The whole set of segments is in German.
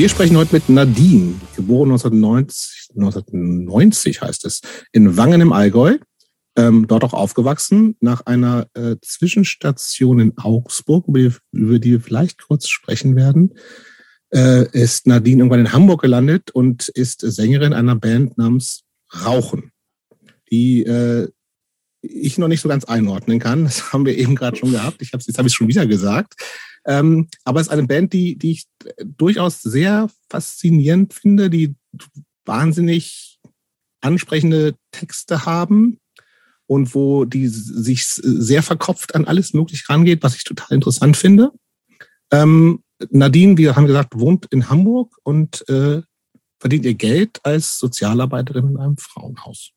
Wir sprechen heute mit Nadine, geboren 1990, 1990 heißt es, in Wangen im Allgäu. Ähm, dort auch aufgewachsen, nach einer äh, Zwischenstation in Augsburg, über die, über die wir vielleicht kurz sprechen werden, äh, ist Nadine irgendwann in Hamburg gelandet und ist Sängerin einer Band namens Rauchen, die äh, ich noch nicht so ganz einordnen kann. Das haben wir eben gerade schon gehabt. Ich hab's, jetzt habe ich es schon wieder gesagt. Ähm, aber es ist eine Band, die, die ich durchaus sehr faszinierend finde, die wahnsinnig ansprechende Texte haben und wo die sich sehr verkopft an alles möglich rangeht, was ich total interessant finde. Ähm, Nadine, wir haben gesagt, wohnt in Hamburg und äh, verdient ihr Geld als Sozialarbeiterin in einem Frauenhaus.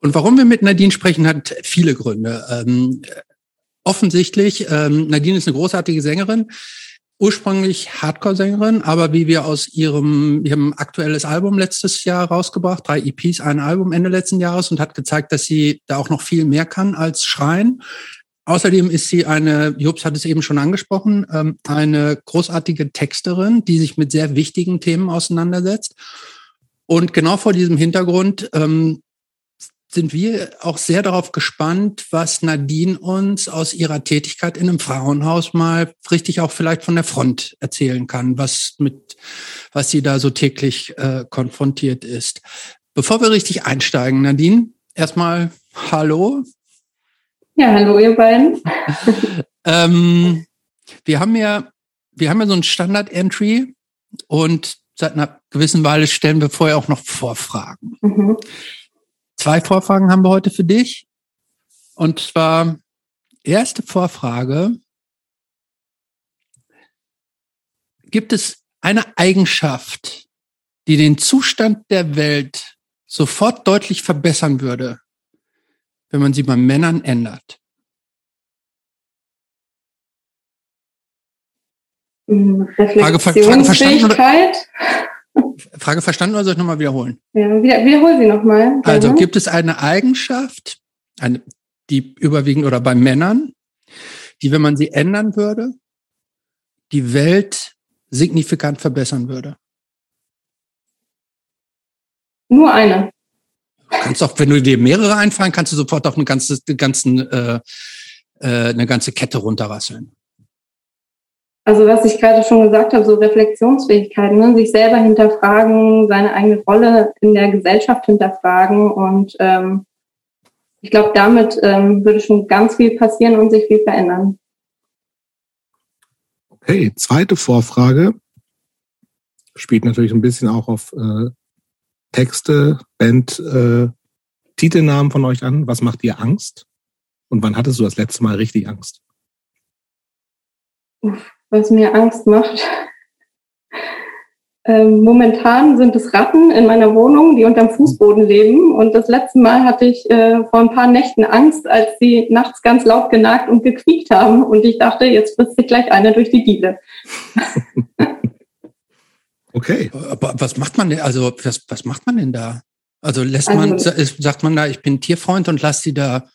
Und warum wir mit Nadine sprechen, hat viele Gründe. Ähm, offensichtlich, ähm, Nadine ist eine großartige Sängerin, ursprünglich Hardcore-Sängerin, aber wie wir aus ihrem, ihrem aktuelles Album letztes Jahr rausgebracht, drei EPs, ein Album Ende letzten Jahres und hat gezeigt, dass sie da auch noch viel mehr kann als schreien. Außerdem ist sie eine, Jobs hat es eben schon angesprochen, ähm, eine großartige Texterin, die sich mit sehr wichtigen Themen auseinandersetzt. Und genau vor diesem Hintergrund ähm, sind wir auch sehr darauf gespannt, was Nadine uns aus ihrer Tätigkeit in einem Frauenhaus mal richtig auch vielleicht von der Front erzählen kann, was mit, was sie da so täglich äh, konfrontiert ist. Bevor wir richtig einsteigen, Nadine, erstmal Hallo. Ja, hallo ihr beiden. ähm, wir haben ja, wir haben ja so ein Standard-Entry und seit einer gewissen Weile stellen wir vorher auch noch Vorfragen. Mhm. Zwei Vorfragen haben wir heute für dich. Und zwar erste Vorfrage. Gibt es eine Eigenschaft, die den Zustand der Welt sofort deutlich verbessern würde, wenn man sie bei Männern ändert? Frage, Frage verstanden? Oder? Frage verstanden oder soll ich nochmal wiederholen? Ja, wieder, wiederhol sie nochmal. Also gibt es eine Eigenschaft, eine, die überwiegend oder bei Männern, die, wenn man sie ändern würde, die Welt signifikant verbessern würde? Nur eine. Du kannst auch, wenn du dir mehrere einfallen, kannst du sofort auch eine ganze, ganzen, äh, äh, eine ganze Kette runterrasseln. Also was ich gerade schon gesagt habe, so Reflexionsfähigkeiten, ne? sich selber hinterfragen, seine eigene Rolle in der Gesellschaft hinterfragen und ähm, ich glaube, damit ähm, würde schon ganz viel passieren und sich viel verändern. Okay, zweite Vorfrage spielt natürlich ein bisschen auch auf äh, Texte, Band, äh, Titelnamen von euch an. Was macht dir Angst? Und wann hattest du das letzte Mal richtig Angst? Uff was mir Angst macht. Ähm, momentan sind es Ratten in meiner Wohnung, die unterm Fußboden leben. Und das letzte Mal hatte ich äh, vor ein paar Nächten Angst, als sie nachts ganz laut genagt und gequiekt haben. Und ich dachte, jetzt frisst sich gleich einer durch die Diele. okay. Aber was macht man denn? Also was, was macht man denn da? Also lässt also, man, sagt man da, ich bin Tierfreund und lass die da,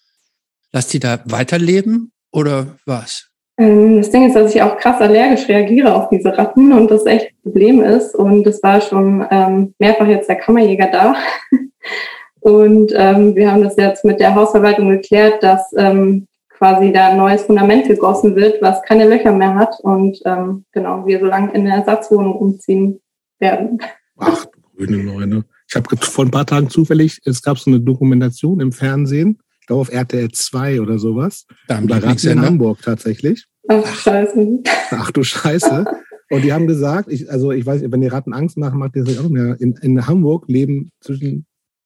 lass die da weiterleben oder was? Ähm, das Ding ist, dass ich auch krass allergisch reagiere auf diese Ratten und das echt ein Problem ist. Und es war schon ähm, mehrfach jetzt der Kammerjäger da. und ähm, wir haben das jetzt mit der Hausverwaltung geklärt, dass ähm, quasi da ein neues Fundament gegossen wird, was keine Löcher mehr hat. Und ähm, genau, wir so lange in eine Ersatzwohnung umziehen werden. Ach, grüne Neune. Ich habe vor ein paar Tagen zufällig, es gab so eine Dokumentation im Fernsehen, glaube auf RTL 2 oder sowas. Da war gerade in Hamburg tatsächlich. Ach, scheiße. Ach du Scheiße. Und die haben gesagt, ich, also ich weiß, wenn die Ratten Angst machen, macht ihr das auch mehr. In, in Hamburg leben zwischen,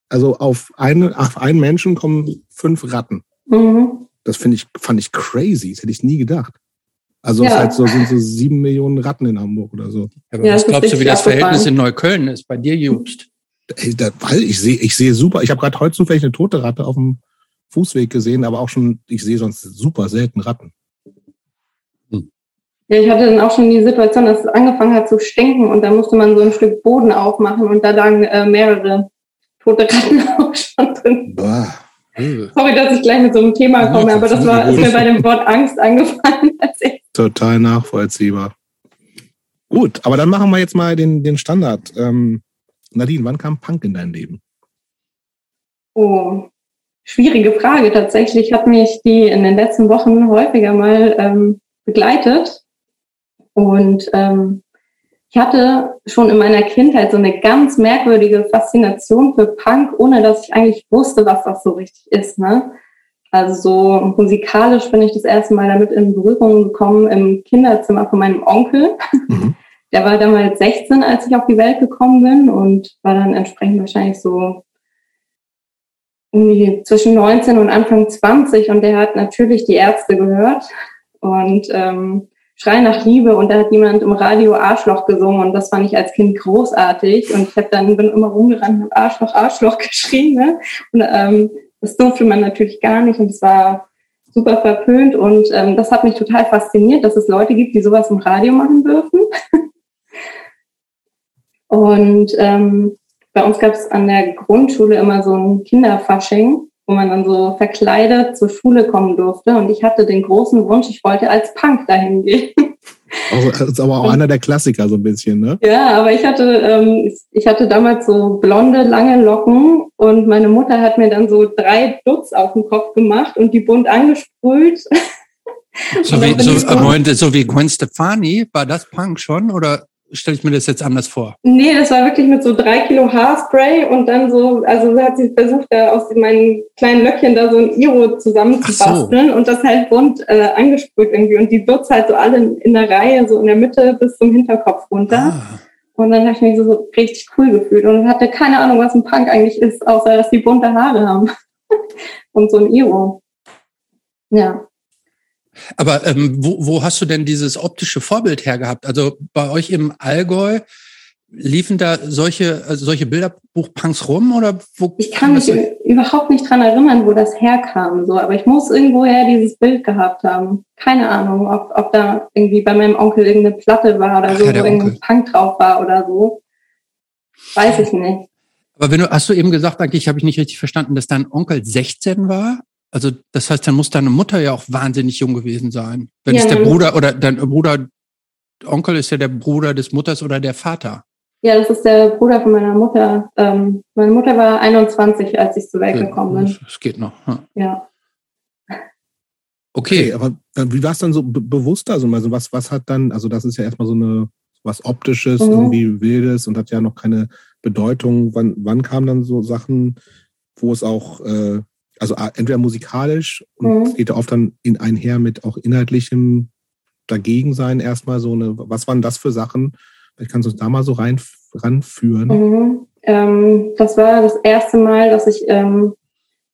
also auf, eine, auf einen Menschen kommen fünf Ratten. Mhm. Das finde ich, fand ich crazy. Das hätte ich nie gedacht. Also ja. es halt so, sind so sieben Millionen Ratten in Hamburg oder so. Aber ja, was glaubst du, wie das Verhältnis in Neukölln ist? Bei dir, Jobst? Ey, da, weil ich sehe, ich sehe super. Ich habe gerade heute zufällig eine tote Ratte auf dem Fußweg gesehen, aber auch schon, ich sehe sonst super selten Ratten. Hm. Ja, ich hatte dann auch schon die Situation, dass es angefangen hat zu stinken und da musste man so ein Stück Boden aufmachen und da lagen äh, mehrere tote Ratten auch schon drin. Bah. Sorry, dass ich gleich mit so einem Thema komme, ja, aber das war ist mir bei dem Wort Angst angefallen. Total nachvollziehbar. Gut, aber dann machen wir jetzt mal den, den Standard. Ähm, Nadine, wann kam Punk in dein Leben? Oh, schwierige Frage. Tatsächlich hat mich die in den letzten Wochen häufiger mal ähm, begleitet. Und ähm, ich hatte schon in meiner Kindheit so eine ganz merkwürdige Faszination für Punk, ohne dass ich eigentlich wusste, was das so richtig ist. Ne? Also so musikalisch bin ich das erste Mal damit in Berührung gekommen im Kinderzimmer von meinem Onkel. Mhm. Der war damals 16, als ich auf die Welt gekommen bin und war dann entsprechend wahrscheinlich so irgendwie zwischen 19 und Anfang 20 und der hat natürlich die Ärzte gehört und ähm, Schrei nach Liebe und da hat jemand im Radio Arschloch gesungen und das fand ich als Kind großartig und ich habe dann bin immer rumgerannt und Arschloch Arschloch geschrien ne? und ähm, das durfte man natürlich gar nicht und es war super verpönt und ähm, das hat mich total fasziniert, dass es Leute gibt, die sowas im Radio machen dürfen. und ähm, bei uns gab es an der Grundschule immer so ein Kinderfasching, wo man dann so verkleidet zur Schule kommen durfte. Und ich hatte den großen Wunsch, ich wollte als Punk dahin gehen. Also, das ist aber auch einer der Klassiker so ein bisschen, ne? Ja, aber ich hatte, ähm, ich hatte damals so blonde, lange Locken und meine Mutter hat mir dann so drei Dutz auf den Kopf gemacht und die bunt angesprüht. So wie, so, so wie Gwen Stefani, war das Punk schon oder stelle ich mir das jetzt anders vor? Nee, das war wirklich mit so drei Kilo Haarspray und dann so, also hat sie versucht, da aus meinen kleinen Löckchen da so ein Iro zusammenzubasteln so. und das halt bunt äh, angesprüht irgendwie und die Dutz halt so alle in der Reihe, so in der Mitte bis zum Hinterkopf runter. Ah. Und dann habe ich mich so, so richtig cool gefühlt und hatte keine Ahnung, was ein Punk eigentlich ist, außer dass die bunte Haare haben und so ein Iro. Ja. Aber ähm, wo, wo hast du denn dieses optische Vorbild hergehabt? Also bei euch im Allgäu liefen da solche, also solche Bilderbuchpunks rum oder wo? Ich kann mich überhaupt nicht dran erinnern, wo das herkam, so, aber ich muss irgendwoher dieses Bild gehabt haben. Keine Ahnung, ob, ob da irgendwie bei meinem Onkel irgendeine Platte war oder Ach, so, ja, wo irgendein Punk drauf war oder so. Weiß ich nicht. Aber wenn du, hast du eben gesagt, eigentlich habe ich nicht richtig verstanden, dass dein Onkel 16 war? Also das heißt, dann muss deine Mutter ja auch wahnsinnig jung gewesen sein. Wenn ja, es der Bruder oder dein Bruder, Onkel ist ja der Bruder des Mutters oder der Vater. Ja, das ist der Bruder von meiner Mutter. Ähm, meine Mutter war 21, als ich zur Welt ja, gekommen bin. Es geht noch. Ja. ja. Okay. okay. aber äh, wie war es dann so bewusster? Also, also was, was hat dann, also das ist ja erstmal so eine was Optisches, mhm. irgendwie Wildes und hat ja noch keine Bedeutung. Wann, wann kamen dann so Sachen, wo es auch äh, also entweder musikalisch und mhm. geht oft dann in einher mit auch inhaltlichem Dagegensein erstmal so eine, was waren das für Sachen? Vielleicht kannst du uns da mal so rein, ranführen. Mhm. Ähm, das war das erste Mal, dass ich ähm,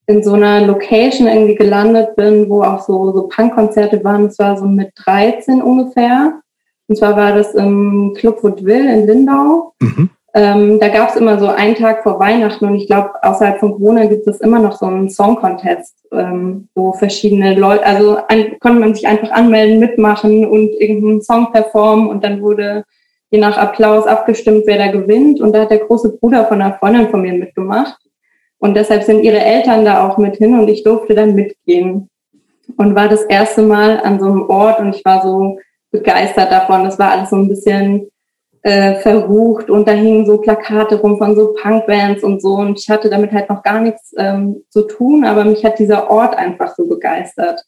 in so einer Location irgendwie gelandet bin, wo auch so, so Punkkonzerte waren. Das war so mit 13 ungefähr. Und zwar war das im Club Woodville in Lindau. Mhm. Ähm, da gab es immer so einen Tag vor Weihnachten und ich glaube, außerhalb von Corona gibt es immer noch so einen Song-Contest, ähm, wo verschiedene Leute, also ein, konnte man sich einfach anmelden, mitmachen und irgendeinen Song performen und dann wurde je nach Applaus abgestimmt, wer da gewinnt. Und da hat der große Bruder von einer Freundin von mir mitgemacht. Und deshalb sind ihre Eltern da auch mit hin und ich durfte dann mitgehen. Und war das erste Mal an so einem Ort und ich war so begeistert davon. Das war alles so ein bisschen äh, verrucht und da hingen so Plakate rum von so Punkbands und so und ich hatte damit halt noch gar nichts ähm, zu tun, aber mich hat dieser Ort einfach so begeistert.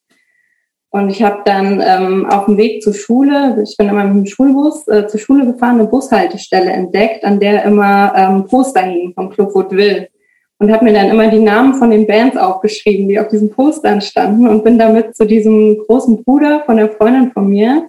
Und ich habe dann ähm, auf dem Weg zur Schule, ich bin immer mit dem Schulbus äh, zur Schule gefahren, eine Bushaltestelle entdeckt, an der immer ähm, Poster hingen vom Club Woodville. Und habe mir dann immer die Namen von den Bands aufgeschrieben, die auf diesen Postern standen und bin damit zu diesem großen Bruder von der Freundin von mir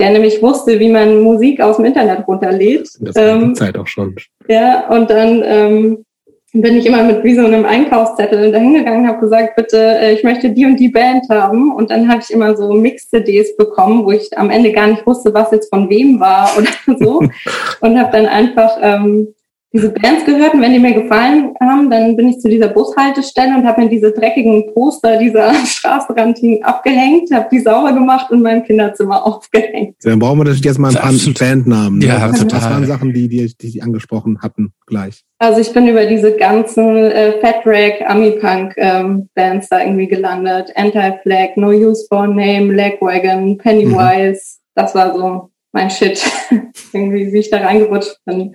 der nämlich wusste, wie man Musik aus dem Internet runterlädt. Das war ähm, die Zeit auch schon. Ja, und dann ähm, bin ich immer mit wie so einem Einkaufszettel dahingegangen, habe gesagt, bitte, äh, ich möchte die und die Band haben. Und dann habe ich immer so Mix-CDs bekommen, wo ich am Ende gar nicht wusste, was jetzt von wem war oder so. und habe dann einfach ähm, diese Bands gehört und wenn die mir gefallen haben, dann bin ich zu dieser Bushaltestelle und habe mir diese dreckigen Poster dieser Straßenrand abgehängt, habe die sauber gemacht und mein Kinderzimmer aufgehängt. Dann brauchen wir natürlich jetzt mal ein paar Bandnamen. Ne? Ja, was, total. Was waren Sachen, die, die, die Sie angesprochen hatten gleich? Also ich bin über diese ganzen äh, Fat Rag, Ami-Punk ähm, Bands da irgendwie gelandet. Anti-Flag, No Use for Name, Legwagon, Pennywise. Mhm. Das war so mein Shit. irgendwie, wie ich da reingerutscht bin.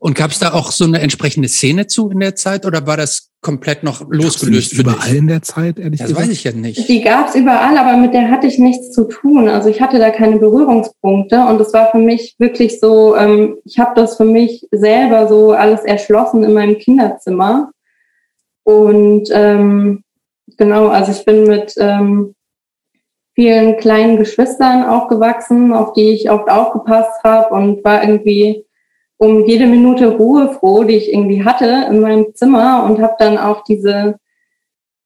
Und gab es da auch so eine entsprechende Szene zu in der Zeit oder war das komplett noch losgelöst für überall dich? in der Zeit, ehrlich das gesagt? Das weiß ich ja nicht. Die gab es überall, aber mit der hatte ich nichts zu tun. Also ich hatte da keine Berührungspunkte und es war für mich wirklich so, ähm, ich habe das für mich selber so alles erschlossen in meinem Kinderzimmer. Und ähm, genau, also ich bin mit ähm, vielen kleinen Geschwistern aufgewachsen, auf die ich oft aufgepasst habe und war irgendwie um jede Minute Ruhe froh, die ich irgendwie hatte in meinem Zimmer und habe dann auch diese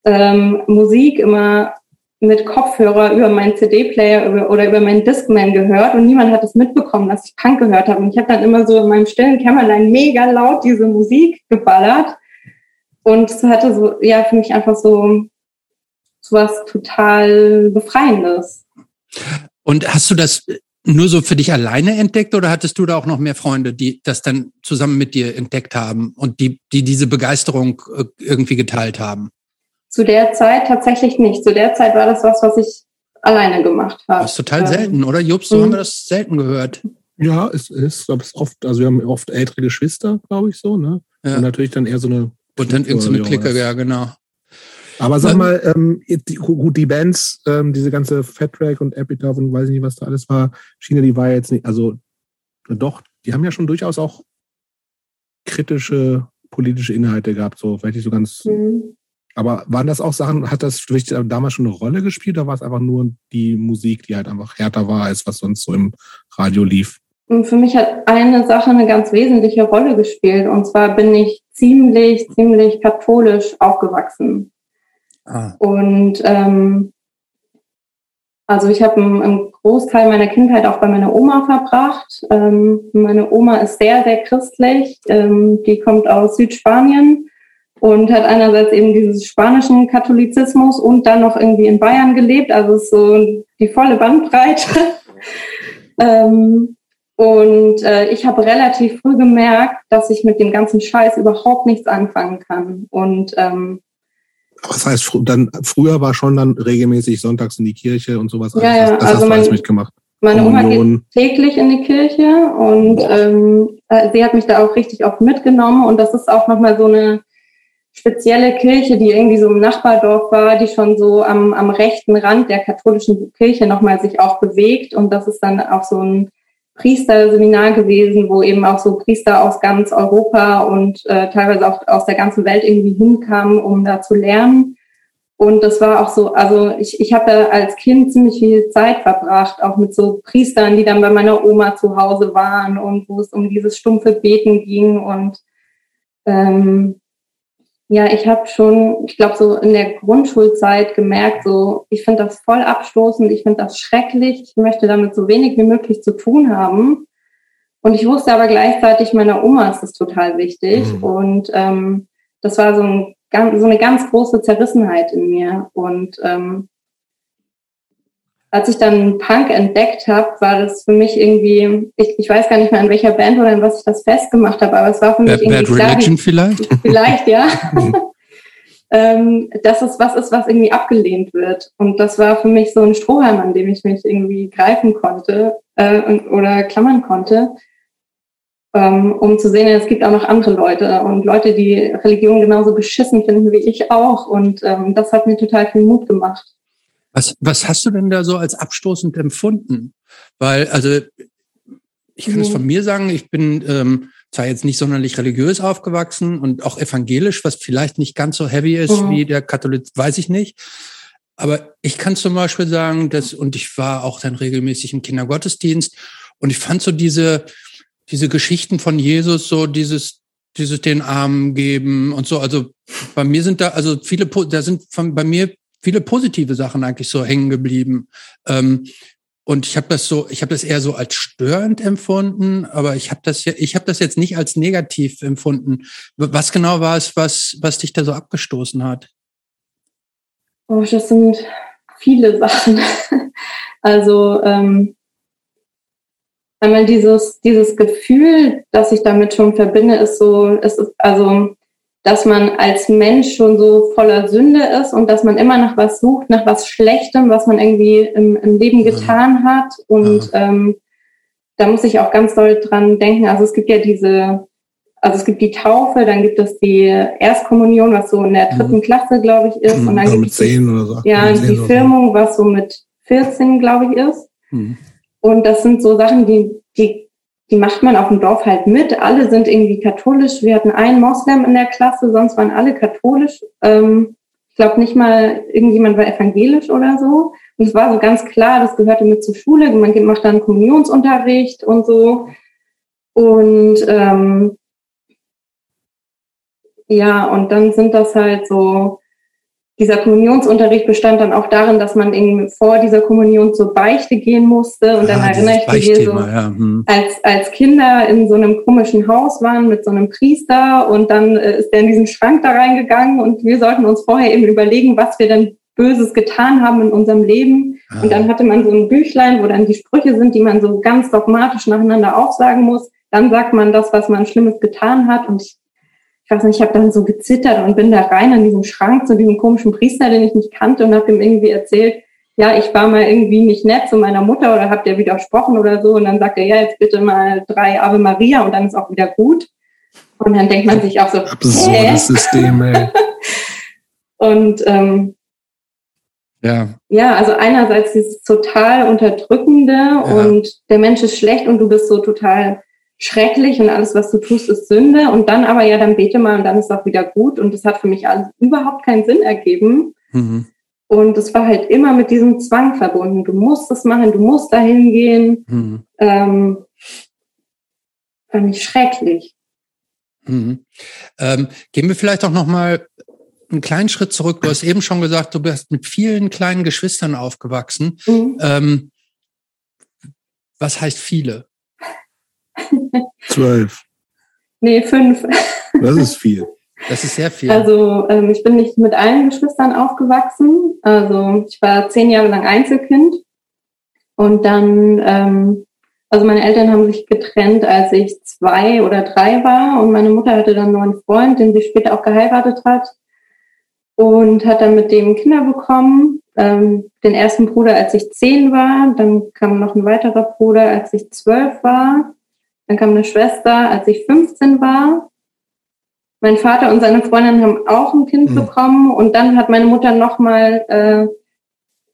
ähm, Musik immer mit Kopfhörer über meinen CD-Player oder über meinen Discman gehört und niemand hat es mitbekommen, dass ich Punk gehört habe. Und ich habe dann immer so in meinem stillen Kämmerlein mega laut diese Musik geballert. Und es hatte so, ja, für mich einfach so, so was total Befreiendes. Und hast du das nur so für dich alleine entdeckt oder hattest du da auch noch mehr Freunde, die das dann zusammen mit dir entdeckt haben und die, die diese Begeisterung äh, irgendwie geteilt haben? Zu der Zeit tatsächlich nicht. Zu der Zeit war das was, was ich alleine gemacht habe. Das ist total ähm, selten, oder? Jobs, so haben wir das selten gehört. Ja, es ist, glaube ich, oft, also wir haben oft ältere Geschwister, glaube ich, so, ne? Ja. Und natürlich dann eher so eine. Und dann irgend so eine Clique, ja, genau. Aber sag mal, ähm, die, gut, die Bands, ähm, diese ganze Fat Track und Epitaph und weiß ich nicht, was da alles war, China, die war jetzt nicht, also doch, die haben ja schon durchaus auch kritische politische Inhalte gehabt, so vielleicht nicht so ganz. Mhm. Aber waren das auch Sachen, hat das damals schon eine Rolle gespielt oder war es einfach nur die Musik, die halt einfach härter war, als was sonst so im Radio lief? Und für mich hat eine Sache eine ganz wesentliche Rolle gespielt. Und zwar bin ich ziemlich, ziemlich katholisch aufgewachsen. Ah. Und ähm, also ich habe einen, einen, Großteil meiner Kindheit auch bei meiner Oma verbracht. Ähm, meine Oma ist sehr, sehr christlich. Ähm, die kommt aus Südspanien und hat einerseits eben dieses spanischen Katholizismus und dann noch irgendwie in Bayern gelebt. Also ist so die volle Bandbreite. ähm, und äh, ich habe relativ früh gemerkt, dass ich mit dem ganzen Scheiß überhaupt nichts anfangen kann. Und ähm, was heißt, dann früher war schon dann regelmäßig sonntags in die Kirche und sowas. Ja, ja, das, das also hast du alles mitgemacht. Meine. Oma geht täglich in die Kirche und ähm, äh, sie hat mich da auch richtig oft mitgenommen und das ist auch nochmal so eine spezielle Kirche, die irgendwie so im Nachbardorf war, die schon so am, am rechten Rand der katholischen Kirche nochmal sich auch bewegt und das ist dann auch so ein Priesterseminar gewesen, wo eben auch so Priester aus ganz Europa und äh, teilweise auch aus der ganzen Welt irgendwie hinkamen, um da zu lernen. Und das war auch so, also ich, ich habe als Kind ziemlich viel Zeit verbracht, auch mit so Priestern, die dann bei meiner Oma zu Hause waren und wo es um dieses stumpfe Beten ging und ähm, ja, ich habe schon, ich glaube, so in der Grundschulzeit gemerkt, so, ich finde das voll abstoßend, ich finde das schrecklich, ich möchte damit so wenig wie möglich zu tun haben. Und ich wusste aber gleichzeitig, meiner Oma ist das total wichtig. Mhm. Und ähm, das war so, ein, so eine ganz große Zerrissenheit in mir. Und ähm, als ich dann Punk entdeckt habe, war das für mich irgendwie, ich, ich weiß gar nicht mehr an welcher Band oder in was ich das festgemacht habe, aber es war für mich Bad, irgendwie Bad Religion vielleicht? Vielleicht, ja. ähm, dass es was ist, was irgendwie abgelehnt wird. Und das war für mich so ein Strohhalm, an dem ich mich irgendwie greifen konnte äh, oder klammern konnte, ähm, um zu sehen, es gibt auch noch andere Leute und Leute, die Religion genauso beschissen finden wie ich auch. Und ähm, das hat mir total viel Mut gemacht. Was, was hast du denn da so als abstoßend empfunden? Weil, also, ich kann es mhm. von mir sagen, ich bin ähm, zwar jetzt nicht sonderlich religiös aufgewachsen und auch evangelisch, was vielleicht nicht ganz so heavy ist mhm. wie der Katholik, weiß ich nicht. Aber ich kann zum Beispiel sagen, dass, und ich war auch dann regelmäßig im Kindergottesdienst und ich fand so diese, diese Geschichten von Jesus, so dieses, dieses den Armen geben und so. Also bei mir sind da, also viele, da sind von, bei mir viele positive Sachen eigentlich so hängen geblieben. Ähm, und ich habe das so, ich habe das eher so als störend empfunden, aber ich habe das ja, ich habe das jetzt nicht als negativ empfunden. Was genau war es, was was dich da so abgestoßen hat? Oh, das sind viele Sachen. Also ähm, einmal dieses dieses Gefühl, das ich damit schon verbinde, ist so, es ist also dass man als Mensch schon so voller Sünde ist und dass man immer nach was sucht, nach was Schlechtem, was man irgendwie im, im Leben getan hat und ähm, da muss ich auch ganz doll dran denken. Also es gibt ja diese, also es gibt die Taufe, dann gibt es die Erstkommunion, was so in der mhm. dritten Klasse, glaube ich, ist. Und dann also mit zehn oder so. Ja, die Firmung, was so mit 14, glaube ich, ist. Mhm. Und das sind so Sachen, die, die, die macht man auf dem Dorf halt mit. Alle sind irgendwie katholisch. Wir hatten einen Moslem in der Klasse, sonst waren alle katholisch. Ähm, ich glaube nicht mal irgendjemand war evangelisch oder so. Und es war so ganz klar, das gehörte mit zur Schule. Man macht dann Kommunionsunterricht und so. Und ähm, ja, und dann sind das halt so dieser Kommunionsunterricht bestand dann auch darin, dass man eben vor dieser Kommunion zur Beichte gehen musste. Und dann ah, erinnere ich mich, so, ja. hm. als, als Kinder in so einem komischen Haus waren mit so einem Priester und dann äh, ist der in diesen Schrank da reingegangen und wir sollten uns vorher eben überlegen, was wir denn Böses getan haben in unserem Leben. Ah. Und dann hatte man so ein Büchlein, wo dann die Sprüche sind, die man so ganz dogmatisch nacheinander aufsagen muss. Dann sagt man das, was man Schlimmes getan hat. Und ich ich weiß nicht, ich habe dann so gezittert und bin da rein an diesem Schrank zu diesem komischen Priester, den ich nicht kannte und habe ihm irgendwie erzählt, ja, ich war mal irgendwie nicht nett zu meiner Mutter oder habt ihr widersprochen oder so und dann sagt er, ja, jetzt bitte mal drei Ave Maria und dann ist auch wieder gut. Und dann denkt man sich auch so, absurdes System, ey. und ähm, ja. ja, also einerseits dieses total unterdrückende ja. und der Mensch ist schlecht und du bist so total schrecklich und alles, was du tust, ist Sünde. Und dann aber, ja, dann bete mal und dann ist auch wieder gut. Und das hat für mich alles überhaupt keinen Sinn ergeben. Mhm. Und es war halt immer mit diesem Zwang verbunden. Du musst es machen, du musst dahin gehen. Mhm. Ähm, fand ich schrecklich. Mhm. Ähm, gehen wir vielleicht auch noch mal einen kleinen Schritt zurück. Du hast eben schon gesagt, du bist mit vielen kleinen Geschwistern aufgewachsen. Mhm. Ähm, was heißt viele? Zwölf. Nee, fünf. Das ist viel. Das ist sehr viel. Also ähm, ich bin nicht mit allen Geschwistern aufgewachsen. Also ich war zehn Jahre lang Einzelkind. Und dann, ähm, also meine Eltern haben sich getrennt, als ich zwei oder drei war. Und meine Mutter hatte dann einen neuen Freund, den sie später auch geheiratet hat. Und hat dann mit dem Kinder bekommen. Ähm, den ersten Bruder, als ich zehn war. Dann kam noch ein weiterer Bruder, als ich zwölf war. Dann kam eine Schwester, als ich 15 war. Mein Vater und seine Freundin haben auch ein Kind mhm. bekommen und dann hat meine Mutter nochmal äh,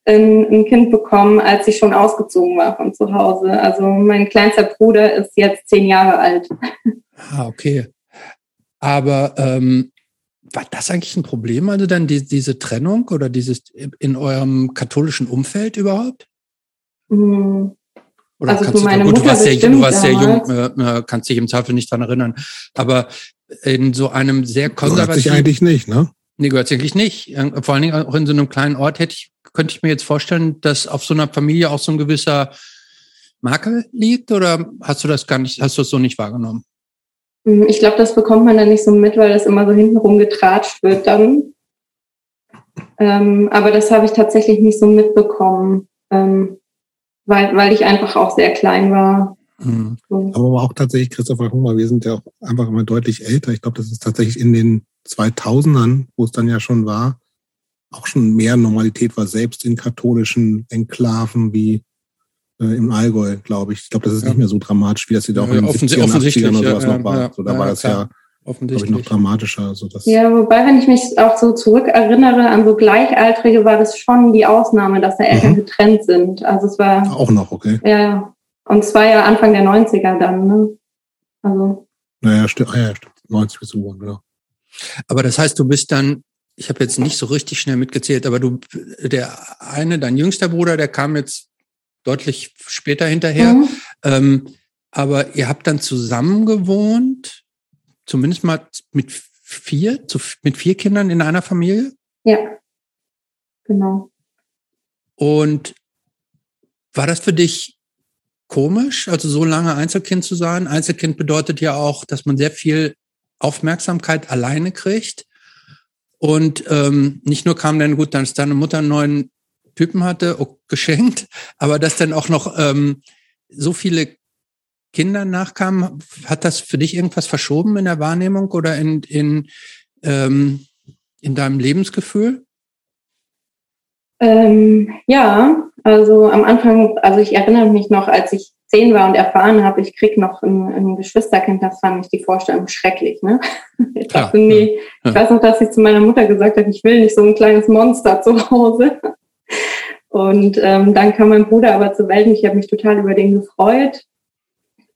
ein, ein Kind bekommen, als ich schon ausgezogen war von zu Hause. Also mein kleinster Bruder ist jetzt zehn Jahre alt. Ah, okay. Aber ähm, war das eigentlich ein Problem, also dann die, diese Trennung oder dieses in eurem katholischen Umfeld überhaupt? Mhm. Oder also kannst du, meine du, Mutter du warst sehr, du warst sehr jung, äh, äh, kannst dich im Zweifel nicht dran erinnern. Aber in so einem sehr konservativen... Gehört sich eigentlich nicht, ne? Nee, gehört sich eigentlich nicht. Äh, vor allen Dingen auch in so einem kleinen Ort hätte ich, könnte ich mir jetzt vorstellen, dass auf so einer Familie auch so ein gewisser Makel liegt oder hast du das gar nicht, hast du es so nicht wahrgenommen? Hm, ich glaube, das bekommt man dann nicht so mit, weil das immer so hintenrum getratscht wird dann. Ähm, aber das habe ich tatsächlich nicht so mitbekommen. Ähm, weil, weil ich einfach auch sehr klein war. Mhm. Aber auch tatsächlich, Christopher, guck mal, wir sind ja auch einfach immer deutlich älter. Ich glaube, das ist tatsächlich in den 2000ern, wo es dann ja schon war, auch schon mehr Normalität war, selbst in katholischen Enklaven wie äh, im Allgäu, glaube ich. Ich glaube, das ist ja. nicht mehr so dramatisch, wie das hier ja, auch in den 70ern, 80ern oder sowas ja, noch war. so, da war das ja Offensichtlich. Ich, noch dramatischer. Also das ja, wobei, wenn ich mich auch so zurückerinnere an so Gleichaltrige, war das schon die Ausnahme, dass da Eltern mhm. getrennt sind. Also es war. Auch noch, okay. Ja. Und es war ja Anfang der 90er dann, ne? Also. Naja, stimmt. Ah, ja, stimmt. 90 bis geboren, genau. Aber das heißt, du bist dann, ich habe jetzt nicht so richtig schnell mitgezählt, aber du, der eine, dein jüngster Bruder, der kam jetzt deutlich später hinterher. Mhm. Ähm, aber ihr habt dann zusammen gewohnt zumindest mal mit vier, zu, mit vier Kindern in einer Familie? Ja, genau. Und war das für dich komisch, also so lange Einzelkind zu sein? Einzelkind bedeutet ja auch, dass man sehr viel Aufmerksamkeit alleine kriegt. Und ähm, nicht nur kam dann gut, dass deine Mutter einen neuen Typen hatte, oh, geschenkt, aber dass dann auch noch ähm, so viele Kindern nachkamen, hat das für dich irgendwas verschoben in der Wahrnehmung oder in, in, ähm, in deinem Lebensgefühl? Ähm, ja, also am Anfang, also ich erinnere mich noch, als ich zehn war und erfahren habe, ich krieg noch ein, ein Geschwisterkind, das fand ich die Vorstellung schrecklich. Ne? Ich, dachte, nee, ich weiß noch, dass ich zu meiner Mutter gesagt habe, ich will nicht so ein kleines Monster zu Hause. Und ähm, dann kam mein Bruder aber zur Welt und ich habe mich total über den gefreut.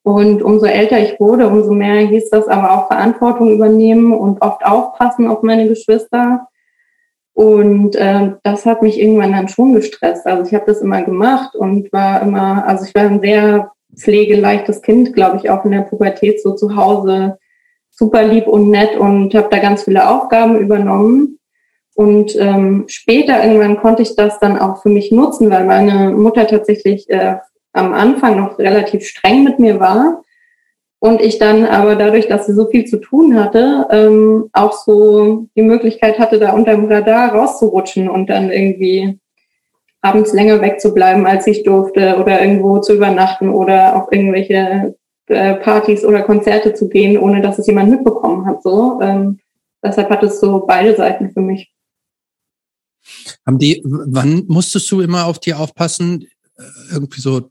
Und umso älter ich wurde, umso mehr hieß das aber auch Verantwortung übernehmen und oft aufpassen auf meine Geschwister. Und äh, das hat mich irgendwann dann schon gestresst. Also ich habe das immer gemacht und war immer, also ich war ein sehr pflegeleichtes Kind, glaube ich, auch in der Pubertät so zu Hause super lieb und nett und habe da ganz viele Aufgaben übernommen. Und ähm, später irgendwann konnte ich das dann auch für mich nutzen, weil meine Mutter tatsächlich äh, am Anfang noch relativ streng mit mir war. Und ich dann aber dadurch, dass sie so viel zu tun hatte, ähm, auch so die Möglichkeit hatte, da unter dem Radar rauszurutschen und dann irgendwie abends länger wegzubleiben, als ich durfte oder irgendwo zu übernachten oder auf irgendwelche äh, Partys oder Konzerte zu gehen, ohne dass es jemand mitbekommen hat. So, ähm, deshalb hat es so beide Seiten für mich. Haben die, wann musstest du immer auf die aufpassen? Äh, irgendwie so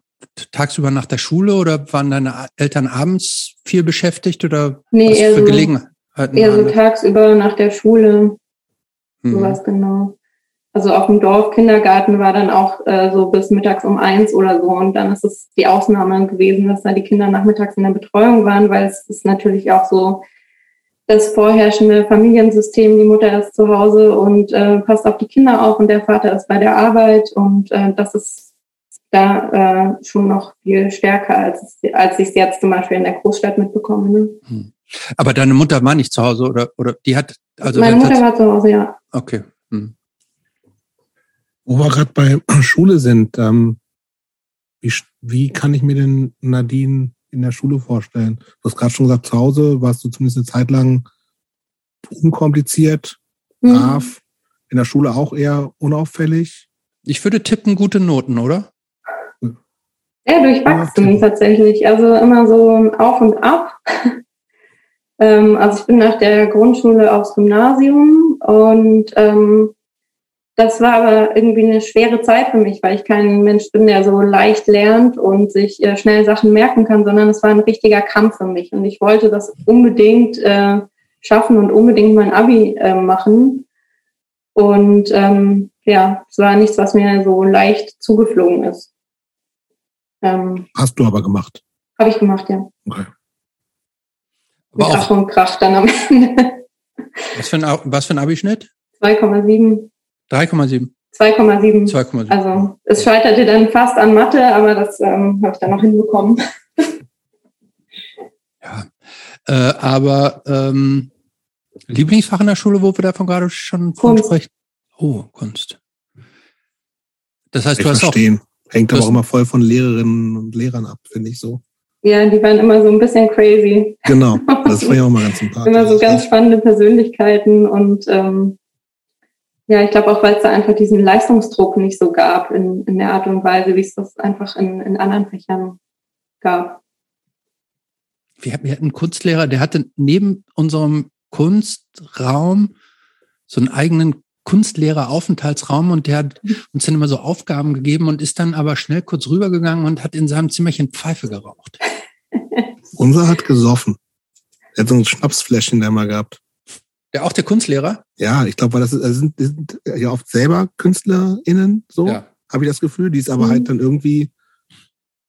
tagsüber nach der Schule oder waren deine Eltern abends viel beschäftigt oder nee, was für so, Gelegenheiten? Eher so tagsüber nach der Schule. Mhm. Sowas genau. Also auf dem Dorf Kindergarten war dann auch äh, so bis mittags um eins oder so. Und dann ist es die Ausnahme gewesen, dass da die Kinder nachmittags in der Betreuung waren, weil es ist natürlich auch so das vorherrschende Familiensystem. Die Mutter ist zu Hause und äh, passt auf die Kinder auf und der Vater ist bei der Arbeit. Und äh, das ist da äh, schon noch viel stärker, als, als ich es jetzt zum Beispiel in der Großstadt mitbekomme. Ne? Hm. Aber deine Mutter war nicht zu Hause oder, oder die hat also. Meine Mutter war zu Hause, ja. Okay. Hm. Wo wir gerade bei Schule sind, ähm, wie, wie kann ich mir denn Nadine in der Schule vorstellen? Du hast gerade schon gesagt, zu Hause warst du zumindest eine Zeit lang unkompliziert, mhm. brav, in der Schule auch eher unauffällig. Ich würde tippen, gute Noten, oder? Ja, durchwachsen tatsächlich. Also immer so auf und ab. ähm, also ich bin nach der Grundschule aufs Gymnasium und ähm, das war aber irgendwie eine schwere Zeit für mich, weil ich kein Mensch bin, der so leicht lernt und sich äh, schnell Sachen merken kann, sondern es war ein richtiger Kampf für mich. Und ich wollte das unbedingt äh, schaffen und unbedingt mein Abi äh, machen. Und ähm, ja, es war nichts, was mir so leicht zugeflogen ist. Ähm, Hast du aber gemacht? Habe ich gemacht, ja. Okay. Mit Ach und Krach dann am Ende. Was für ein, was für ein Abischnitt? 2,7. 3,7. 2,7. 2,7. Also es scheiterte dann fast an Mathe, aber das ähm, habe ich dann noch hinbekommen. ja, äh, aber ähm, Lieblingsfach in der Schule, wo wir davon gerade schon Kunst. sprechen? Oh, Kunst. Das heißt, ich du hast verstehen. auch. Hängt aber auch immer voll von Lehrerinnen und Lehrern ab, finde ich so. Ja, die waren immer so ein bisschen crazy. Genau, das war ja auch mal ganz sympathisch. immer so ganz spannende Persönlichkeiten und ähm, ja, ich glaube auch, weil es da einfach diesen Leistungsdruck nicht so gab in, in der Art und Weise, wie es das einfach in, in anderen Fächern gab. Wir hatten einen Kunstlehrer, der hatte neben unserem Kunstraum so einen eigenen Kunstlehreraufenthaltsraum und der hat uns dann immer so Aufgaben gegeben und ist dann aber schnell kurz rübergegangen und hat in seinem Zimmerchen Pfeife geraucht. Unser hat gesoffen. Er hat so ein Schnapsfläschchen da mal gehabt. Der auch der Kunstlehrer? Ja, ich glaube, weil das ist, also sind, sind ja oft selber KünstlerInnen, so, ja. habe ich das Gefühl. Die ist aber mhm. halt dann irgendwie,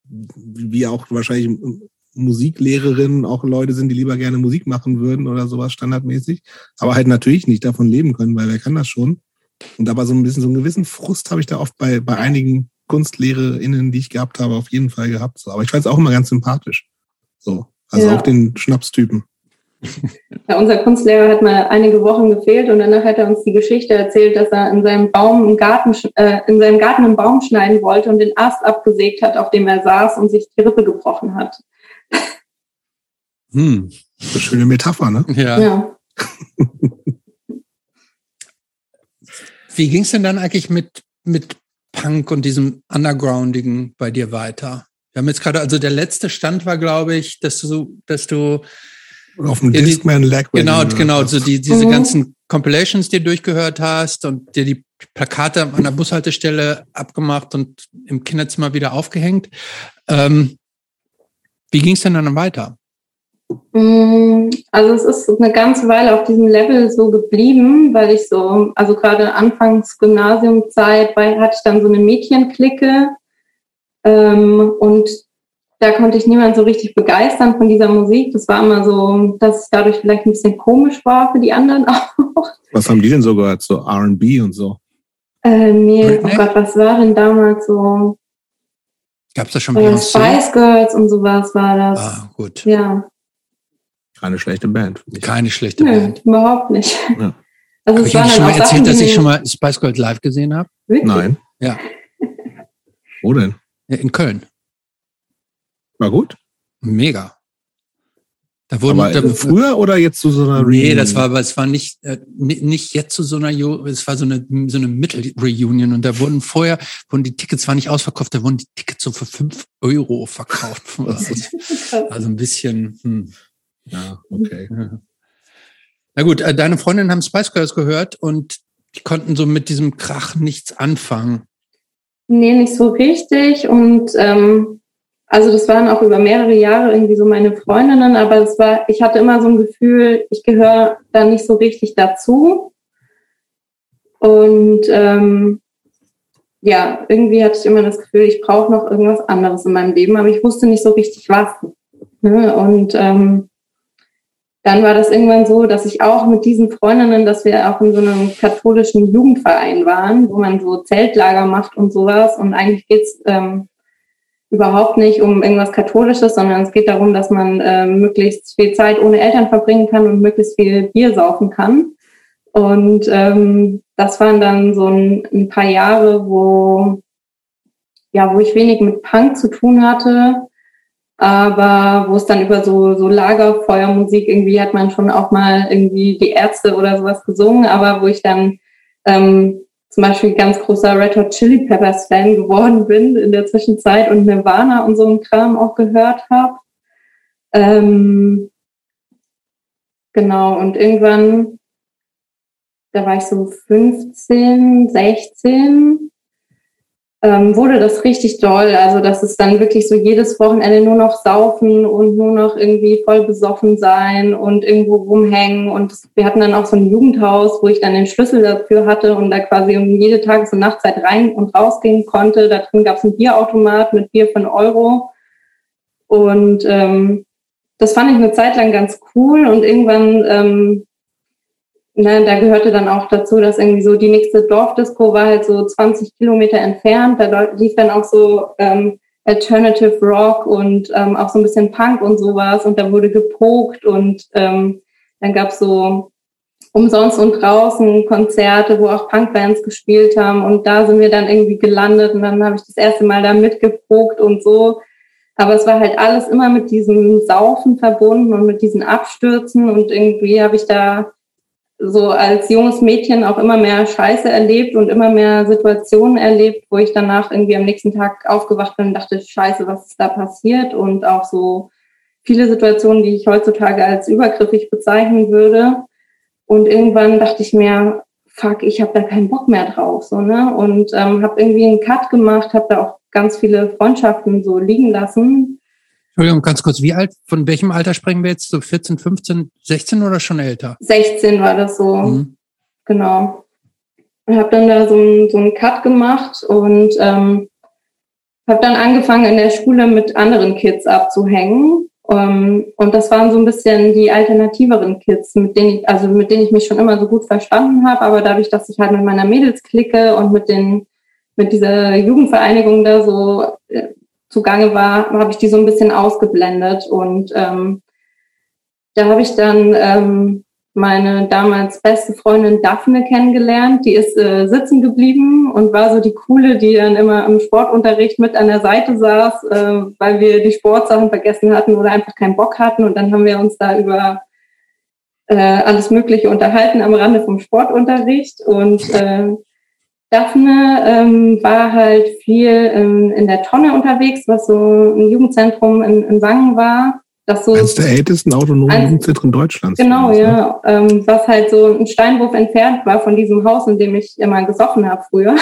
wie auch wahrscheinlich Musiklehrerinnen auch Leute sind, die lieber gerne Musik machen würden oder sowas standardmäßig, aber halt natürlich nicht davon leben können, weil wer kann das schon? Und aber so ein bisschen so einen gewissen Frust habe ich da oft bei, bei einigen KunstlehrerInnen, die ich gehabt habe, auf jeden Fall gehabt. So. Aber ich fand es auch immer ganz sympathisch. So. Also ja. auch den Schnapstypen. Ja, unser Kunstlehrer hat mal einige Wochen gefehlt und danach hat er uns die Geschichte erzählt, dass er in seinem Baum im Garten, äh, in seinem Garten einen Baum schneiden wollte und den Ast abgesägt hat, auf dem er saß und sich die Rippe gebrochen hat. Hm, eine schöne Metapher, ne? Ja. ja. Wie ging es denn dann eigentlich mit, mit Punk und diesem Undergroundigen bei dir weiter? Wir haben jetzt gerade, also der letzte Stand war, glaube ich, dass du, dass du auf dem Discman Lag Genau, genau, so die, diese mhm. ganzen Compilations, die du durchgehört hast und dir die Plakate an der Bushaltestelle abgemacht und im Kinderzimmer wieder aufgehängt. Ähm, Wie ging es denn dann weiter? Mm, also es ist eine ganze Weile auf diesem Level so geblieben, weil ich so, also gerade anfangs Gymnasiumzeit weil, hatte ich dann so eine Mädchenklicke ähm, und da konnte ich niemand so richtig begeistern von dieser Musik. Das war immer so, dass es dadurch vielleicht ein bisschen komisch war für die anderen auch. Was haben die denn so gehört? So RB und so? Äh, nee, Britney? oh Gott, was war denn damals so? Gab es da schon äh, Spice Girls und sowas war das. Ah, gut. Ja. Keine schlechte Band. Keine schlechte Nö, Band. Überhaupt nicht. Ja. Also Habe es ich Ihnen schon mal erzählt, Sachen, dass ich schon mal Spice Girls live gesehen habe? Wirklich? Nein. Ja. Wo denn? In Köln. War gut? Mega. Da wurden, Aber da, früher oder jetzt zu so einer Nee, Reunion? das war, aber es war nicht, äh, ni- nicht jetzt zu so einer, Jo- es war so eine, so eine Mittelreunion und da wurden vorher, wurden die Tickets zwar nicht ausverkauft, da wurden die Tickets so für fünf Euro verkauft. Also ein bisschen, hm. Ja, okay. Na gut, äh, deine Freundinnen haben Spice Girls gehört und die konnten so mit diesem Krach nichts anfangen. Nee, nicht so richtig. Und ähm, also das waren auch über mehrere Jahre irgendwie so meine Freundinnen, aber es war, ich hatte immer so ein Gefühl, ich gehöre da nicht so richtig dazu. Und ähm, ja, irgendwie hatte ich immer das Gefühl, ich brauche noch irgendwas anderes in meinem Leben, aber ich wusste nicht so richtig was. Ne? Und ähm, dann war das irgendwann so, dass ich auch mit diesen Freundinnen, dass wir auch in so einem katholischen Jugendverein waren, wo man so Zeltlager macht und sowas. Und eigentlich geht's ähm, überhaupt nicht um irgendwas Katholisches, sondern es geht darum, dass man ähm, möglichst viel Zeit ohne Eltern verbringen kann und möglichst viel Bier saufen kann. Und ähm, das waren dann so ein, ein paar Jahre, wo ja, wo ich wenig mit Punk zu tun hatte, aber wo es dann über so, so Lagerfeuermusik irgendwie hat man schon auch mal irgendwie die Ärzte oder sowas gesungen, aber wo ich dann ähm, zum Beispiel ganz großer Red Hot Chili Peppers Fan geworden bin in der Zwischenzeit und Nirvana und so ein Kram auch gehört habe. Ähm, genau, und irgendwann, da war ich so 15, 16, ähm, wurde das richtig doll. Also, dass es dann wirklich so jedes Wochenende nur noch saufen und nur noch irgendwie voll besoffen sein und irgendwo rumhängen. Und wir hatten dann auch so ein Jugendhaus, wo ich dann den Schlüssel dafür hatte und da quasi irgendwie jede Tages- und Nachtzeit rein und rausgehen konnte. Da drin gab es ein Bierautomat mit Bier einen Euro. Und ähm, das fand ich eine Zeit lang ganz cool und irgendwann ähm, ne, da gehörte dann auch dazu, dass irgendwie so die nächste Dorfdisco war halt so 20 Kilometer entfernt. Da lief dann auch so ähm, Alternative Rock und ähm, auch so ein bisschen Punk und sowas. Und da wurde gepokt und ähm, dann gab's so umsonst und draußen Konzerte, wo auch Punkbands gespielt haben. Und da sind wir dann irgendwie gelandet und dann habe ich das erste Mal da mitgepokt und so. Aber es war halt alles immer mit diesem Saufen verbunden und mit diesen Abstürzen und irgendwie habe ich da so als junges Mädchen auch immer mehr Scheiße erlebt und immer mehr Situationen erlebt, wo ich danach irgendwie am nächsten Tag aufgewacht bin und dachte, Scheiße, was ist da passiert? Und auch so viele Situationen, die ich heutzutage als übergriffig bezeichnen würde. Und irgendwann dachte ich mir, fuck, ich habe da keinen Bock mehr drauf, so ne? Und ähm, habe irgendwie einen Cut gemacht, habe da auch ganz viele Freundschaften so liegen lassen. Entschuldigung, ganz kurz, wie alt, von welchem Alter sprechen wir jetzt? So 14, 15, 16 oder schon älter? 16 war das so. Mhm. Genau. Und habe dann da so einen so einen Cut gemacht und ähm, habe dann angefangen in der Schule mit anderen Kids abzuhängen. Um, und das waren so ein bisschen die alternativeren Kids, mit denen ich, also mit denen ich mich schon immer so gut verstanden habe, aber dadurch, dass ich halt mit meiner Mädelsklicke und mit den mit dieser Jugendvereinigung da so äh, zugange war, habe ich die so ein bisschen ausgeblendet und ähm, da habe ich dann ähm, meine damals beste Freundin Daphne kennengelernt. Die ist äh, sitzen geblieben und war so die coole, die dann immer im Sportunterricht mit an der Seite saß, äh, weil wir die Sportsachen vergessen hatten oder einfach keinen Bock hatten. Und dann haben wir uns da über äh, alles Mögliche unterhalten am Rande vom Sportunterricht. Und äh, Daphne ähm, war halt viel ähm, in der Tonne unterwegs, was so ein Jugendzentrum in, in Wangen war. Das so Eines der ältesten autonomen Eins- Jugendzentren Deutschlands. Genau, übrigens, ne? ja. Ähm, was halt so ein Steinwurf entfernt war von diesem Haus, in dem ich immer gesoffen habe früher.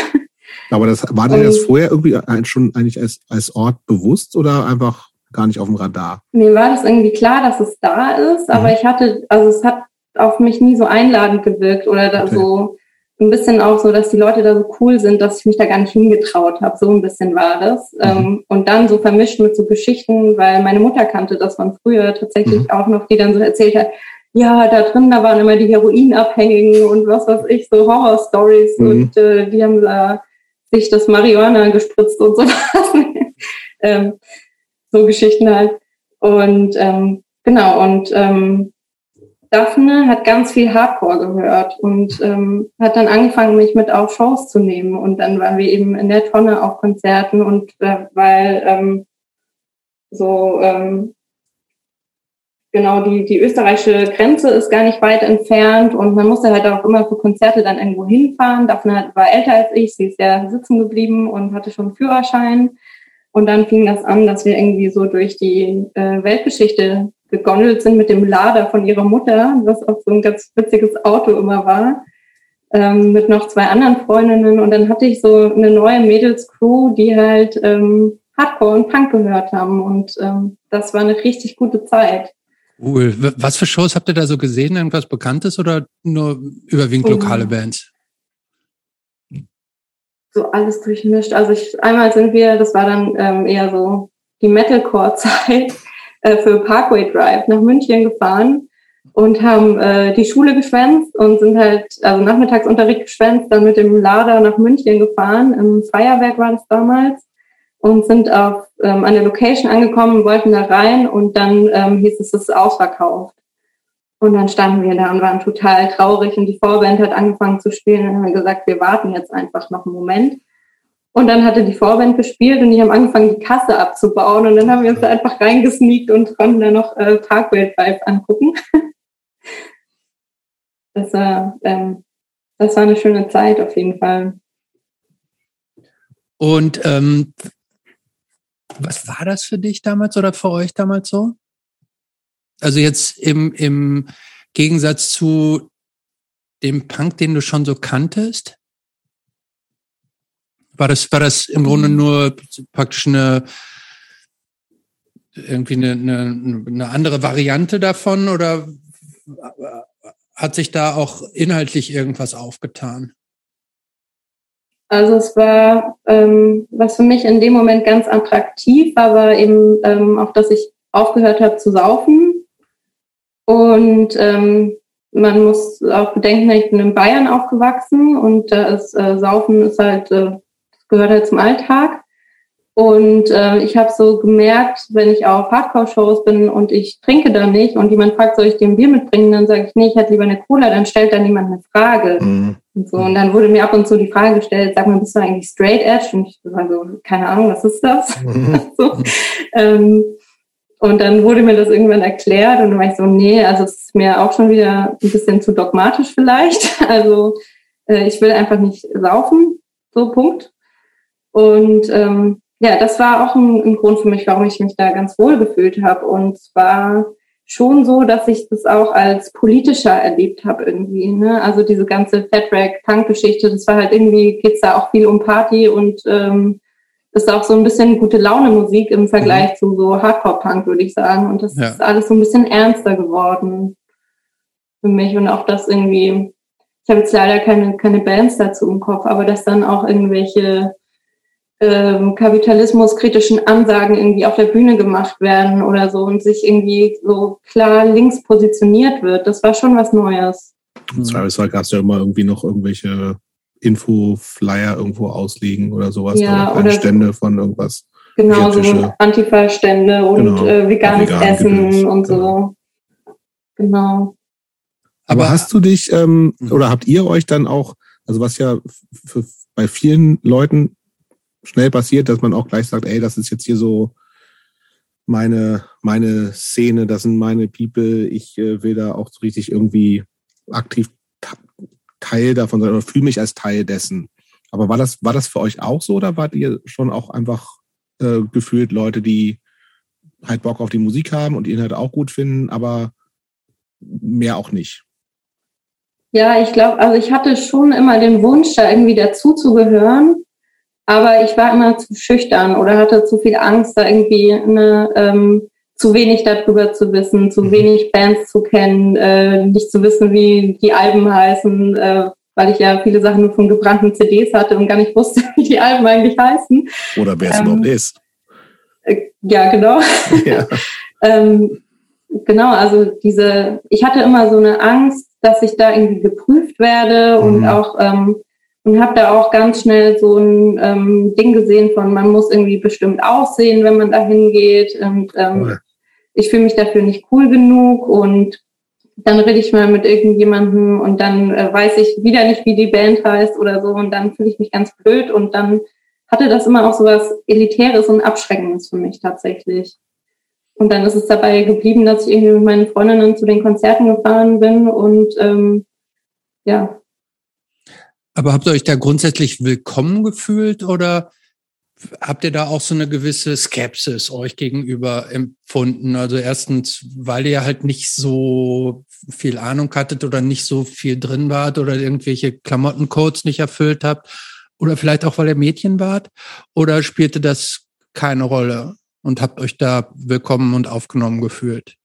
Aber das war dir das vorher irgendwie schon eigentlich als, als Ort bewusst oder einfach gar nicht auf dem Radar? Mir war das irgendwie klar, dass es da ist, aber mhm. ich hatte, also es hat auf mich nie so einladend gewirkt oder da okay. so ein bisschen auch so, dass die Leute da so cool sind, dass ich mich da gar nicht hingetraut habe. So ein bisschen war das. Mhm. Ähm, und dann so vermischt mit so Geschichten, weil meine Mutter kannte das von früher tatsächlich mhm. auch noch, die dann so erzählt hat, ja, da drin, da waren immer die Heroinabhängigen und was weiß ich, so Horror-Stories mhm. und äh, die haben da sich das Marihuana gespritzt und so was. ähm, so Geschichten halt. Und ähm, genau, und ähm, Daphne hat ganz viel Hardcore gehört und ähm, hat dann angefangen, mich mit auf Shows zu nehmen. Und dann waren wir eben in der Tonne auf Konzerten und äh, weil ähm, so ähm, genau die, die österreichische Grenze ist gar nicht weit entfernt und man musste halt auch immer für Konzerte dann irgendwo hinfahren. Daphne war älter als ich, sie ist ja sitzen geblieben und hatte schon einen Führerschein. Und dann fing das an, dass wir irgendwie so durch die äh, Weltgeschichte gegondelt sind mit dem Lader von ihrer Mutter, was auch so ein ganz witziges Auto immer war, ähm, mit noch zwei anderen Freundinnen. Und dann hatte ich so eine neue Mädels-Crew, die halt ähm, Hardcore und Punk gehört haben. Und ähm, das war eine richtig gute Zeit. Cool. Was für Shows habt ihr da so gesehen? Irgendwas Bekanntes oder nur überwiegend lokale Bands? So alles durchmischt. Also ich, einmal sind wir, das war dann ähm, eher so die Metalcore-Zeit äh, für Parkway Drive nach München gefahren und haben äh, die Schule geschwänzt und sind halt, also Nachmittagsunterricht geschwänzt, dann mit dem Lader nach München gefahren. Im Feuerwerk war das damals und sind auf, ähm, an der Location angekommen, wollten da rein und dann ähm, hieß es, es ist ausverkauft. Und dann standen wir da und waren total traurig und die Vorband hat angefangen zu spielen. Und haben gesagt, wir warten jetzt einfach noch einen Moment. Und dann hatte die Vorband gespielt und die haben angefangen, die Kasse abzubauen. Und dann haben wir uns da einfach reingesneakt und konnten dann noch äh, Parkway Drive angucken. das, war, ähm, das war eine schöne Zeit auf jeden Fall. Und ähm, was war das für dich damals oder für euch damals so? Also jetzt im, im Gegensatz zu dem Punk, den du schon so kanntest? War das, war das im Grunde mhm. nur praktisch eine, irgendwie eine, eine, eine andere Variante davon oder hat sich da auch inhaltlich irgendwas aufgetan? Also es war, ähm, was für mich in dem Moment ganz attraktiv war, war eben ähm, auch, dass ich aufgehört habe zu saufen. Und ähm, man muss auch bedenken, ich bin in Bayern aufgewachsen und da ist äh, Saufen ist halt, äh, gehört halt zum Alltag. Und äh, ich habe so gemerkt, wenn ich auf Hardcore-Shows bin und ich trinke da nicht und jemand fragt, soll ich dir ein Bier mitbringen, dann sage ich, nee, ich hätte lieber eine Cola, dann stellt da niemand eine Frage. Mhm. Und so. Und dann wurde mir ab und zu die Frage gestellt, sag mal, bist du eigentlich straight edge? Und ich war so, keine Ahnung, was ist das? Mhm. so. ähm, und dann wurde mir das irgendwann erklärt und dann war ich so, nee, also es ist mir auch schon wieder ein bisschen zu dogmatisch vielleicht. Also äh, ich will einfach nicht saufen, so Punkt. Und ähm, ja, das war auch ein, ein, Grund für mich, warum ich mich da ganz wohl gefühlt habe. Und zwar schon so, dass ich das auch als politischer erlebt habe irgendwie. Ne? Also diese ganze Fat-Rack-Punk-Geschichte, das war halt irgendwie, geht's da auch viel um Party und ähm, ist auch so ein bisschen gute Laune-Musik im Vergleich mhm. zu so Hardcore-Punk, würde ich sagen. Und das ja. ist alles so ein bisschen ernster geworden für mich. Und auch das irgendwie, ich habe jetzt leider keine, keine Bands dazu im Kopf, aber dass dann auch irgendwelche ähm, kapitalismuskritischen Ansagen irgendwie auf der Bühne gemacht werden oder so und sich irgendwie so klar links positioniert wird. Das war schon was Neues. Im Zweifelsfall gab es ja immer irgendwie noch irgendwelche Info-Flyer irgendwo ausliegen oder sowas. Ja, oder, oder Stände von irgendwas. Genau, so Antifa-Stände und genau, äh, veganes vegan Essen Gedöns, und so. Genau. genau. Aber hast du dich ähm, mhm. oder habt ihr euch dann auch, also was ja für, bei vielen Leuten schnell passiert, dass man auch gleich sagt, ey, das ist jetzt hier so meine, meine Szene, das sind meine People, ich äh, will da auch so richtig irgendwie aktiv Teil davon sein oder fühle mich als Teil dessen. Aber war das, war das für euch auch so oder wart ihr schon auch einfach äh, gefühlt Leute, die halt Bock auf die Musik haben und ihn halt auch gut finden, aber mehr auch nicht? Ja, ich glaube, also ich hatte schon immer den Wunsch, da irgendwie dazuzugehören. Aber ich war immer zu schüchtern oder hatte zu viel Angst, da irgendwie eine, ähm, zu wenig darüber zu wissen, zu mhm. wenig Bands zu kennen, äh, nicht zu wissen, wie die Alben heißen, äh, weil ich ja viele Sachen nur von gebrannten CDs hatte und gar nicht wusste, wie die Alben eigentlich heißen. Oder wer es ähm, überhaupt ist. Äh, ja, genau. Ja. ähm, genau, also diese, ich hatte immer so eine Angst, dass ich da irgendwie geprüft werde mhm. und auch ähm, und habe da auch ganz schnell so ein ähm, Ding gesehen von, man muss irgendwie bestimmt aussehen, wenn man da hingeht. Und ähm, cool. ich fühle mich dafür nicht cool genug und dann rede ich mal mit irgendjemandem und dann äh, weiß ich wieder nicht, wie die Band heißt oder so und dann fühle ich mich ganz blöd und dann hatte das immer auch so was Elitäres und Abschreckendes für mich tatsächlich. Und dann ist es dabei geblieben, dass ich irgendwie mit meinen Freundinnen zu den Konzerten gefahren bin und ähm, ja, aber habt ihr euch da grundsätzlich willkommen gefühlt oder habt ihr da auch so eine gewisse Skepsis euch gegenüber empfunden? Also erstens, weil ihr halt nicht so viel Ahnung hattet oder nicht so viel drin wart oder irgendwelche Klamottencodes nicht erfüllt habt oder vielleicht auch, weil ihr Mädchen wart oder spielte das keine Rolle und habt euch da willkommen und aufgenommen gefühlt?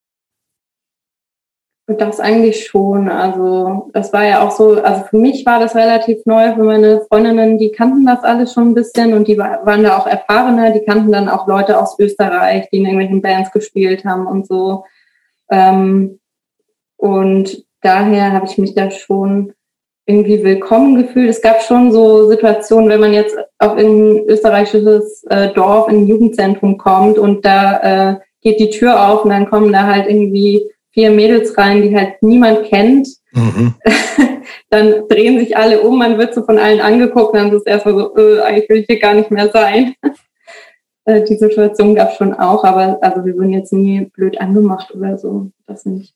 Das eigentlich schon. Also das war ja auch so, also für mich war das relativ neu, für meine Freundinnen, die kannten das alles schon ein bisschen und die waren da auch erfahrener, die kannten dann auch Leute aus Österreich, die in irgendwelchen Bands gespielt haben und so. Ähm, und daher habe ich mich da schon irgendwie willkommen gefühlt. Es gab schon so Situationen, wenn man jetzt auf ein österreichisches äh, Dorf, in ein Jugendzentrum kommt und da äh, geht die Tür auf und dann kommen da halt irgendwie vier Mädels rein, die halt niemand kennt. Mhm. dann drehen sich alle um, man wird so von allen angeguckt, dann ist es erstmal so, äh, eigentlich will ich hier gar nicht mehr sein. Äh, die Situation gab es schon auch, aber also wir wurden jetzt nie blöd angemacht oder so, das nicht.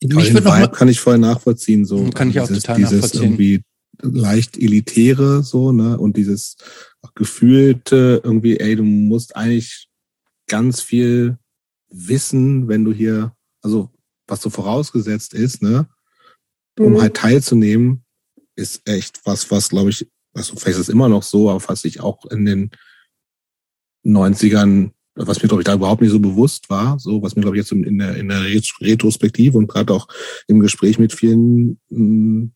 Mich den Vibe kann ich voll nachvollziehen, so kann ich auch dieses, total dieses nachvollziehen. irgendwie leicht elitäre so ne und dieses gefühlte irgendwie, ey, du musst eigentlich ganz viel wissen, wenn du hier also was so vorausgesetzt ist, ne, um mhm. halt teilzunehmen, ist echt was, was glaube ich, also vielleicht ist es immer noch so, aber was ich auch in den 90ern, was mir glaube ich da überhaupt nicht so bewusst war, so was mir glaube ich jetzt in der, in der Retrospektive und gerade auch im Gespräch mit vielen hm,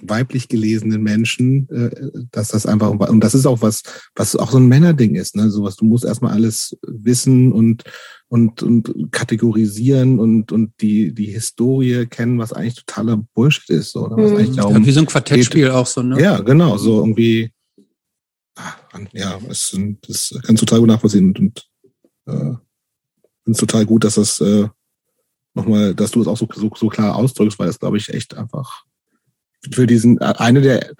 weiblich gelesenen Menschen, äh, dass das einfach, und das ist auch was, was auch so ein Männerding ist, ne? Sowas, du musst erstmal alles wissen und, und, und kategorisieren und, und die, die Historie kennen, was eigentlich totaler Bullshit ist, so, ne? was mhm. eigentlich darum ja, wie so ein Quartettspiel geht. auch so, ne? Ja, genau, so irgendwie, ah, ja, es, das kannst du total gut nachvollziehen und, und äh, finde es total gut, dass das, äh, nochmal, dass du es auch so, so, so klar ausdrückst, weil das, glaube ich, echt einfach für diesen, äh, eine der,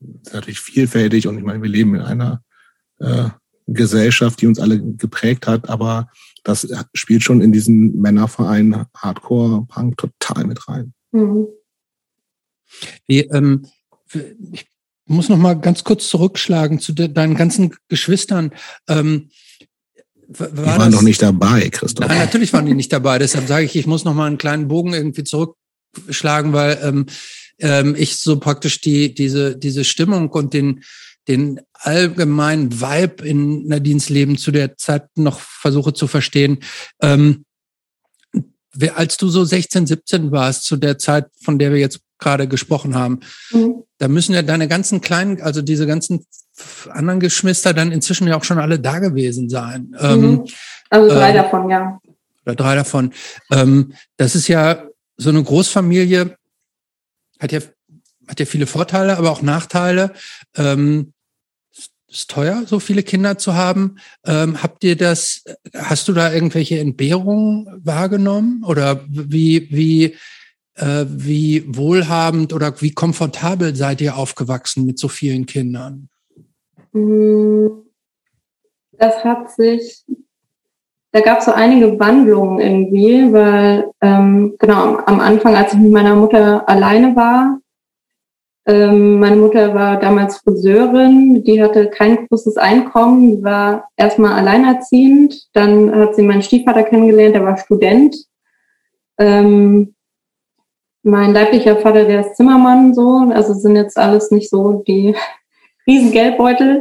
ist natürlich vielfältig und ich meine, wir leben in einer äh, Gesellschaft, die uns alle geprägt hat, aber das spielt schon in diesen Männerverein Hardcore Punk total mit rein. Mhm. Wie, ähm, ich muss noch mal ganz kurz zurückschlagen zu de deinen ganzen Geschwistern. Ähm, war die waren das, noch nicht dabei, Christoph. Nein, natürlich waren die nicht dabei. Deshalb sage ich, ich muss noch mal einen kleinen Bogen irgendwie zurückschlagen, weil ähm, ähm, ich so praktisch die, diese, diese Stimmung und den, den allgemeinen Vibe in Nadines Leben zu der Zeit noch versuche zu verstehen. Ähm, als du so 16, 17 warst, zu der Zeit, von der wir jetzt gerade gesprochen haben, mhm. da müssen ja deine ganzen kleinen, also diese ganzen anderen Geschwister dann inzwischen ja auch schon alle da gewesen sein. Ähm, mhm. Also drei äh, davon, ja. Oder drei davon. Ähm, das ist ja so eine Großfamilie, hat ja, hat ja viele Vorteile, aber auch Nachteile. Ähm, ist teuer, so viele Kinder zu haben. Ähm, habt ihr das, hast du da irgendwelche Entbehrungen wahrgenommen? Oder wie, wie, äh, wie wohlhabend oder wie komfortabel seid ihr aufgewachsen mit so vielen Kindern? Hm, das hat sich, da gab es so einige Wandlungen irgendwie, weil ähm, genau am Anfang, als ich mit meiner Mutter alleine war, ähm, meine Mutter war damals Friseurin, die hatte kein großes Einkommen, die war erstmal alleinerziehend, dann hat sie meinen Stiefvater kennengelernt, der war Student. Ähm, mein leiblicher Vater, der ist Zimmermann, so, also sind jetzt alles nicht so die riesen Geldbeutel.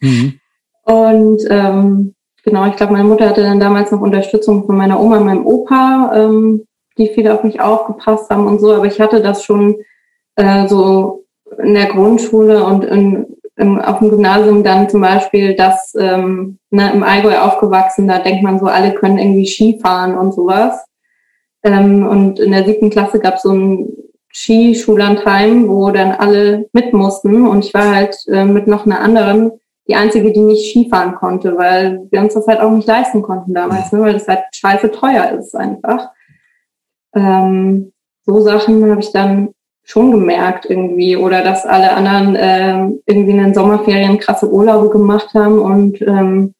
Mhm. Und ähm, genau, ich glaube, meine Mutter hatte dann damals noch Unterstützung von meiner Oma und meinem Opa, ähm, die viel auf mich aufgepasst haben und so. Aber ich hatte das schon äh, so in der Grundschule und in, im, auf dem Gymnasium dann zum Beispiel, dass ähm, ne, im Allgäu aufgewachsen, da denkt man so, alle können irgendwie Skifahren und sowas. Ähm, und in der siebten Klasse gab es so ein Skischullandheim, wo dann alle mit mussten. Und ich war halt äh, mit noch einer anderen die einzige, die nicht Skifahren konnte, weil wir uns das halt auch nicht leisten konnten damals, ne, weil das halt scheiße teuer ist einfach. Ähm, so Sachen habe ich dann schon gemerkt irgendwie oder dass alle anderen äh, irgendwie in den Sommerferien krasse Urlaube gemacht haben und ähm,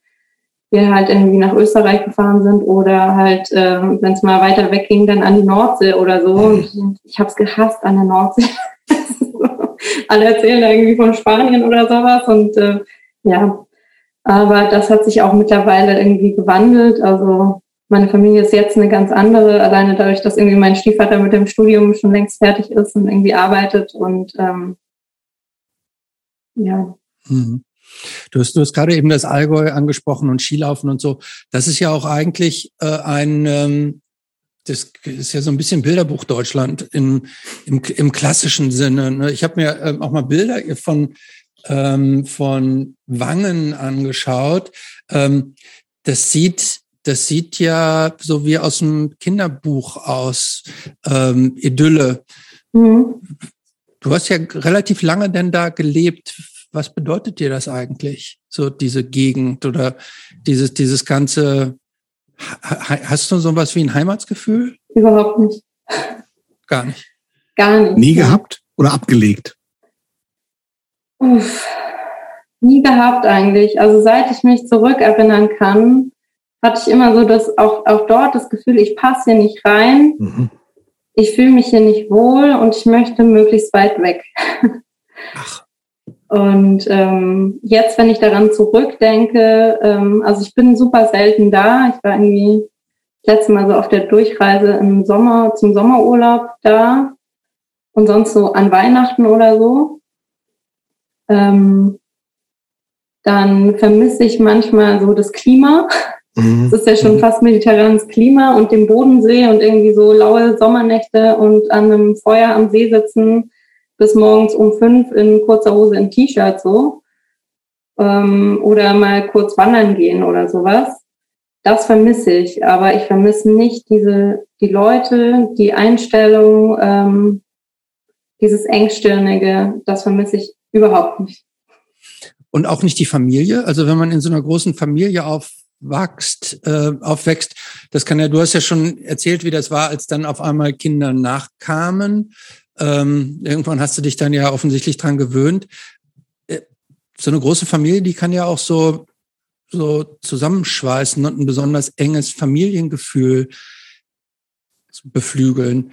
wir halt irgendwie nach Österreich gefahren sind oder halt, äh, wenn es mal weiter weg ging, dann an die Nordsee oder so. Und ich, ich habe es gehasst an der Nordsee. Alle erzählen irgendwie von Spanien oder sowas und äh, ja, aber das hat sich auch mittlerweile irgendwie gewandelt. Also meine Familie ist jetzt eine ganz andere, alleine dadurch, dass irgendwie mein Stiefvater mit dem Studium schon längst fertig ist und irgendwie arbeitet und ähm, ja. Mhm. Du hast, du hast gerade eben das Allgäu angesprochen und Skilaufen und so. Das ist ja auch eigentlich äh, ein, ähm, das ist ja so ein bisschen Bilderbuch Deutschland im, im, im klassischen Sinne. Ne? Ich habe mir ähm, auch mal Bilder von, ähm, von Wangen angeschaut. Ähm, das sieht das sieht ja so wie aus einem Kinderbuch aus, ähm, Idylle. Mhm. Du hast ja relativ lange denn da gelebt was bedeutet dir das eigentlich? So diese Gegend oder dieses, dieses ganze, hast du so was wie ein Heimatsgefühl? Überhaupt nicht. Gar nicht. Gar nicht. Nie ja. gehabt oder abgelegt? Uff, nie gehabt eigentlich. Also seit ich mich zurückerinnern kann, hatte ich immer so das auch, auch dort das Gefühl, ich passe hier nicht rein. Mhm. Ich fühle mich hier nicht wohl und ich möchte möglichst weit weg. Ach. Und ähm, jetzt, wenn ich daran zurückdenke, ähm, also ich bin super selten da. Ich war irgendwie das letzte Mal so auf der Durchreise im Sommer zum Sommerurlaub da und sonst so an Weihnachten oder so. Ähm, dann vermisse ich manchmal so das Klima. Mhm. Es ist ja schon mhm. fast mediterranes Klima und den Bodensee und irgendwie so laue Sommernächte und an einem Feuer am See sitzen bis morgens um fünf in kurzer Hose in T-Shirt so. Ähm, oder mal kurz wandern gehen oder sowas. Das vermisse ich, aber ich vermisse nicht diese, die Leute, die Einstellung, ähm, dieses Engstirnige, das vermisse ich überhaupt nicht. Und auch nicht die Familie? Also wenn man in so einer großen Familie aufwächst, äh, aufwächst, das kann ja, du hast ja schon erzählt, wie das war, als dann auf einmal Kinder nachkamen. Ähm, irgendwann hast du dich dann ja offensichtlich dran gewöhnt. Äh, so eine große Familie, die kann ja auch so, so zusammenschweißen und ein besonders enges Familiengefühl beflügeln.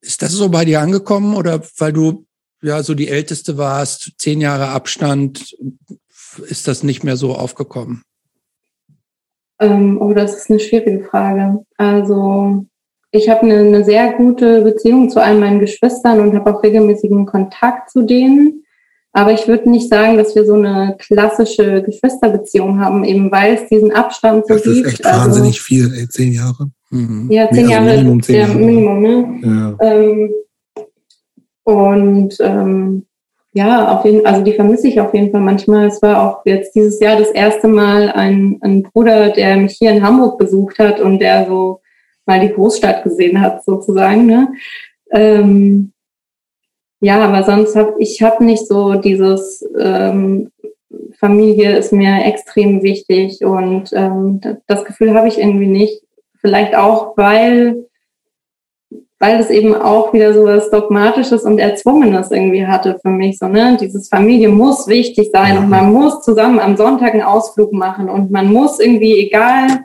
Ist das so bei dir angekommen oder weil du ja so die Älteste warst, zehn Jahre Abstand, ist das nicht mehr so aufgekommen? Ähm, oh, das ist eine schwierige Frage. Also ich habe eine, eine sehr gute Beziehung zu allen meinen Geschwistern und habe auch regelmäßigen Kontakt zu denen. Aber ich würde nicht sagen, dass wir so eine klassische Geschwisterbeziehung haben, eben weil es diesen Abstand so gibt. Das ist echt also, wahnsinnig viel, ey, zehn Jahre. Mhm. Ja, zehn Jahre, also Minimum zehn ja, Jahre. Minimum, ne? Ja. Ähm, und ähm, ja, auf jeden also die vermisse ich auf jeden Fall manchmal. Es war auch jetzt dieses Jahr das erste Mal ein, ein Bruder, der mich hier in Hamburg besucht hat und der so mal die Großstadt gesehen hat, sozusagen. Ne? Ähm, ja, aber sonst habe ich hab nicht so dieses ähm, Familie ist mir extrem wichtig und ähm, das Gefühl habe ich irgendwie nicht. Vielleicht auch, weil weil es eben auch wieder so was Dogmatisches und Erzwungenes irgendwie hatte für mich. So, ne? Dieses Familie muss wichtig sein und man muss zusammen am Sonntag einen Ausflug machen und man muss irgendwie, egal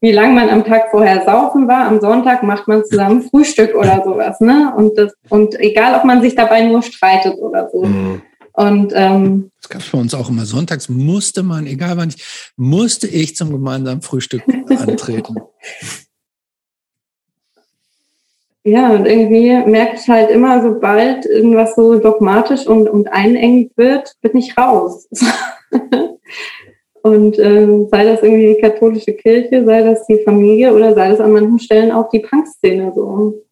wie lange man am Tag vorher saufen war, am Sonntag macht man zusammen Frühstück oder sowas, ne? Und das, und egal, ob man sich dabei nur streitet oder so. Mhm. Und ähm, das gab es bei uns auch immer. Sonntags musste man, egal wann ich, musste ich zum gemeinsamen Frühstück antreten. ja, und irgendwie merke ich halt immer, sobald irgendwas so dogmatisch und, und einengt wird, bin ich raus. und ähm, sei das irgendwie die katholische Kirche, sei das die Familie oder sei das an manchen Stellen auch die Punkszene so.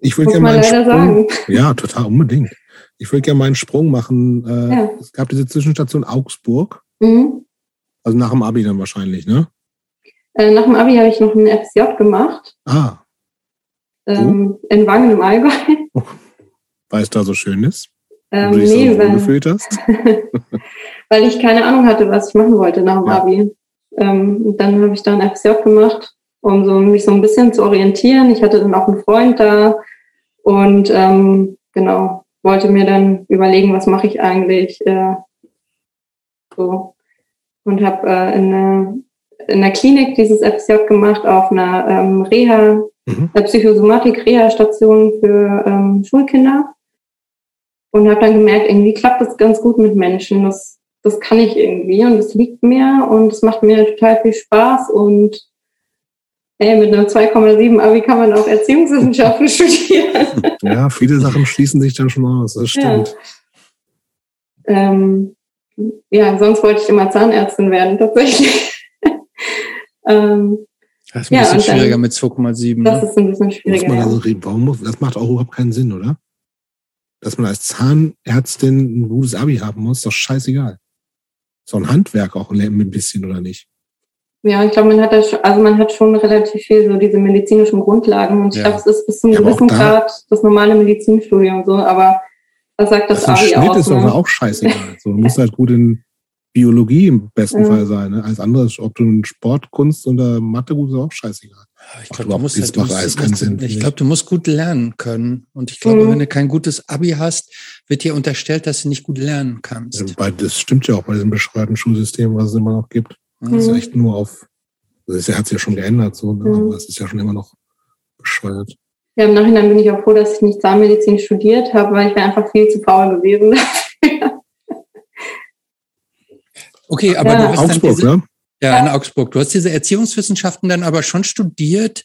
Ich würde gerne meinen Sprung, sagen. Ja, total unbedingt. Ich würde gerne meinen Sprung machen. Äh, ja. Es gab diese Zwischenstation Augsburg. Mhm. Also nach dem Abi dann wahrscheinlich, ne? Äh, nach dem Abi habe ich noch ein FSJ gemacht. Ah. Ähm, oh. In Wangen im Allgäu. Oh. Weil es da so schön ist? Ähm, du dich nee, so weil, gefühlt hast? weil ich keine Ahnung hatte, was ich machen wollte nach dem ja. Abi. Ähm, dann habe ich da ein FSJ gemacht, um so, mich so ein bisschen zu orientieren. Ich hatte dann auch einen Freund da und ähm, genau, wollte mir dann überlegen, was mache ich eigentlich. Äh, so. Und habe äh, in, der, in der Klinik dieses FSJ gemacht auf einer ähm, Reha, mhm. Äh, Psychosomatik-Reha-Station für ähm, Schulkinder. Und habe dann gemerkt, irgendwie klappt das ganz gut mit Menschen. Das, das kann ich irgendwie und es liegt mir und es macht mir total viel Spaß und Ey, mit einem 2,7 Abi kann man auch Erziehungswissenschaften studieren. Ja, viele Sachen schließen sich dann schon aus, das stimmt. Ja, ähm, ja sonst wollte ich immer Zahnärztin werden, tatsächlich. ähm, das ist ein ja, bisschen schwieriger dann, mit 2,7. Das ne? ist ein bisschen schwieriger. Muss man also reden. Warum muss, das macht auch überhaupt keinen Sinn, oder? Dass man als Zahnärztin ein gutes Abi haben muss, ist doch scheißegal. So ein Handwerk auch ein bisschen, oder nicht? Ja, ich glaube, man hat das, also man hat schon relativ viel so diese medizinischen Grundlagen und ich ja. glaube, es ist bis zum ja, gewissen da, Grad das normale Medizinstudium so, aber was sagt das, das Abi Schnitt aus? ist ne? aber auch scheißegal. so, du musst halt gut in Biologie im besten ja. Fall sein. Ne? Alles andere, ob du in Sport, Kunst oder Mathe gut ist auch scheißegal. Ich glaube, du musst, halt, du musst, ich glaub, du musst gut lernen können. Und ich glaube, mhm. wenn du kein gutes Abi hast, wird dir unterstellt, dass du nicht gut lernen kannst. Ja, das stimmt ja auch bei diesem bescheuerten Schulsystem, was es immer noch gibt. Mhm. Das ist echt nur auf, das hat sich ja schon geändert, so, ne? Mhm. aber es ist ja schon immer noch bescheuert. Ja, im Nachhinein bin ich auch froh, dass ich nicht Zahnmedizin studiert habe, weil ich wäre einfach viel zu faul gewesen. Okay, aber ja. du hast Augsburg, dann diese, ne? Ja, in Augsburg. Du hast diese Erziehungswissenschaften dann aber schon studiert,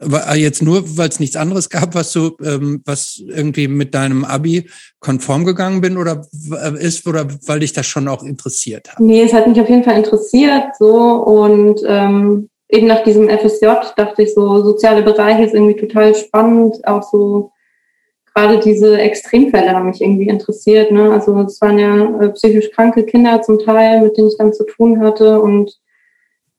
äh, jetzt nur, weil es nichts anderes gab, was so, ähm, was irgendwie mit deinem Abi konform gegangen bin oder äh, ist oder weil dich das schon auch interessiert hat? Nee, es hat mich auf jeden Fall interessiert so und ähm, eben nach diesem FSJ dachte ich so, soziale Bereiche ist irgendwie total spannend, auch so gerade diese Extremfälle haben mich irgendwie interessiert. Ne? Also es waren ja äh, psychisch kranke Kinder zum Teil, mit denen ich dann zu tun hatte und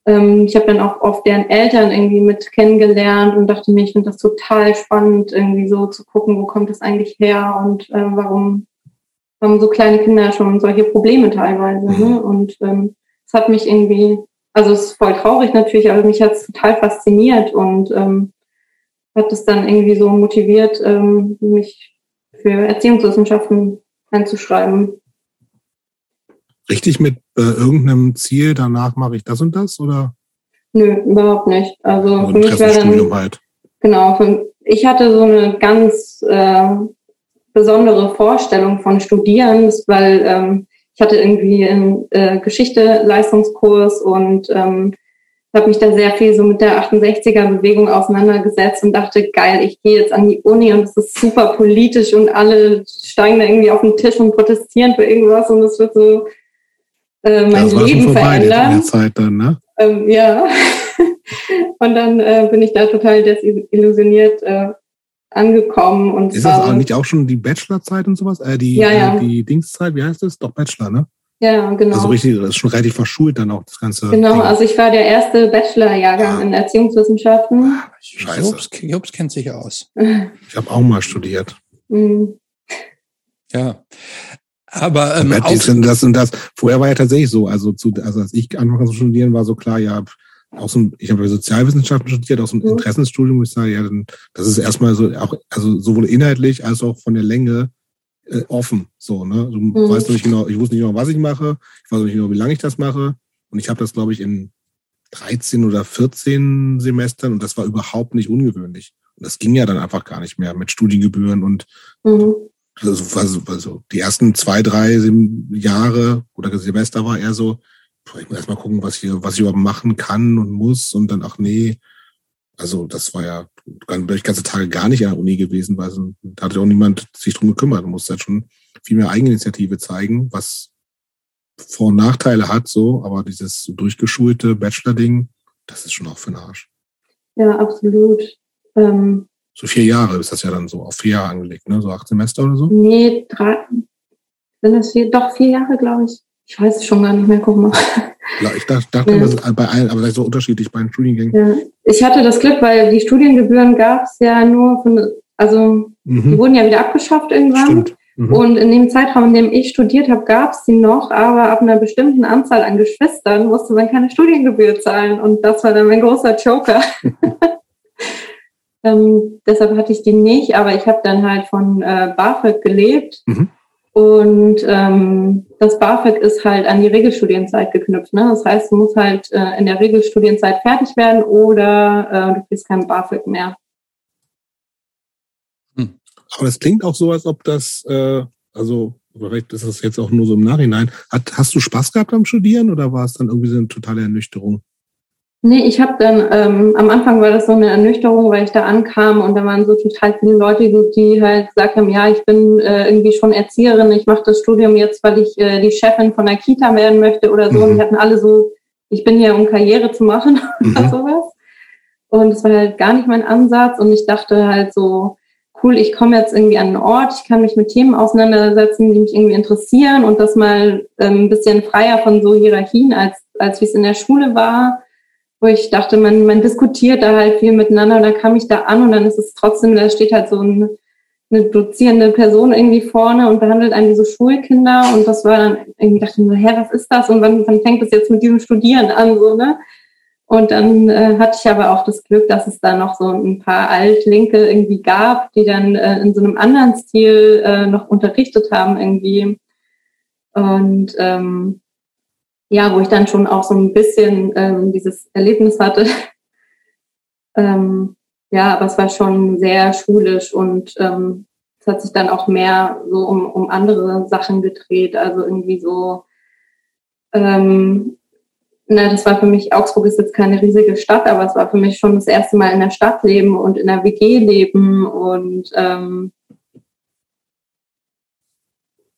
ähm, ich habe dann auch oft deren Eltern irgendwie mit kennengelernt und dachte mir, ich finde das total spannend, irgendwie so zu gucken, wo kommt das eigentlich her und äh, warum haben so kleine Kinder schon solche Probleme teilweise. Ne? Mhm. Und ähm, es hat mich irgendwie, also es ist voll traurig natürlich, aber mich hat es total fasziniert und ähm, hat es dann irgendwie so motiviert, ähm, mich für Erziehungswissenschaften einzuschreiben richtig mit äh, irgendeinem Ziel, danach mache ich das und das, oder? Nö, überhaupt nicht. Also Nur für mich war dann, halt. genau, für, ich hatte so eine ganz äh, besondere Vorstellung von Studieren, weil ähm, ich hatte irgendwie einen äh, Geschichte-Leistungskurs und ähm, habe mich da sehr viel so mit der 68er-Bewegung auseinandergesetzt und dachte, geil, ich gehe jetzt an die Uni und es ist super politisch und alle steigen da irgendwie auf den Tisch und protestieren für irgendwas und es wird so äh, mein ja, Leben verändern. Dann, ne? Ähm, ja. und dann äh, bin ich da total desillusioniert äh, angekommen. Und ist das auch nicht auch schon die Bachelorzeit und sowas? Äh, die, ja, ja. Äh, die Dingszeit, wie heißt das? Doch Bachelor, ne? Ja, genau. Also richtig, das ist schon relativ verschult dann auch das Ganze. Genau, Ding. also ich war der erste Bachelorjahrgang ah. in Erziehungswissenschaften. Ah, Scheiße. Jobs, Jobs kennt sich aus. Ich habe auch mal studiert. Mhm. Ja. Aber ähm, das und das und das. Vorher war ja tatsächlich so. Also, zu, also als ich angefangen zu studieren, war so klar, ja, auch so, ich habe Sozialwissenschaften studiert, aus so einem mhm. Interessenstudium, wo ich sage, ja, dann, das ist erstmal so, auch, also sowohl inhaltlich als auch von der Länge äh, offen. So, ne? Du mhm. weißt nicht genau, ich wusste nicht genau, was ich mache, ich weiß nicht genau, wie lange ich das mache. Und ich habe das, glaube ich, in 13 oder 14 Semestern und das war überhaupt nicht ungewöhnlich. Und das ging ja dann einfach gar nicht mehr mit Studiengebühren und mhm also, also, also die ersten zwei, drei Jahre oder Semester war eher so, ich muss erstmal gucken, was ich, was ich überhaupt machen kann und muss und dann, ach nee, also das war ja bin ich ganze Tage gar nicht an der Uni gewesen, weil da hat ja auch niemand sich drum gekümmert. Du musst halt schon viel mehr Eigeninitiative zeigen, was Vor- und Nachteile hat, so, aber dieses durchgeschulte Bachelor-Ding, das ist schon auch für den Arsch. Ja, absolut. Ähm, so vier Jahre ist das ja dann so, auf vier Jahre angelegt, ne? So acht Semester oder so? Nee, drei, sind das vier, doch vier Jahre, glaube ich. Ich weiß es schon gar nicht mehr, guck mal. Ich dachte, dachte ja. das bei allen, aber das ist so unterschiedlich bei den Studiengängen. Ja. Ich hatte das Glück, weil die Studiengebühren gab es ja nur von, also mhm. die wurden ja wieder abgeschafft irgendwann. Mhm. Und in dem Zeitraum, in dem ich studiert habe, gab es die noch, aber ab einer bestimmten Anzahl an Geschwistern musste man keine Studiengebühr zahlen. Und das war dann mein großer Joker. ähm, deshalb hatte ich die nicht, aber ich habe dann halt von äh, BAföG gelebt. Mhm. Und ähm, das BAföG ist halt an die Regelstudienzeit geknüpft. Ne? Das heißt, du musst halt äh, in der Regelstudienzeit fertig werden oder äh, du kriegst kein BAföG mehr. Hm. Aber das klingt auch so, als ob das, äh, also vielleicht ist das jetzt auch nur so im Nachhinein. Hat, hast du Spaß gehabt am Studieren oder war es dann irgendwie so eine totale Ernüchterung? Nee, ich habe dann, ähm, am Anfang war das so eine Ernüchterung, weil ich da ankam und da waren so total viele Leute, die halt gesagt haben, ja, ich bin äh, irgendwie schon Erzieherin, ich mache das Studium jetzt, weil ich äh, die Chefin von der Kita werden möchte oder so. Mhm. Und die hatten alle so, ich bin hier, um Karriere zu machen mhm. oder sowas. Und das war halt gar nicht mein Ansatz und ich dachte halt so, cool, ich komme jetzt irgendwie an einen Ort, ich kann mich mit Themen auseinandersetzen, die mich irgendwie interessieren und das mal ähm, ein bisschen freier von so Hierarchien, als, als wie es in der Schule war wo ich dachte, man, man diskutiert da halt viel miteinander und dann kam ich da an und dann ist es trotzdem, da steht halt so ein, eine dozierende Person irgendwie vorne und behandelt einen wie so Schulkinder und das war dann irgendwie dachte ich mir, hä, was ist das und wann, wann fängt das jetzt mit diesem Studieren an, so, ne? Und dann äh, hatte ich aber auch das Glück, dass es da noch so ein paar Altlinke irgendwie gab, die dann äh, in so einem anderen Stil äh, noch unterrichtet haben irgendwie. Und ähm, ja, wo ich dann schon auch so ein bisschen ähm, dieses Erlebnis hatte. ähm, ja, aber es war schon sehr schulisch und ähm, es hat sich dann auch mehr so um, um andere Sachen gedreht. Also irgendwie so, ähm, na, das war für mich, Augsburg ist jetzt keine riesige Stadt, aber es war für mich schon das erste Mal in der Stadt leben und in der WG leben und ähm,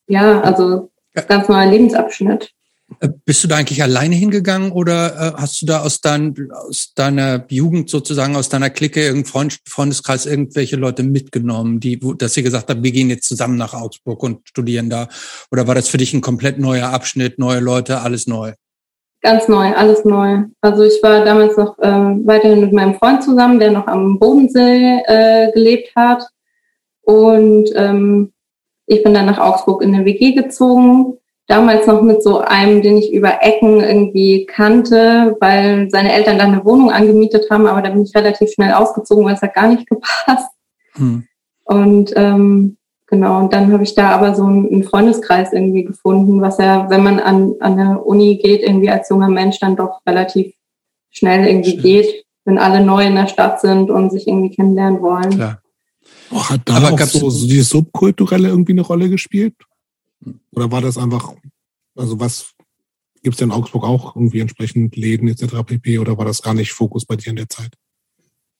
ja, also ganz neuer Lebensabschnitt. Äh, bist du da eigentlich alleine hingegangen oder äh, hast du da aus, dein, aus deiner Jugend sozusagen, aus deiner Clique, irgendein Freundeskreis irgendwelche Leute mitgenommen, die, dass sie gesagt haben, wir gehen jetzt zusammen nach Augsburg und studieren da? Oder war das für dich ein komplett neuer Abschnitt, neue Leute, alles neu? Ganz neu, alles neu. Also ich war damals noch äh, weiterhin mit meinem Freund zusammen, der noch am Bodensee äh, gelebt hat. Und ähm, ich bin dann nach Augsburg in eine WG gezogen damals noch mit so einem, den ich über Ecken irgendwie kannte, weil seine Eltern dann eine Wohnung angemietet haben, aber da bin ich relativ schnell ausgezogen, weil es hat gar nicht gepasst. Hm. Und ähm, genau, und dann habe ich da aber so einen Freundeskreis irgendwie gefunden, was ja, wenn man an, an der Uni geht, irgendwie als junger Mensch dann doch relativ schnell irgendwie Stimmt. geht, wenn alle neu in der Stadt sind und sich irgendwie kennenlernen wollen. Klar. Oh, hat da aber auch so, so die Subkulturelle irgendwie eine Rolle gespielt? Oder war das einfach, also was gibt es denn in Augsburg auch irgendwie entsprechend Läden etc. pp. Oder war das gar nicht Fokus bei dir in der Zeit?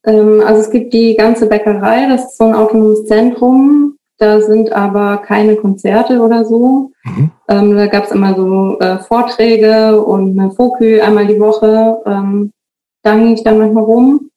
Ähm, also es gibt die ganze Bäckerei, das ist so ein autonomes Zentrum. Da sind aber keine Konzerte oder so. Mhm. Ähm, da gab es immer so äh, Vorträge und eine Fokü einmal die Woche. Ähm, da ging ich dann manchmal rum.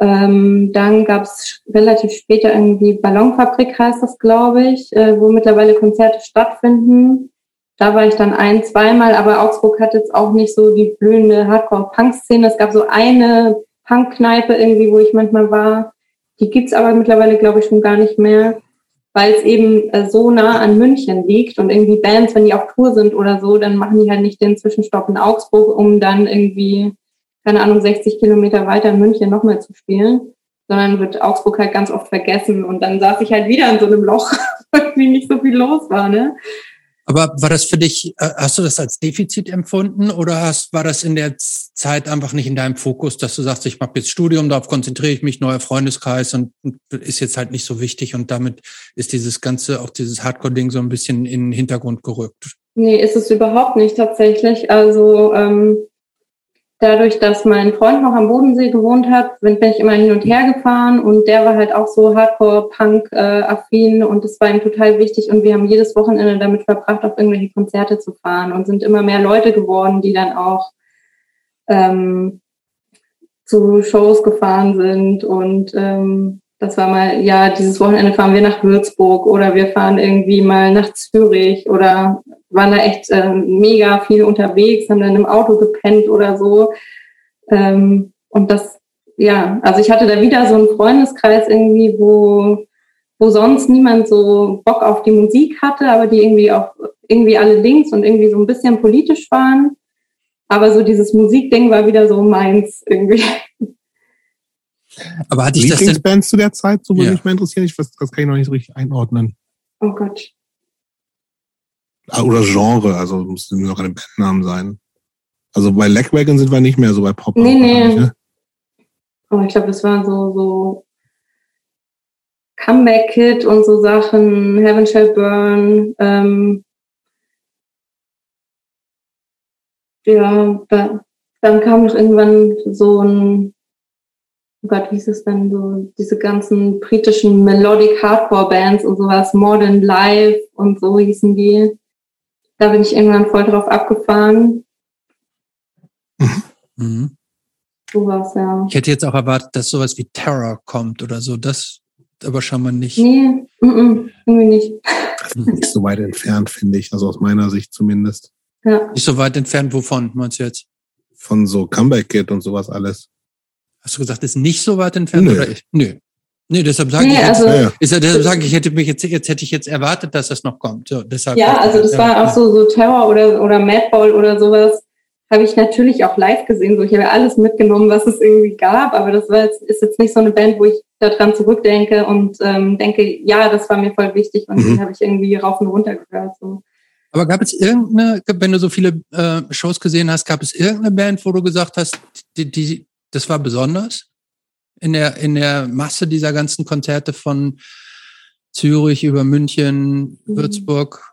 Ähm, dann gab es relativ später irgendwie Ballonfabrik heißt das, glaube ich, äh, wo mittlerweile Konzerte stattfinden. Da war ich dann ein, zweimal, aber Augsburg hat jetzt auch nicht so die blühende Hardcore-Punk-Szene. Es gab so eine Punk-Kneipe irgendwie, wo ich manchmal war. Die gibt's aber mittlerweile, glaube ich, schon gar nicht mehr, weil es eben äh, so nah an München liegt und irgendwie Bands, wenn die auf Tour sind oder so, dann machen die halt nicht den Zwischenstopp in Augsburg, um dann irgendwie keine Ahnung, 60 Kilometer weiter in München nochmal zu spielen, sondern wird Augsburg halt ganz oft vergessen. Und dann saß ich halt wieder in so einem Loch, irgendwie nicht so viel los war, ne? Aber war das für dich, äh, hast du das als Defizit empfunden oder hast, war das in der Zeit einfach nicht in deinem Fokus, dass du sagst, ich mache jetzt Studium, darauf konzentriere ich mich, neuer Freundeskreis und ist jetzt halt nicht so wichtig und damit ist dieses ganze, auch dieses Hardcore-Ding so ein bisschen in den Hintergrund gerückt? Nee, ist es überhaupt nicht tatsächlich. Also ähm, dadurch, dass mein Freund noch am Bodensee gewohnt hat, bin, bin ich immer hin und her gefahren und der war halt auch so Hardcore-Punk-affin und das war ihm total wichtig und wir haben jedes Wochenende damit verbracht, auf irgendwelche Konzerte zu fahren und sind immer mehr Leute geworden, die dann auch ähm, zu Shows gefahren sind und ähm, das war mal, ja, dieses Wochenende fahren wir nach Würzburg oder wir fahren irgendwie mal nach Zürich oder waren da echt äh, mega viel unterwegs, haben dann im Auto gepennt oder so. Ähm, und das, ja, also ich hatte da wieder so einen Freundeskreis irgendwie, wo, wo sonst niemand so Bock auf die Musik hatte, aber die irgendwie auch irgendwie alle links und irgendwie so ein bisschen politisch waren. Aber so dieses Musikding war wieder so meins irgendwie. Aber hatte ich das denn? zu der Zeit, so würde ja. mich mal interessieren. Ich, das, das kann ich noch nicht so richtig einordnen. Oh Gott. Ah, oder Genre, also muss nur noch eine Bandnamen sein. Also bei Legwagon sind wir nicht mehr so bei Pop. Nee, nee. Nicht, ne? Oh, ich glaube, das waren so, so Comeback Kid und so Sachen, Heaven Shall Burn, ähm, ja, da, dann kam noch irgendwann so ein oh Gott, wie hieß es denn so, diese ganzen britischen Melodic Hardcore Bands und sowas, Modern Life und so hießen die. Da bin ich irgendwann voll drauf abgefahren. Mhm. Sowas, ja. Ich hätte jetzt auch erwartet, dass sowas wie Terror kommt oder so. Das aber schon mal nicht. Nee, mm -mm, irgendwie nicht. nicht so weit entfernt, finde ich. Also aus meiner Sicht zumindest. Ja. Nicht so weit entfernt, wovon meinst du jetzt? Von so Comeback Kid und sowas alles. Hast du gesagt, ist nicht so weit entfernt Nö. oder ich? Nö. Nee, deshalb sage nee, ich, jetzt, also, ist, deshalb sage ich, hätte mich jetzt, jetzt hätte ich jetzt erwartet, dass das noch kommt. So, deshalb ja, also das ja, war auch so, so Terror oder, oder Madball oder sowas. Habe ich natürlich auch live gesehen. So, ich habe alles mitgenommen, was es irgendwie gab, aber das war jetzt, ist jetzt nicht so eine Band, wo ich daran zurückdenke und ähm, denke, ja, das war mir voll wichtig und mhm. die habe ich irgendwie rauf und runter gehört. So. Aber gab es irgendeine, wenn du so viele äh, Shows gesehen hast, gab es irgendeine Band, wo du gesagt hast, die, die, das war besonders in der, in der Masse dieser ganzen Konzerte von Zürich über München, mhm. Würzburg.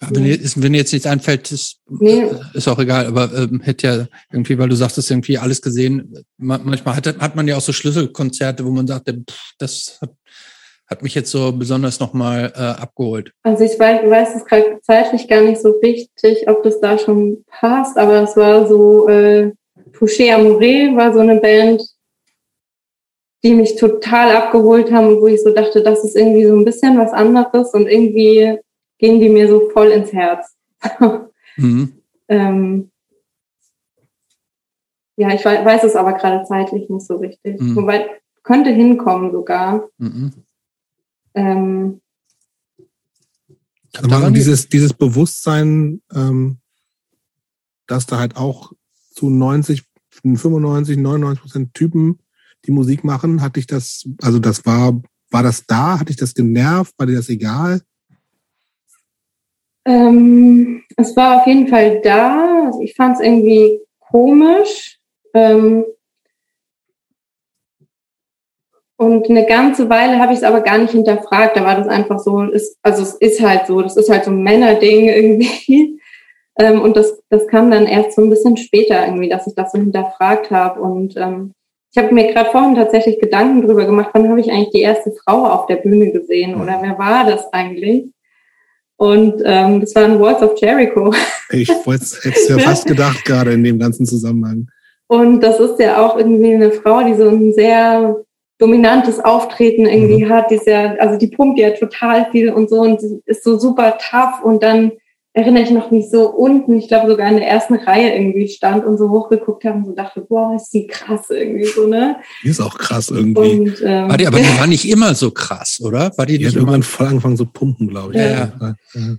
Wenn, jetzt, wenn jetzt nichts einfällt, ist, nee. ist auch egal, aber ähm, hätte ja irgendwie, weil du sagst, das irgendwie alles gesehen. Manchmal hat, hat man ja auch so Schlüsselkonzerte, wo man sagt, pff, das hat hat mich jetzt so besonders nochmal äh, abgeholt. Also ich weiß, weiß es gerade zeitlich gar nicht so richtig, ob das da schon passt, aber es war so, äh, Touché Amouré war so eine Band, die mich total abgeholt haben und wo ich so dachte, das ist irgendwie so ein bisschen was anderes und irgendwie gehen die mir so voll ins Herz. mhm. ähm, ja, ich weiß, weiß, es aber gerade zeitlich nicht so richtig. Mhm. Wobei könnte hinkommen sogar. Mhm. Ähm, Aber dieses, dieses Bewusstsein, ähm, dass da halt auch zu 90, 95, 99 Prozent Typen die Musik machen, hatte ich das, also das war, war das da? Hatte ich das genervt? War dir das egal? Ähm, es war auf jeden Fall da. Also ich fand es irgendwie komisch. Ähm, und eine ganze Weile habe ich es aber gar nicht hinterfragt. Da war das einfach so, ist, also es ist halt so, das ist halt so ein Männerding irgendwie. Ähm, und das, das kam dann erst so ein bisschen später irgendwie, dass ich das so hinterfragt habe. Und ähm, ich habe mir gerade vorhin tatsächlich Gedanken drüber gemacht, wann habe ich eigentlich die erste Frau auf der Bühne gesehen oder wer war das eigentlich? Und ähm, das war ein Walls of Jericho. Ich hätte es ja fast gedacht, gerade in dem ganzen Zusammenhang. Und das ist ja auch irgendwie eine Frau, die so ein sehr dominantes Auftreten irgendwie mhm. hat, die ist ja, also die pumpt ja total viel und so und ist so super tough und dann erinnere ich noch, wie ich so unten, ich glaube sogar in der ersten Reihe irgendwie stand und so hochgeguckt habe und so dachte, boah, ist die krass irgendwie so, ne? Die ist auch krass irgendwie. Und, ähm, war die, aber die war nicht immer so krass, oder? War die, die nicht hat irgendwann voll angefangen zu pumpen, glaube ich. Ja. ja. ja.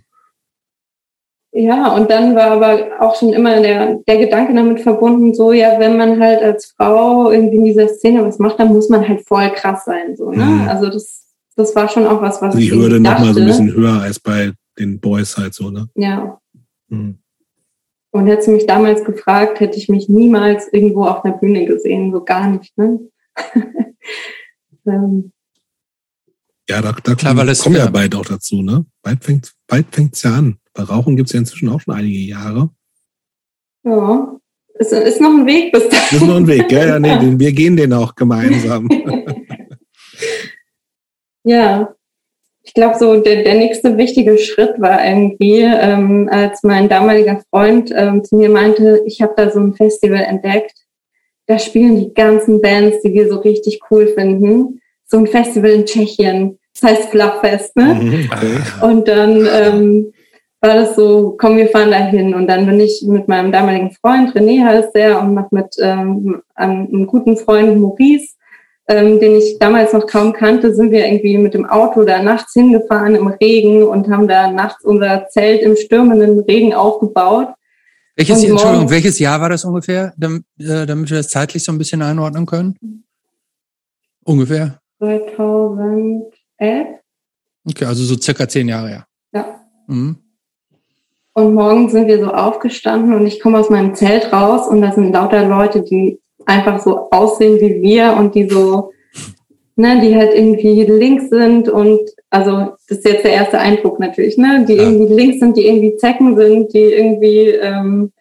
Ja, und dann war aber auch schon immer der, der Gedanke damit verbunden, so, ja, wenn man halt als Frau irgendwie in dieser Szene was macht, dann muss man halt voll krass sein, so, ne? Mhm. Also das, das war schon auch was, was Die Hürde nochmal so ein bisschen höher als bei den Boys halt so, ne? Ja. Mhm. Und hätte sie mich damals gefragt, hätte ich mich niemals irgendwo auf einer Bühne gesehen, so gar nicht, ne? ähm. Ja, da, da Klar, kommen, kommen ja bald auch dazu, ne? Bald fängt bald fängt's ja an. Bei Rauchen gibt's ja inzwischen auch schon einige Jahre. Ja, es ist noch ein Weg bis dahin. Ist noch ein Weg, ja, ja, nee, wir gehen den auch gemeinsam. ja, ich glaube, so der, der nächste wichtige Schritt war irgendwie, ähm, als mein damaliger Freund ähm, zu mir meinte, ich habe da so ein Festival entdeckt. Da spielen die ganzen Bands, die wir so richtig cool finden. So ein Festival in Tschechien. Das heißt Flachfest, ne? Mhm, okay. Und dann ähm, war das so, komm, wir fahren da hin. Und dann bin ich mit meinem damaligen Freund, René heißt der, und noch mit ähm, einem, guten Freund Maurice ähm, den ich damals noch kaum kannte, sind wir irgendwie mit dem Auto da nachts hingefahren im Regen und haben da nachts unser Zelt im stürmenden Regen aufgebaut. Welches, Entschuldigung, welches Jahr war das ungefähr, damit, äh, damit wir das zeitlich so ein bisschen einordnen können? Ungefähr? 2011. Okay, also so circa zehn Jahre, ja. Ja. Mhm. Und morgen sind wir so aufgestanden und ich komme aus meinem Zelt raus und da sind lauter Leute, die einfach so aussehen wie wir und die so, ne, die halt irgendwie links sind und also das ist jetzt der erste Eindruck natürlich, ne, die ja. irgendwie links sind, die irgendwie Zecken sind, die irgendwie ähm,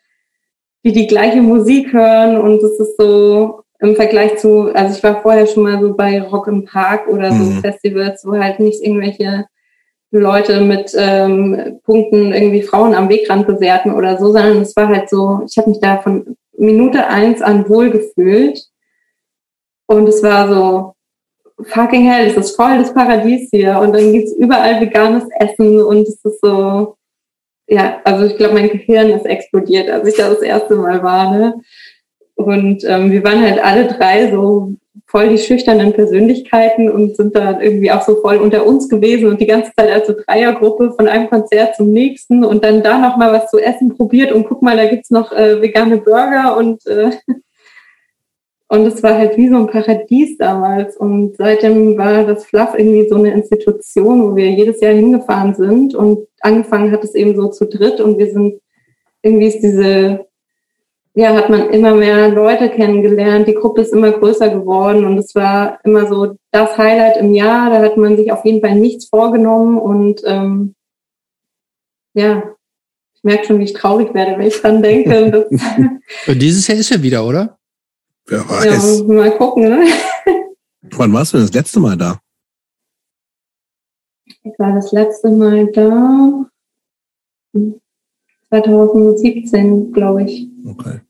die die gleiche Musik hören und das ist so im Vergleich zu, also ich war vorher schon mal so bei Rock im Park oder so mhm. Festivals, wo halt nicht irgendwelche Leute mit ähm, Punkten irgendwie Frauen am Wegrand bewerten oder so, sondern es war halt so, ich habe mich da von Minute eins an wohl gefühlt. Und es war so, fucking hell, es ist voll das Paradies hier. Und dann gibt's überall veganes Essen und es ist so, ja, also ich glaube, mein Gehirn ist explodiert, als ich da das erste Mal war. Ne? Und ähm, wir waren halt alle drei so voll die schüchternen Persönlichkeiten und sind da irgendwie auch so voll unter uns gewesen und die ganze Zeit als so Dreiergruppe von einem Konzert zum nächsten und dann da noch mal was zu essen probiert und guck mal, da gibt's noch äh, vegane Burger und äh, und es war halt wie so ein Paradies damals und seitdem war das Fluff irgendwie so eine Institution, wo wir jedes Jahr hingefahren sind und angefangen hat es eben so zu dritt und wir sind irgendwie ist diese ja, hat man immer mehr Leute kennengelernt. Die Gruppe ist immer größer geworden und es war immer so das Highlight im Jahr. Da hat man sich auf jeden Fall nichts vorgenommen und ähm, ja, ich merke schon, wie ich traurig werde, wenn ich dran denke. und dieses Jahr ist er wieder, oder? Wer weiß. Ja, mal gucken. Ne? Wann warst du denn das letzte Mal da? Ich war das letzte Mal da. 2017, glaube ich. Okay.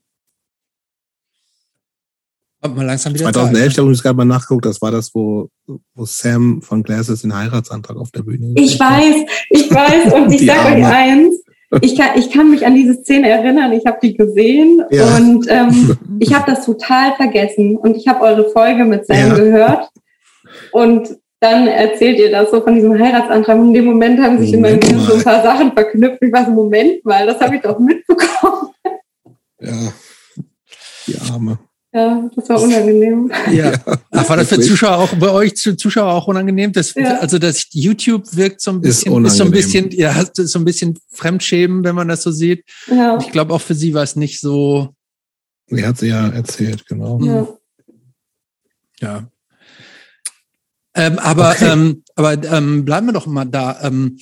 Mal langsam wieder 2011, da habe ich gerade mal nachgeguckt, das war das, wo, wo Sam von Glasses den Heiratsantrag auf der Bühne Ich weiß, ich weiß und ich sage euch eins, ich kann, ich kann mich an diese Szene erinnern, ich habe die gesehen ja. und ähm, ich habe das total vergessen und ich habe eure Folge mit Sam ja. gehört und dann erzählt ihr das so von diesem Heiratsantrag und in dem Moment haben sich Moment in meinem Gehirn so ein paar Sachen verknüpft. Ich war so, Moment mal, das habe ich doch mitbekommen. Ja, die Arme. Ja, das war unangenehm. Ja. Ach, war das für Zuschauer auch bei euch Zuschauer auch unangenehm? Das, ja. Also das YouTube wirkt so ein bisschen, ist, ist so ein bisschen, ja, ist so ein bisschen Fremdschämen, wenn man das so sieht. Ja. Ich glaube auch für sie war es nicht so. Sie hat sie ja erzählt, genau. Ja. ja. Ähm, aber okay. ähm, aber ähm, bleiben wir doch mal da. Ähm,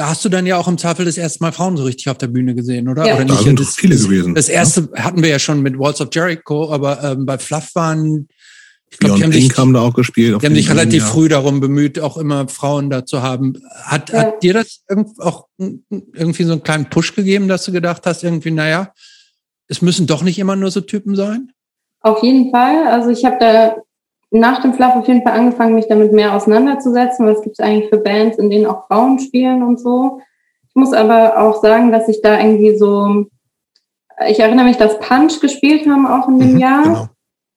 da hast du dann ja auch im Zweifel das erste Mal Frauen so richtig auf der Bühne gesehen, oder? Ja. Oder nicht? Da sind das, viele gewesen. Das erste ja. hatten wir ja schon mit Walls of Jericho, aber ähm, bei Fluff waren ich glaube, die haben sich, haben da auch gespielt. Die haben sich relativ Jahr. früh darum bemüht, auch immer Frauen da zu haben. Hat, ja. hat dir das auch irgendwie so einen kleinen Push gegeben, dass du gedacht hast, irgendwie, naja, es müssen doch nicht immer nur so Typen sein? Auf jeden Fall. Also ich habe da nach dem Fluff auf jeden Fall angefangen, mich damit mehr auseinanderzusetzen. Was gibt es eigentlich für Bands, in denen auch Frauen spielen und so. Ich muss aber auch sagen, dass ich da irgendwie so, ich erinnere mich, dass Punch gespielt haben auch in dem mhm, Jahr. Genau.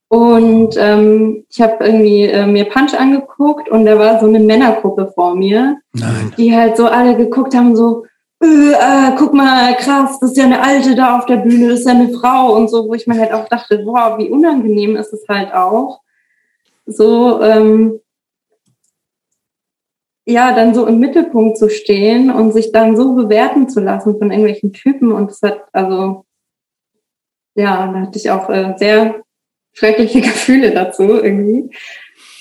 Und ähm, ich habe irgendwie äh, mir Punch angeguckt und da war so eine Männergruppe vor mir, Nein. die halt so alle geguckt haben, so, äh, äh, guck mal, krass, das ist ja eine Alte da auf der Bühne, das ist ja eine Frau und so, wo ich mir halt auch dachte, boah, wie unangenehm ist es halt auch so ähm, ja dann so im Mittelpunkt zu stehen und sich dann so bewerten zu lassen von irgendwelchen Typen und das hat also ja da hatte ich auch äh, sehr schreckliche Gefühle dazu irgendwie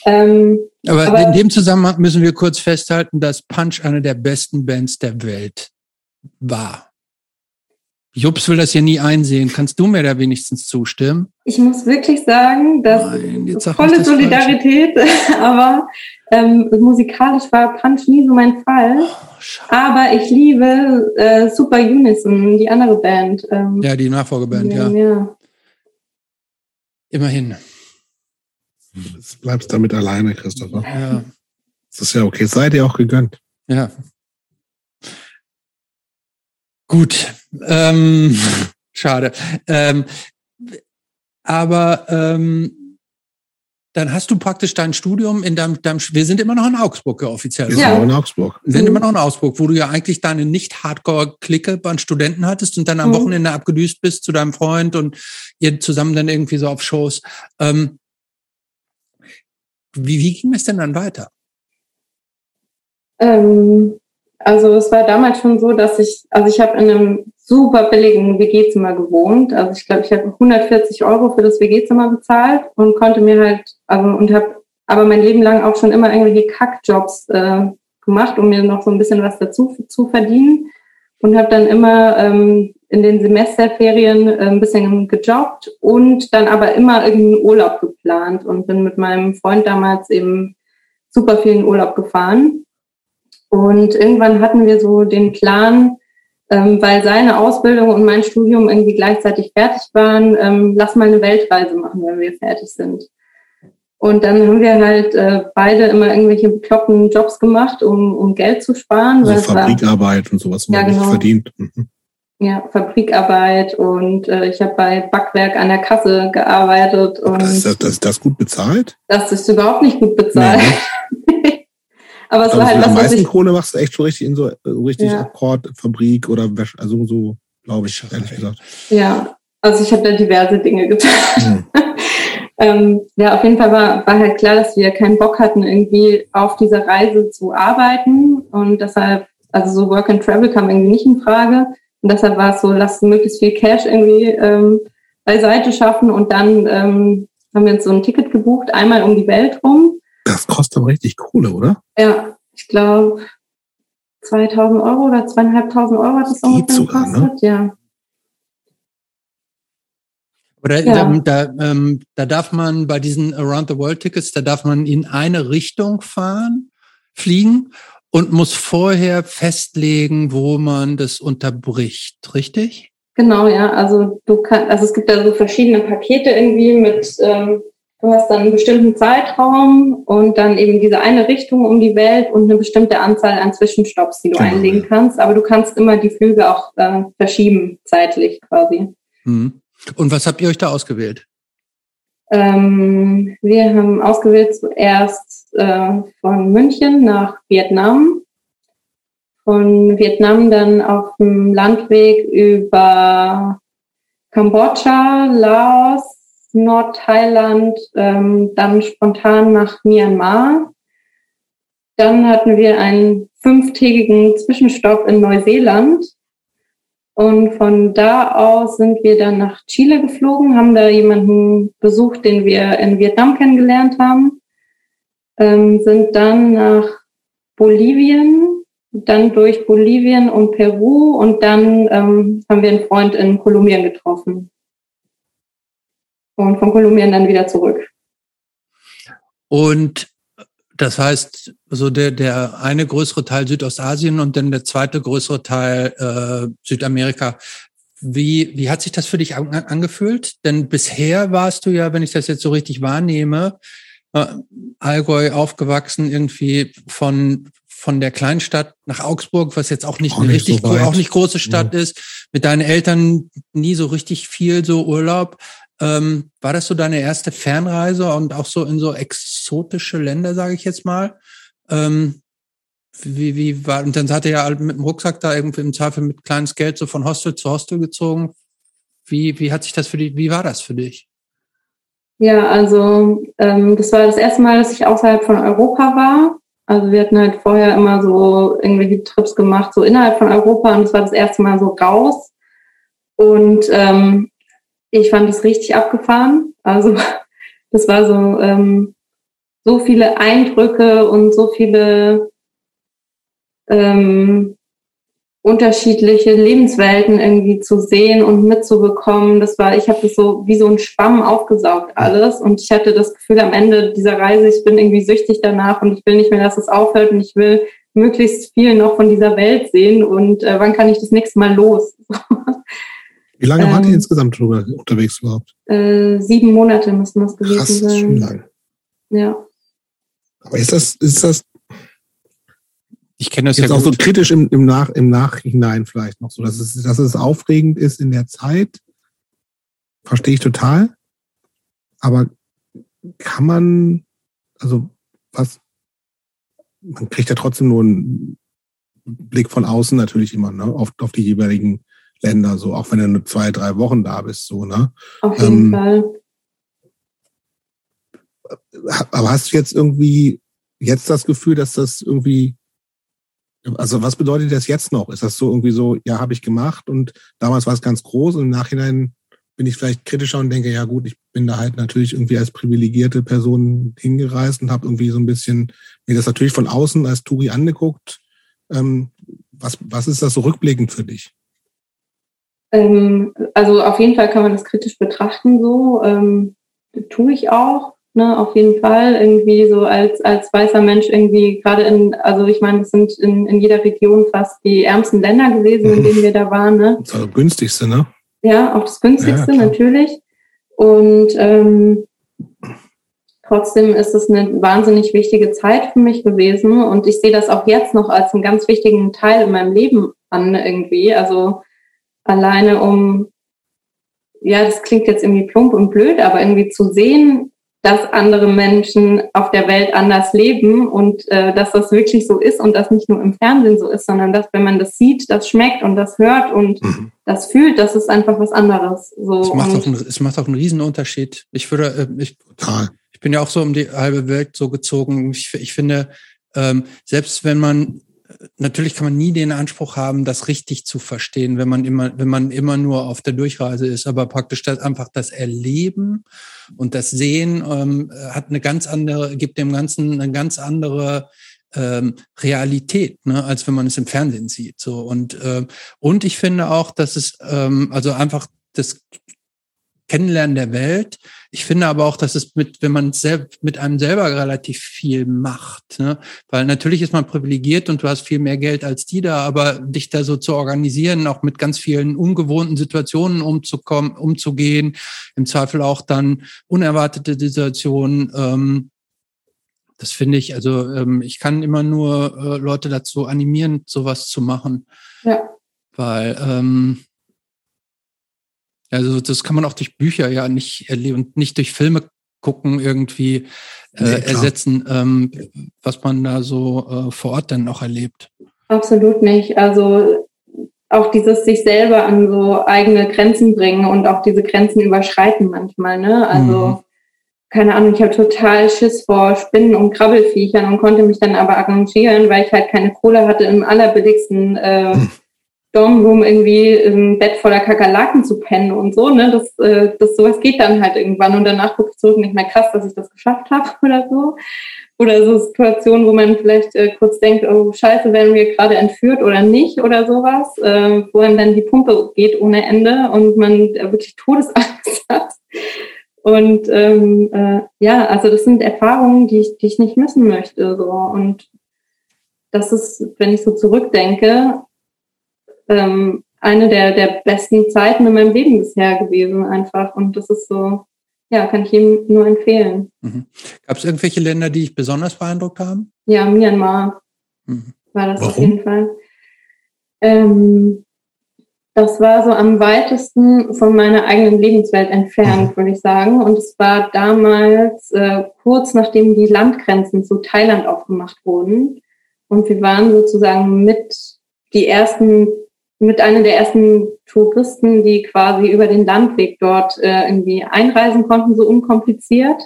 ähm, Aber, Aber in dem Zusammenhang müssen wir kurz festhalten, dass Punch eine der besten Bands der Welt war. Jups will das hier nie einsehen. Kannst du mir da wenigstens zustimmen? Ich muss wirklich sagen, dass Nein, volle das Solidarität, aber ähm, musikalisch war Punch nie so mein Fall. Oh, aber ich liebe äh, Super Unison, die andere Band. Ähm, ja, die Nachfolgeband, ja. ja. Immerhin. Jetzt bleibst damit alleine, Christopher. Ja. Das ist ja okay. Seid ihr auch gegönnt. Ja. Gut. Ähm, schade. Ähm, aber ähm, dann hast du praktisch dein Studium in deinem, deinem wir sind immer noch in Augsburg ja, offiziell. Wir sind ja. in Augsburg. Wir sind immer noch in Augsburg, wo du ja eigentlich deine nicht Hardcore-Clique bei Studenten hattest und dann am mhm. Wochenende abgedüst bist zu deinem Freund und ihr zusammen dann irgendwie so auf Shows. Ähm, wie, wie ging es denn dann weiter? Ähm, also es war damals schon so, dass ich, also ich habe in einem super billigen WG-Zimmer gewohnt. Also ich glaube, ich habe 140 Euro für das WG-Zimmer bezahlt und konnte mir halt, also und habe aber mein Leben lang auch schon immer irgendwelche Kackjobs äh, gemacht, um mir noch so ein bisschen was dazu zu verdienen. Und habe dann immer ähm, in den Semesterferien äh, ein bisschen gejobbt und dann aber immer irgendeinen Urlaub geplant und bin mit meinem Freund damals eben super viel in Urlaub gefahren. Und irgendwann hatten wir so den Plan, ähm, weil seine Ausbildung und mein Studium irgendwie gleichzeitig fertig waren, ähm, lass mal eine Weltreise machen, wenn wir fertig sind. Und dann haben wir halt äh, beide immer irgendwelche bekloppten Jobs gemacht, um, um Geld zu sparen. Also Fabrikarbeit war, und sowas man ja, genau. nicht verdient. Mhm. Ja, Fabrikarbeit und äh, ich habe bei Backwerk an der Kasse gearbeitet. Und das, ist, das, ist das gut bezahlt? Das ist überhaupt nicht gut bezahlt. Nee. Aber es war halt was, Am meisten ich, Kohle machst du echt schon richtig in so äh, richtig ja. Akkordfabrik oder also so, glaube ich, ehrlich gesagt. Ja, also ich habe da diverse Dinge getan. Hm. ähm, ja, auf jeden Fall war, war halt klar, dass wir keinen Bock hatten, irgendwie auf dieser Reise zu arbeiten. Und deshalb, also so Work and Travel kam irgendwie nicht in Frage. Und deshalb war es so, lass möglichst viel Cash irgendwie ähm, beiseite schaffen. Und dann ähm, haben wir uns so ein Ticket gebucht, einmal um die Welt rum. Das kostet aber richtig Kohle, oder? Ja, ich glaube 2000 Euro oder zweieinhalbtausend Euro hat das ungefähr sogar, ne? gekostet, ne? ja. Oder ja. da, da, ähm, da darf man bei diesen Around the World Tickets, da darf man in eine Richtung fahren, fliegen und muss vorher festlegen, wo man das unterbricht, richtig? Genau, ja. Also du kannst, also es gibt da so verschiedene Pakete irgendwie mit ähm, Du hast dann einen bestimmten Zeitraum und dann eben diese eine Richtung um die Welt und eine bestimmte Anzahl an Zwischenstopps, die du genau, einlegen ja. kannst. Aber du kannst immer die Flüge auch äh, verschieben, zeitlich quasi. Mhm. Und was habt ihr euch da ausgewählt? Ähm, wir haben ausgewählt zuerst äh, von München nach Vietnam. Von Vietnam dann auf dem Landweg über Kambodscha, Laos, Nordthailand, ähm, dann spontan nach Myanmar. Dann hatten wir einen fünftägigen Zwischenstopp in Neuseeland. Und von da aus sind wir dann nach Chile geflogen, haben da jemanden besucht, den wir in Vietnam kennengelernt haben, ähm, sind dann nach Bolivien, dann durch Bolivien und Peru und dann ähm, haben wir einen Freund in Kolumbien getroffen und von Kolumbien dann wieder zurück. Und das heißt, so der, der eine größere Teil Südostasien und dann der zweite größere Teil äh, Südamerika. Wie, wie hat sich das für dich an, angefühlt? Denn bisher warst du ja, wenn ich das jetzt so richtig wahrnehme, äh, Allgäu aufgewachsen, irgendwie von, von der Kleinstadt nach Augsburg, was jetzt auch nicht auch eine nicht richtig, so auch nicht große Stadt ja. ist, mit deinen Eltern nie so richtig viel so Urlaub. Ähm, war das so deine erste Fernreise und auch so in so exotische Länder, sage ich jetzt mal? Ähm, wie, wie war, und dann hat er ja mit dem Rucksack da irgendwie im Zweifel mit kleines Geld so von Hostel zu Hostel gezogen. Wie, wie hat sich das für dich, wie war das für dich? Ja, also ähm, das war das erste Mal, dass ich außerhalb von Europa war. Also wir hatten halt vorher immer so irgendwelche Trips gemacht, so innerhalb von Europa und das war das erste Mal so raus. Und ähm, ich fand es richtig abgefahren. Also das war so, ähm, so viele Eindrücke und so viele ähm, unterschiedliche Lebenswelten irgendwie zu sehen und mitzubekommen. Das war, ich habe das so wie so ein Schwamm aufgesaugt alles und ich hatte das Gefühl am Ende dieser Reise, ich bin irgendwie süchtig danach und ich will nicht mehr, dass es aufhört und ich will möglichst viel noch von dieser Welt sehen und äh, wann kann ich das nächste Mal los? Wie lange ähm, wart ihr ähm, insgesamt drüber unterwegs überhaupt? Äh, sieben Monate müssen das gewesen Krass, sein. Schon lang. Ja. Aber ist das, ist das ich kenne das Jetzt ja auch gut. so kritisch im, im, Nach, im Nachhinein vielleicht noch so, dass es, dass es aufregend ist in der Zeit. Verstehe ich total. Aber kann man, also was, man kriegt ja trotzdem nur einen Blick von außen natürlich immer, ne, auf, auf die jeweiligen Länder, so, auch wenn du nur zwei, drei Wochen da bist, so, ne? Auf jeden ähm, Fall. Aber hast du jetzt irgendwie jetzt das Gefühl, dass das irgendwie also was bedeutet das jetzt noch? Ist das so irgendwie so, ja, habe ich gemacht und damals war es ganz groß und im Nachhinein bin ich vielleicht kritischer und denke, ja gut, ich bin da halt natürlich irgendwie als privilegierte Person hingereist und habe irgendwie so ein bisschen mir das natürlich von außen als Touri angeguckt. Ähm, was, was ist das so rückblickend für dich? Ähm, also auf jeden Fall kann man das kritisch betrachten so. Ähm, tue ich auch ne, auf jeden Fall. Irgendwie so als, als weißer Mensch irgendwie gerade in, also ich meine, es sind in, in jeder Region fast die ärmsten Länder gewesen, in mhm. denen wir da waren. Ne? Das das günstigste, ne? Ja, auch das günstigste ja, natürlich. Und ähm, trotzdem ist es eine wahnsinnig wichtige Zeit für mich gewesen. Und ich sehe das auch jetzt noch als einen ganz wichtigen Teil in meinem Leben an irgendwie. Also alleine um, ja, das klingt jetzt irgendwie plump und blöd, aber irgendwie zu sehen, dass andere Menschen auf der Welt anders leben und äh, dass das wirklich so ist und das nicht nur im Fernsehen so ist, sondern dass, wenn man das sieht, das schmeckt und das hört und mhm. das fühlt, das ist einfach was anderes. So, es, macht auch einen, es macht auch einen Riesenunterschied. Ich würde, äh, ich, ich bin ja auch so um die halbe Welt so gezogen. Ich, ich finde, ähm, selbst wenn man natürlich kann man nie den Anspruch haben, das richtig zu verstehen, wenn man immer, wenn man immer nur auf der Durchreise ist. Aber praktisch das einfach das Erleben und das Sehen ähm, hat eine ganz andere, gibt dem Ganzen eine ganz andere ähm, Realität, ne, als wenn man es im Fernsehen sieht. So und äh, und ich finde auch, dass es ähm, also einfach das Kennenlernen der Welt. Ich finde aber auch, dass es mit, wenn man selbst mit einem selber relativ viel macht, ne? weil natürlich ist man privilegiert und du hast viel mehr Geld als die da, aber dich da so zu organisieren, auch mit ganz vielen ungewohnten Situationen umzukommen, umzugehen, im Zweifel auch dann unerwartete Situationen. Ähm, das finde ich, also ähm, ich kann immer nur äh, Leute dazu animieren, sowas zu machen. Ja. Weil ähm, also das kann man auch durch Bücher ja nicht erleben, nicht durch Filme gucken irgendwie äh, nee, ersetzen, ähm, was man da so äh, vor Ort dann auch erlebt. Absolut nicht. Also auch dieses sich selber an so eigene Grenzen bringen und auch diese Grenzen überschreiten manchmal. Ne? Also mhm. keine Ahnung, ich habe total Schiss vor Spinnen und Krabbelfiechern und konnte mich dann aber arrangieren, weil ich halt keine Kohle hatte im allerbilligsten äh, mhm. Dormroom irgendwie im Bett voller Kakerlaken zu pennen und so, ne? Das, äh, das sowas geht dann halt irgendwann und danach gucke ich zurück nicht mehr krass, dass ich das geschafft habe oder so. Oder so Situationen, wo man vielleicht äh, kurz denkt, oh scheiße, werden wir gerade entführt oder nicht oder sowas, äh, wo dann die Pumpe geht ohne Ende und man wirklich Todesangst hat. Und ähm, äh, ja, also das sind Erfahrungen, die ich, die ich nicht missen möchte. So. Und das ist, wenn ich so zurückdenke, ähm, eine der, der besten Zeiten in meinem Leben bisher gewesen einfach. Und das ist so, ja, kann ich ihm nur empfehlen. Mhm. Gab es irgendwelche Länder, die dich besonders beeindruckt haben? Ja, Myanmar mhm. war das Warum? auf jeden Fall. Ähm, das war so am weitesten von meiner eigenen Lebenswelt entfernt, mhm. würde ich sagen. Und es war damals äh, kurz nachdem die Landgrenzen zu Thailand aufgemacht wurden. Und wir waren sozusagen mit die ersten mit einer der ersten Touristen, die quasi über den Landweg dort äh, irgendwie einreisen konnten, so unkompliziert.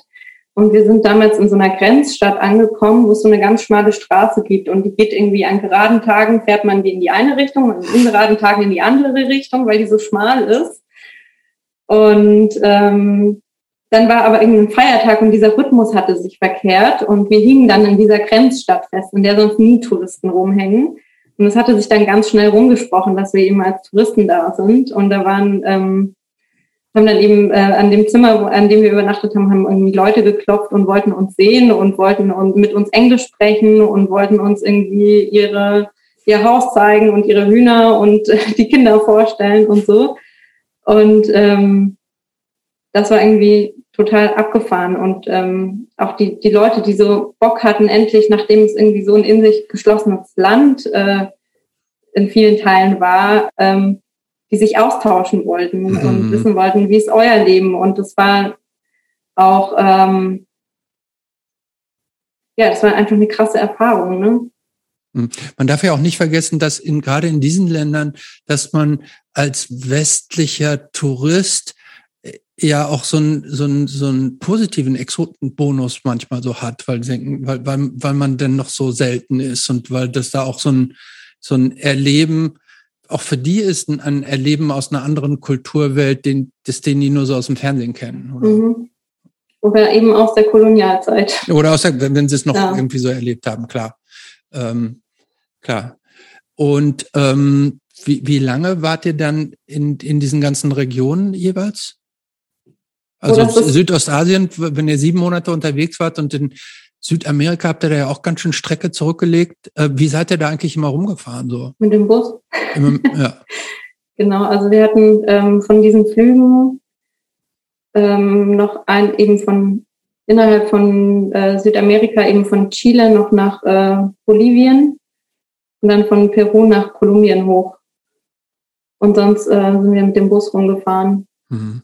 Und wir sind damals in so einer Grenzstadt angekommen, wo es so eine ganz schmale Straße gibt. Und die geht irgendwie an geraden Tagen fährt man die in die eine Richtung, an ungeraden Tagen in die andere Richtung, weil die so schmal ist. Und ähm, dann war aber irgendein Feiertag und dieser Rhythmus hatte sich verkehrt und wir hingen dann in dieser Grenzstadt fest, in der sonst nie Touristen rumhängen. Und es hatte sich dann ganz schnell rumgesprochen, dass wir eben als Touristen da sind. Und da waren, ähm, haben dann eben äh, an dem Zimmer, an dem wir übernachtet haben, haben irgendwie Leute geklopft und wollten uns sehen und wollten und mit uns Englisch sprechen und wollten uns irgendwie ihre ihr Haus zeigen und ihre Hühner und äh, die Kinder vorstellen und so. Und ähm, das war irgendwie total abgefahren. Und ähm, auch die, die Leute, die so Bock hatten, endlich, nachdem es irgendwie so ein in sich geschlossenes Land äh, in vielen Teilen war, ähm, die sich austauschen wollten mhm. und wissen wollten, wie ist euer Leben. Und das war auch, ähm, ja, das war einfach eine krasse Erfahrung. Ne? Hm. Man darf ja auch nicht vergessen, dass in, gerade in diesen Ländern, dass man als westlicher Tourist ja auch so einen so einen so einen positiven Exotenbonus manchmal so hat, weil, weil, weil, weil man denn noch so selten ist und weil das da auch so ein, so ein Erleben, auch für die ist ein, ein Erleben aus einer anderen Kulturwelt, den, das den die nur so aus dem Fernsehen kennen. Oder? Mhm. Oder eben aus der Kolonialzeit. Oder aus der, wenn sie es noch ja. irgendwie so erlebt haben, klar. Ähm, klar. Und ähm, wie, wie lange wart ihr dann in, in diesen ganzen Regionen jeweils? Also Südostasien, wenn ihr sieben Monate unterwegs wart und in Südamerika habt ihr da ja auch ganz schön Strecke zurückgelegt. Äh, wie seid ihr da eigentlich immer rumgefahren so? Mit dem Bus. Immer, ja. genau, also wir hatten ähm, von diesen Flügen ähm, noch ein eben von innerhalb von äh, Südamerika eben von Chile noch nach äh, Bolivien und dann von Peru nach Kolumbien hoch. Und sonst äh, sind wir mit dem Bus rumgefahren. Mhm.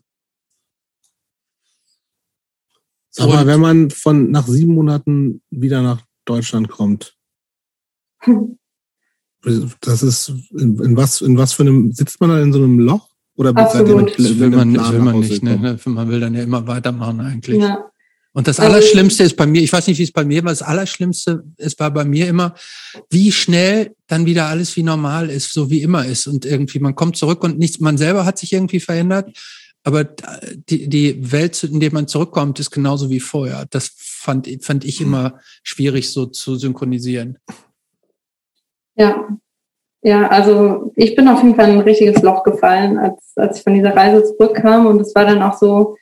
Sag mal, wenn man von nach sieben Monaten wieder nach Deutschland kommt, das ist in, in, was in was für einem sitzt man da in so einem Loch oder ihr mit, will man, will man nicht, ne? Man will dann ja immer weitermachen eigentlich. Ja. Und das also Allerschlimmste ist bei mir, ich weiß nicht, wie es bei mir war, das Allerschlimmste ist war bei mir immer, wie schnell dann wieder alles wie normal ist, so wie immer ist. Und irgendwie, man kommt zurück und nichts, man selber hat sich irgendwie verändert, aber die, die Welt, in der man zurückkommt, ist genauso wie vorher. Das fand, fand ich immer schwierig so zu synchronisieren. Ja. Ja, also ich bin auf jeden Fall in ein richtiges Loch gefallen, als, als ich von dieser Reise zurückkam. Und es war dann auch so,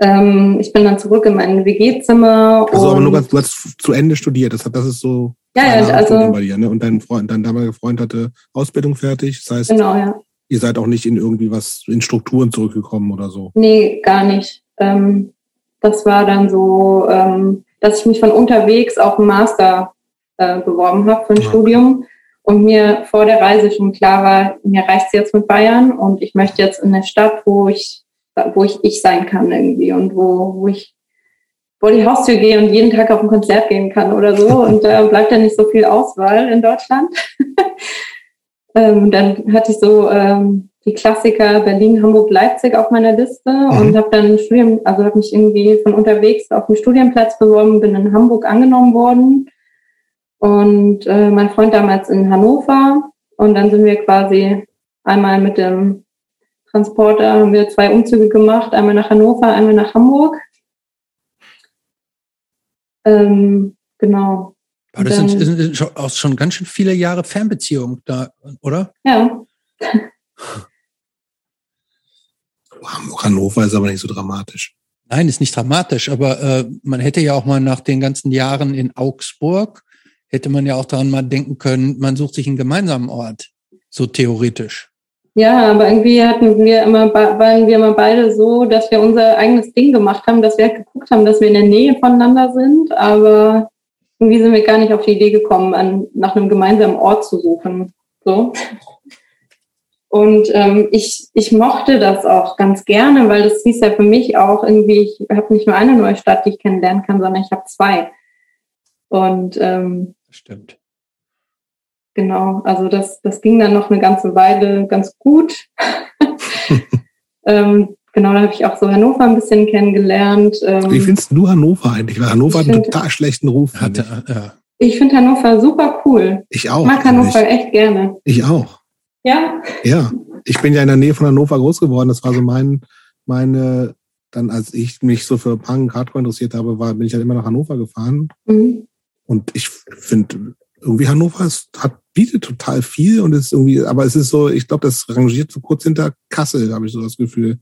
ähm, ich bin dann zurück in mein WG-Zimmer. Also aber nur ganz, du hast zu Ende studiert, das, das ist so. Ja, ja, also. Bei dir, ne? Und dein Freund, dein damaliger Freund hatte Ausbildung fertig. Das heißt, genau, ja. Ihr seid auch nicht in irgendwie was, in Strukturen zurückgekommen oder so. Nee, gar nicht. Ähm, das war dann so, ähm, dass ich mich von unterwegs auf einen Master äh, beworben habe für ein ja. Studium und mir vor der Reise schon klar war, mir reicht es jetzt mit Bayern und ich möchte jetzt in eine Stadt, wo ich wo ich ich sein kann irgendwie und wo, wo ich vor die Haustür gehe und jeden Tag auf ein Konzert gehen kann oder so. Und da bleibt ja nicht so viel Auswahl in Deutschland. ähm, dann hatte ich so ähm, die Klassiker Berlin, Hamburg, Leipzig auf meiner Liste mhm. und habe dann Studium, also habe mich irgendwie von unterwegs auf einen Studienplatz beworben, bin in Hamburg angenommen worden und äh, mein Freund damals in Hannover und dann sind wir quasi einmal mit dem Transporter haben wir zwei Umzüge gemacht, einmal nach Hannover, einmal nach Hamburg. Ähm, genau. Aber das dann, sind, sind auch schon ganz schön viele Jahre Fernbeziehung da, oder? Ja. Hamburg, Hannover ist aber nicht so dramatisch. Nein, ist nicht dramatisch, aber äh, man hätte ja auch mal nach den ganzen Jahren in Augsburg, hätte man ja auch daran mal denken können, man sucht sich einen gemeinsamen Ort, so theoretisch. Ja, aber irgendwie hatten wir immer, waren wir immer beide so, dass wir unser eigenes Ding gemacht haben, dass wir halt geguckt haben, dass wir in der Nähe voneinander sind, aber irgendwie sind wir gar nicht auf die Idee gekommen, an, nach einem gemeinsamen Ort zu suchen. So. Und ähm, ich, ich mochte das auch ganz gerne, weil das hieß ja für mich auch irgendwie, ich habe nicht nur eine neue Stadt, die ich kennenlernen kann, sondern ich habe zwei. Und ähm, stimmt. Genau, also das, das ging dann noch eine ganze Weile ganz gut. ähm, genau, da habe ich auch so Hannover ein bisschen kennengelernt. Ähm, Wie findest du Hannover eigentlich? Weil Hannover hat einen total schlechten Ruf. Hatte, ja. Ich finde Hannover super cool. Ich auch. Ich mag Hannover ich. echt gerne. Ich auch. Ja? Ja. Ich bin ja in der Nähe von Hannover groß geworden. Das war so mein, meine dann als ich mich so für Punk Hardcore interessiert habe, war, bin ich halt immer nach Hannover gefahren. Mhm. Und ich finde, irgendwie Hannover ist, hat, bietet total viel und ist irgendwie, aber es ist so, ich glaube, das rangiert so kurz hinter Kassel, habe ich so das Gefühl.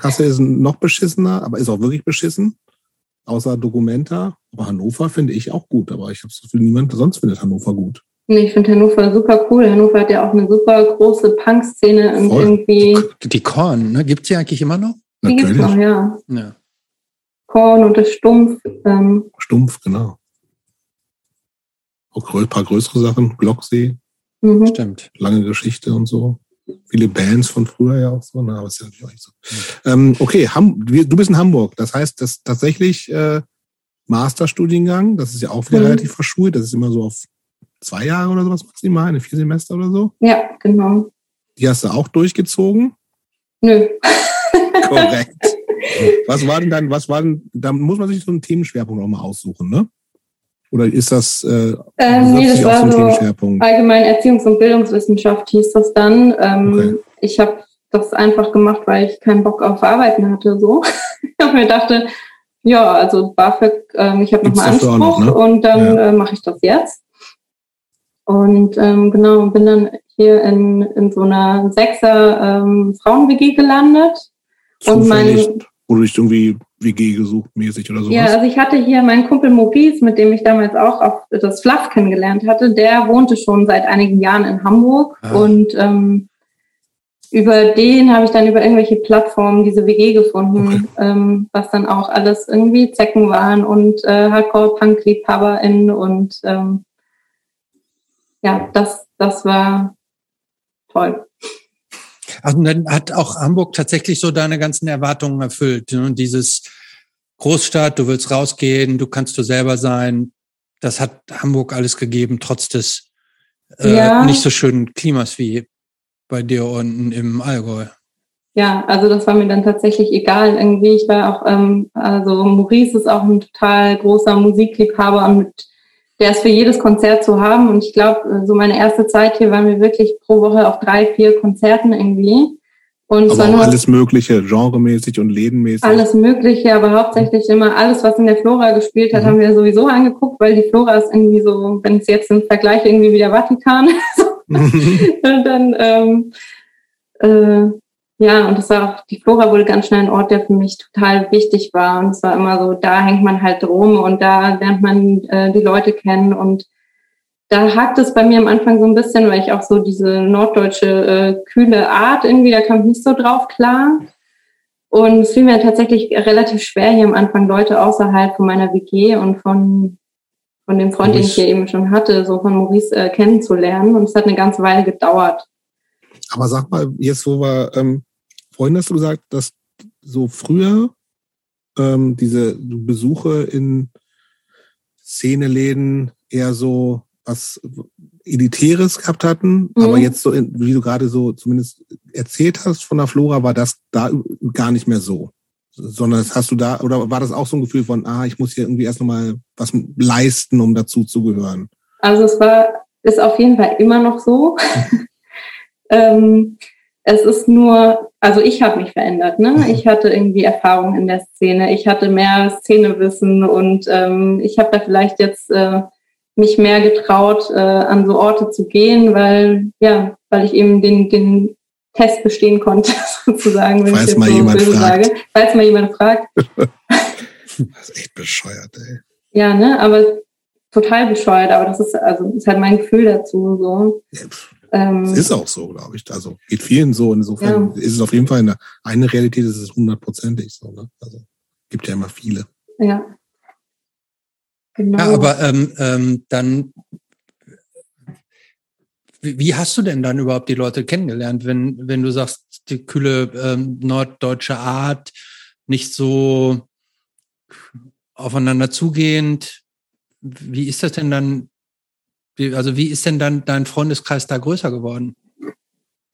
Kassel ist noch beschissener, aber ist auch wirklich beschissen. Außer Documenta. Aber Hannover finde ich auch gut, aber ich habe das Gefühl, niemand sonst findet Hannover gut. Nee, ich finde Hannover super cool. Hannover hat ja auch eine super große Punk-Szene und Voll. irgendwie. Die Korn, ne? Gibt es die eigentlich immer noch? Die gibt es noch, ja. ja. Korn und das Stumpf. Ähm. Stumpf, genau. Auch ein paar größere Sachen, Glocksee. Mhm. Stimmt. Lange Geschichte und so. Viele Bands von früher ja auch so, ne? aber ist ja natürlich auch nicht so. Ähm, okay, Ham du bist in Hamburg. Das heißt, das tatsächlich äh, Masterstudiengang, das ist ja auch wieder mhm. relativ verschult. Das ist immer so auf zwei Jahre oder sowas maximal, eine vier Semester oder so. Ja, genau. Die hast du auch durchgezogen? Nö. Korrekt. Was war denn dann, was war denn, da muss man sich so einen Themenschwerpunkt auch mal aussuchen, ne? Oder ist das, äh, ähm, nee, das war so allgemein Erziehungs- und Bildungswissenschaft hieß das dann. Ähm, okay. Ich habe das einfach gemacht, weil ich keinen Bock auf Arbeiten hatte. So, ich mir dachte, ja, also BAföG, ähm, ich habe nochmal Anspruch noch, ne? und dann ja. äh, mache ich das jetzt. Und ähm, genau, bin dann hier in, in so einer Sechser ähm, Frauen-WG gelandet. Zufällig, und mein, wo du dich irgendwie WG gesucht mäßig oder so. Ja, also ich hatte hier meinen Kumpel Maurice, mit dem ich damals auch auf das Fluff kennengelernt hatte. Der wohnte schon seit einigen Jahren in Hamburg ah. und ähm, über den habe ich dann über irgendwelche Plattformen diese WG gefunden, okay. ähm, was dann auch alles irgendwie Zecken waren und äh, Hardcore-Punk-LiebhaberInnen und ähm, ja, das, das war toll. Also dann hat auch Hamburg tatsächlich so deine ganzen Erwartungen erfüllt. Und dieses Großstadt, du willst rausgehen, du kannst du selber sein. Das hat Hamburg alles gegeben, trotz des äh, ja. nicht so schönen Klimas wie bei dir unten im Allgäu. Ja, also das war mir dann tatsächlich egal. Irgendwie, ich war auch, ähm, also Maurice ist auch ein total großer Musikliebhaber und mit der ist für jedes Konzert zu haben. Und ich glaube, so meine erste Zeit hier waren wir wirklich pro Woche auf drei, vier Konzerten irgendwie. Und aber auch alles Mögliche, genremäßig und ledenmäßig. Alles Mögliche, aber hauptsächlich immer alles, was in der Flora gespielt hat, mhm. haben wir sowieso angeguckt, weil die Flora ist irgendwie so, wenn es jetzt im Vergleich irgendwie wie der Vatikan und dann ähm, äh, ja, und das war auch, die Flora wurde ganz schnell ein Ort, der für mich total wichtig war. Und es war immer so, da hängt man halt rum und da lernt man äh, die Leute kennen. Und da hakt es bei mir am Anfang so ein bisschen, weil ich auch so diese norddeutsche äh, kühle Art irgendwie, da kam ich nicht so drauf klar. Und es fiel mir tatsächlich relativ schwer, hier am Anfang Leute außerhalb von meiner WG und von, von dem Freund, den ich hier eben schon hatte, so von Maurice äh, kennenzulernen. Und es hat eine ganze Weile gedauert. Aber sag mal, jetzt wo wir ähm, vorhin hast du gesagt, dass so früher ähm, diese Besuche in Szeneläden eher so was Elitäres gehabt hatten, mhm. aber jetzt so, in, wie du gerade so zumindest erzählt hast von der Flora, war das da gar nicht mehr so. Sondern hast du da, oder war das auch so ein Gefühl von, ah, ich muss hier irgendwie erst nochmal was leisten, um dazu zu gehören? Also es war, ist auf jeden Fall immer noch so. ähm, es ist nur, also ich habe mich verändert. Ne? Mhm. Ich hatte irgendwie Erfahrung in der Szene. Ich hatte mehr Szenewissen und ähm, ich habe da vielleicht jetzt äh, mich mehr getraut, äh, an so Orte zu gehen, weil ja, weil ich eben den den Test bestehen konnte, sozusagen, wenn Falls ich jetzt mal so fragt. sage. Falls mal jemand fragt. das ist echt bescheuert, ey. Ja, ne, aber total bescheuert, aber das ist also ist halt mein Gefühl dazu so. Ja, ähm, es ist auch so, glaube ich. Also geht vielen so. Insofern ja. ist es auf jeden Fall eine, eine Realität, ist es hundertprozentig so. Ne? Also gibt ja immer viele. Ja. Genau. Ja, aber ähm, ähm, dann, wie, wie hast du denn dann überhaupt die Leute kennengelernt, wenn, wenn du sagst, die kühle ähm, norddeutsche Art, nicht so aufeinander zugehend? Wie ist das denn dann wie, also wie ist denn dann dein Freundeskreis da größer geworden?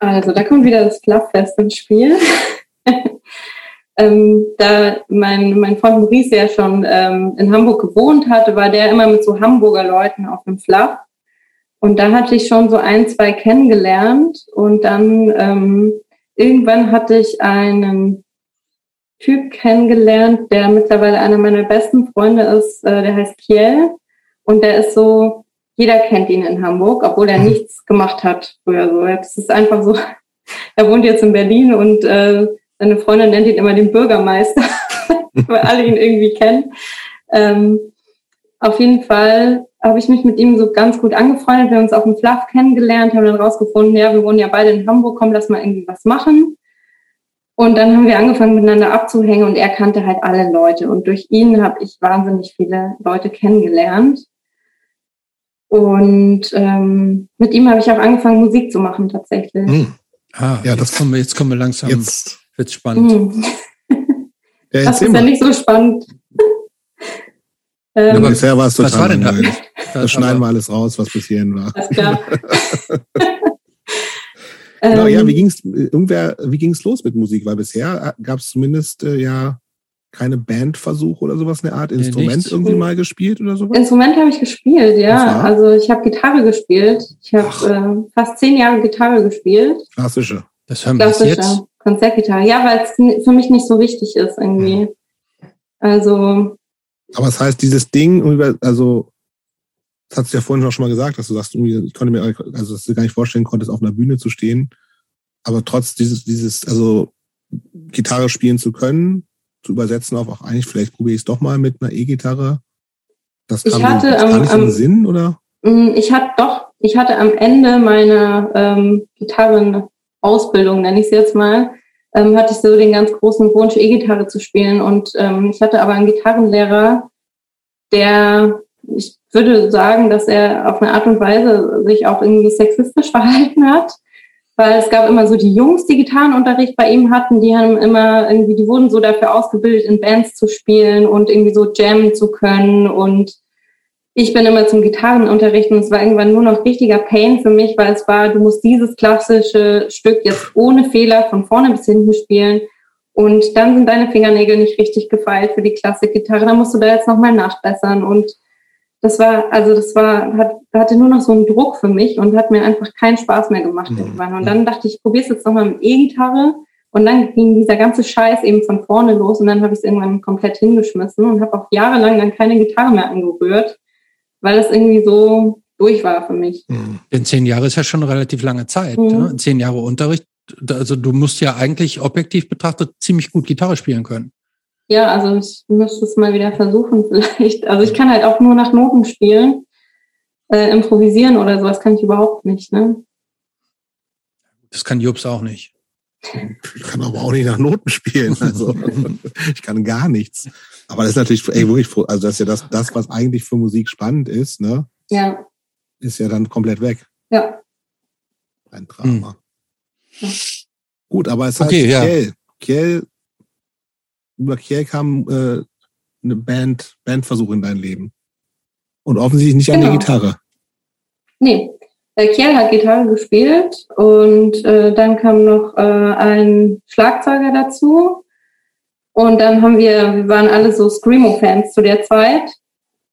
Also da kommt wieder das Flufffest ins Spiel. ähm, da mein, mein Freund Maurice ja schon ähm, in Hamburg gewohnt hatte, war der immer mit so Hamburger Leuten auf dem Fluff. Und da hatte ich schon so ein, zwei kennengelernt. Und dann ähm, irgendwann hatte ich einen Typ kennengelernt, der mittlerweile einer meiner besten Freunde ist. Äh, der heißt Kiel und der ist so, jeder kennt ihn in Hamburg, obwohl er mhm. nichts gemacht hat früher so. Es ist einfach so, er wohnt jetzt in Berlin und äh, seine Freundin nennt ihn immer den Bürgermeister, weil alle ihn irgendwie kennen. Ähm, auf jeden Fall habe ich mich mit ihm so ganz gut angefreundet. Wir haben uns auf dem Fluff kennengelernt, haben dann rausgefunden, ja, wir wohnen ja beide in Hamburg, komm, lass mal irgendwie was machen. Und dann haben wir angefangen miteinander abzuhängen und er kannte halt alle Leute. Und durch ihn habe ich wahnsinnig viele Leute kennengelernt. Und ähm, mit ihm habe ich auch angefangen, Musik zu machen tatsächlich. Hm. Ah, ja, das kommen wir, jetzt kommen wir langsam. Jetzt wird's spannend. Hm. Ja, das ist ja nicht so spannend. ähm, ja, bisher war es total was war denn da? Das schneiden wir alles raus, was bis hierhin war. Alles klar. genau, ja, wie ähm. ging's, irgendwer, wie ging's los mit Musik? Weil bisher gab es zumindest äh, ja keine Bandversuch oder sowas in der Art, Instrument nee, irgendwie mal gespielt oder sowas? Instrument habe ich gespielt, ja. Also ich habe Gitarre gespielt. Ich habe äh, fast zehn Jahre Gitarre gespielt. Klassische. Das hören wir Klassische. jetzt. Konzertgitarre. Ja, weil es für mich nicht so wichtig ist irgendwie. Mhm. Also. Aber das heißt, dieses Ding, also das hast du ja vorhin auch schon mal gesagt, dass du sagst, ich konnte mir, also dass du gar nicht vorstellen konntest, auf einer Bühne zu stehen, aber trotz dieses, dieses, also Gitarre spielen zu können, zu übersetzen auf auch eigentlich, vielleicht probiere ich es doch mal mit einer E-Gitarre. Das kam ich hatte, gar nicht am, Sinn, oder? Mm, ich hatte doch, ich hatte am Ende meiner ähm, Gitarrenausbildung, nenne ich es jetzt mal, ähm, hatte ich so den ganz großen Wunsch, E-Gitarre zu spielen. Und ähm, ich hatte aber einen Gitarrenlehrer, der, ich würde sagen, dass er auf eine Art und Weise sich auch irgendwie sexistisch verhalten hat weil es gab immer so die Jungs, die Gitarrenunterricht bei ihm hatten, die haben immer irgendwie, die wurden so dafür ausgebildet, in Bands zu spielen und irgendwie so jammen zu können. Und ich bin immer zum Gitarrenunterricht und es war irgendwann nur noch richtiger Pain für mich, weil es war, du musst dieses klassische Stück jetzt ohne Fehler von vorne bis hinten spielen. Und dann sind deine Fingernägel nicht richtig gefeilt für die Klassikgitarre, dann musst du da jetzt nochmal nachbessern. Und das war, also das war, hat, hatte nur noch so einen Druck für mich und hat mir einfach keinen Spaß mehr gemacht mhm. irgendwann. Und dann dachte ich, ich probiere es jetzt nochmal mit E-Gitarre. Und dann ging dieser ganze Scheiß eben von vorne los und dann habe ich es irgendwann komplett hingeschmissen und habe auch jahrelang dann keine Gitarre mehr angerührt, weil es irgendwie so durch war für mich. Mhm. Denn zehn Jahre ist ja schon eine relativ lange Zeit. Mhm. Ne? Zehn Jahre Unterricht. Also du musst ja eigentlich objektiv betrachtet ziemlich gut Gitarre spielen können. Ja, also ich müsste es mal wieder versuchen vielleicht. Also ich kann halt auch nur nach Noten spielen. Äh, improvisieren oder sowas kann ich überhaupt nicht, ne? Das kann Jobs auch nicht. Ich kann aber auch nicht nach Noten spielen. Also ich kann gar nichts. Aber das ist natürlich ey, wirklich, also das ist ja das, das, was eigentlich für Musik spannend ist, ne? Ja. Ist ja dann komplett weg. Ja. Ein Drama. Hm. Gut, aber es heißt okay, Kiel. Ja. Kiel über Kiel kam äh, eine Band, Bandversuch in dein Leben. Und offensichtlich nicht genau. an der genau. Gitarre. Nee. Äh, Kiel hat Gitarre gespielt und äh, dann kam noch äh, ein Schlagzeuger dazu. Und dann haben wir, wir waren alle so Screamo-Fans zu der Zeit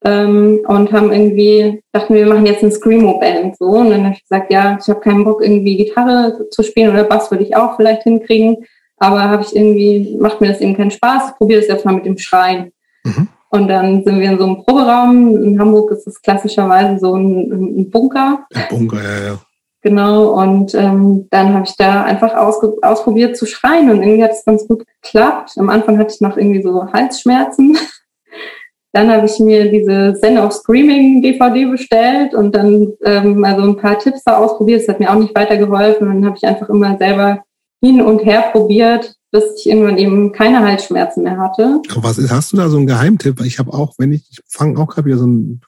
ähm, und haben irgendwie, dachten wir, wir machen jetzt eine Screamo-Band so. Und dann habe ich gesagt, ja, ich habe keinen Bock, irgendwie Gitarre zu spielen oder Bass würde ich auch vielleicht hinkriegen. Aber habe ich irgendwie, macht mir das eben keinen Spaß, probiere es jetzt mal mit dem Schreien. Mhm. Und dann sind wir in so einem Proberaum. In Hamburg ist es klassischerweise so ein, ein Bunker. Ein Bunker, ja, ja. Genau, und ähm, dann habe ich da einfach ausprobiert zu schreien und irgendwie hat es ganz gut geklappt. Am Anfang hatte ich noch irgendwie so Halsschmerzen. Dann habe ich mir diese Zen of Screaming DVD bestellt und dann ähm, mal so ein paar Tipps da ausprobiert. Das hat mir auch nicht weitergeholfen. Dann habe ich einfach immer selber hin und her probiert, bis ich irgendwann eben keine Halsschmerzen mehr hatte. Was ist, hast du da so einen Geheimtipp? Ich habe auch, wenn ich, ich fange auch gerade wieder so ein,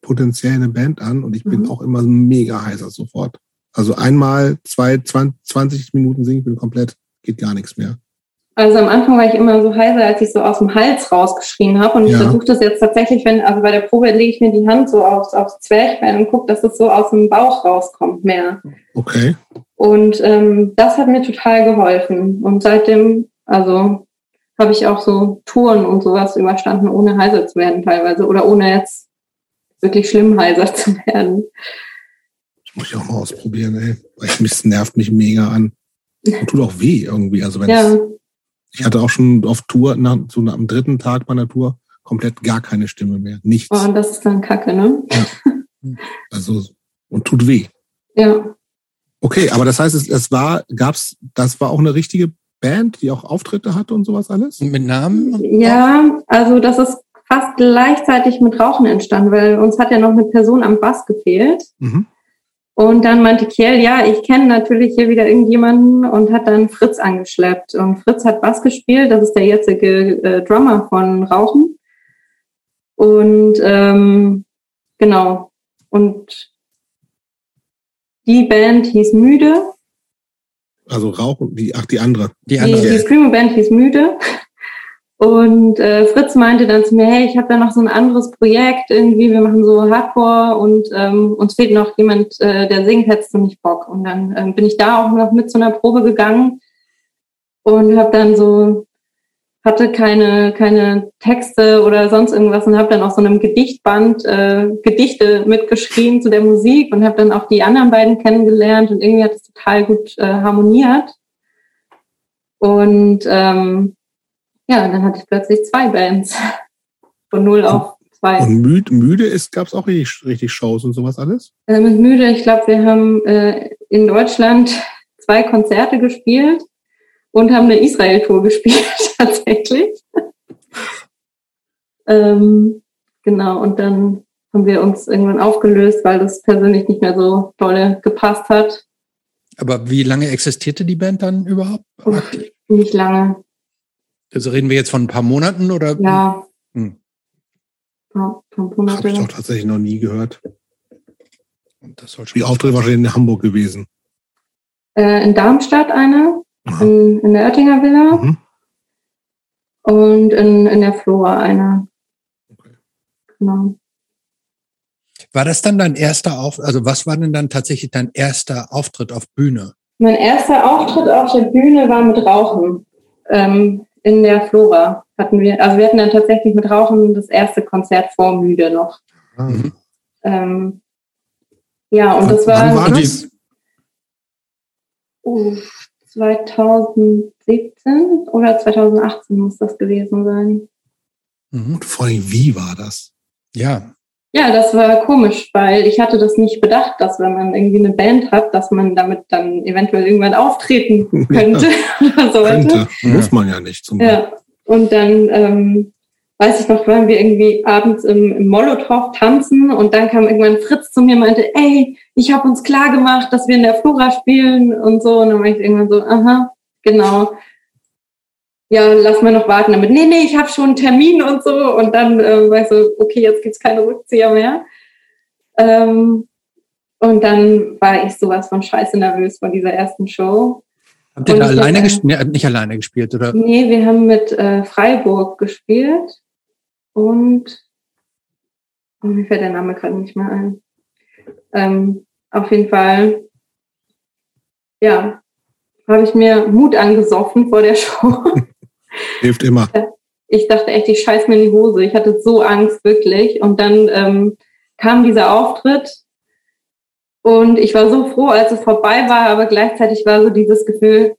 potenziell eine Band an und ich bin mhm. auch immer mega heißer sofort. Also einmal, zwei, 20 Minuten singen, ich bin komplett, geht gar nichts mehr. Also am Anfang war ich immer so heiser, als ich so aus dem Hals rausgeschrien habe. Und ja. ich versuche das jetzt tatsächlich, wenn, also bei der Probe lege ich mir die Hand so aufs, aufs Zwerchfell und gucke, dass es so aus dem Bauch rauskommt mehr. Okay. Und ähm, das hat mir total geholfen. Und seitdem, also habe ich auch so Touren und sowas überstanden, ohne heiser zu werden teilweise oder ohne jetzt wirklich schlimm heiser zu werden. Das muss ich auch mal ausprobieren, ey. Weil es nervt mich mega an. Und tut auch weh irgendwie. Also wenn ja. Ich hatte auch schon auf Tour, nach, so am dritten Tag meiner Tour, komplett gar keine Stimme mehr. Nichts. Oh, und das ist dann Kacke, ne? Ja. Also, und tut weh. Ja. Okay, aber das heißt, es, es war, gab's, das war auch eine richtige Band, die auch Auftritte hatte und sowas alles? Und mit Namen? Ja, also das ist fast gleichzeitig mit Rauchen entstanden, weil uns hat ja noch eine Person am Bass gefehlt. Mhm. Und dann meinte Kiel, ja, ich kenne natürlich hier wieder irgendjemanden und hat dann Fritz angeschleppt. Und Fritz hat Bass gespielt, das ist der jetzige äh, Drummer von Rauchen. Und ähm, genau. Und die Band hieß Müde. Also Rauchen, die, ach, die andere. Die Die, andere. die Screamo-Band hieß Müde. Und äh, Fritz meinte dann zu mir, hey, ich habe da noch so ein anderes Projekt irgendwie, wir machen so Hardcore und ähm, uns fehlt noch jemand, äh, der singt, hättest du nicht Bock? Und dann ähm, bin ich da auch noch mit zu einer Probe gegangen und habe dann so, hatte keine, keine Texte oder sonst irgendwas und habe dann auf so einem Gedichtband äh, Gedichte mitgeschrieben zu der Musik und habe dann auch die anderen beiden kennengelernt und irgendwie hat es total gut äh, harmoniert. Und ähm, ja, dann hatte ich plötzlich zwei Bands. Von null auf zwei. Und müde, müde ist, gab's auch richtig, richtig Shows und sowas alles? Äh, mit Müde, ich glaube, wir haben äh, in Deutschland zwei Konzerte gespielt und haben eine Israel-Tour gespielt, tatsächlich. ähm, genau, und dann haben wir uns irgendwann aufgelöst, weil das persönlich nicht mehr so dolle gepasst hat. Aber wie lange existierte die Band dann überhaupt? Uff, nicht lange. Also reden wir jetzt von ein paar Monaten oder? Ja. Hm. Paar, paar Habe ich doch tatsächlich noch nie gehört. Das soll schon Die Auftritte wahrscheinlich in Hamburg gewesen. Äh, in Darmstadt eine. In, in der Oettinger Villa Mhm. und in, in der Flora eine. Okay. Genau. War das dann dein erster Auf, also was war denn dann tatsächlich dein erster Auftritt auf Bühne? Mein erster Auftritt auf der Bühne war mit Rauchen. Ähm, in der Flora hatten wir, also wir hatten dann tatsächlich mit Rauchen das erste Konzert vor Müde noch. Ah. Mhm. Ähm, ja, und das war, wann war das? uh, 2017 oder 2018 muss das gewesen sein. Mhm. Und vor allem, wie war das? Ja, Ja, das war komisch, weil ich hatte das nicht bedacht, dass wenn man irgendwie eine Band hat, dass man damit dann eventuell irgendwann auftreten könnte oder sollte. Könnte. Ja. Muss man ja nicht. Zum Ja, und dann ähm, weiß ich noch, waren wir irgendwie abends im, im Molotow tanzen und dann kam irgendwann Fritz zu mir und meinte, ey, ich habe uns klar gemacht, dass wir in der Flora spielen und so. Und dann war ich irgendwann so, aha, genau. Ja, lass mal noch warten damit. Nee, nee, ich habe schon einen Termin und so. Und dann äh, war ich so, okay, jetzt gibt's keine Rückzieher mehr. Ähm, und dann war ich sowas von scheiße nervös vor dieser ersten Show. habt ihr da alleine gespielt? Nee, nicht alleine gespielt, oder? Nee, wir haben mit äh, Freiburg gespielt und oh, mir fällt der Name gerade nicht mehr ein. Ähm, auf jeden Fall, ja, habe ich mir Mut angesoffen vor der Show. Hilft immer. ich dachte echt, ich scheiß mir in die Hose. Ich hatte so Angst, wirklich. Und dann ähm, kam dieser Auftritt und ich war so froh, als es vorbei war, aber gleichzeitig war so dieses Gefühl,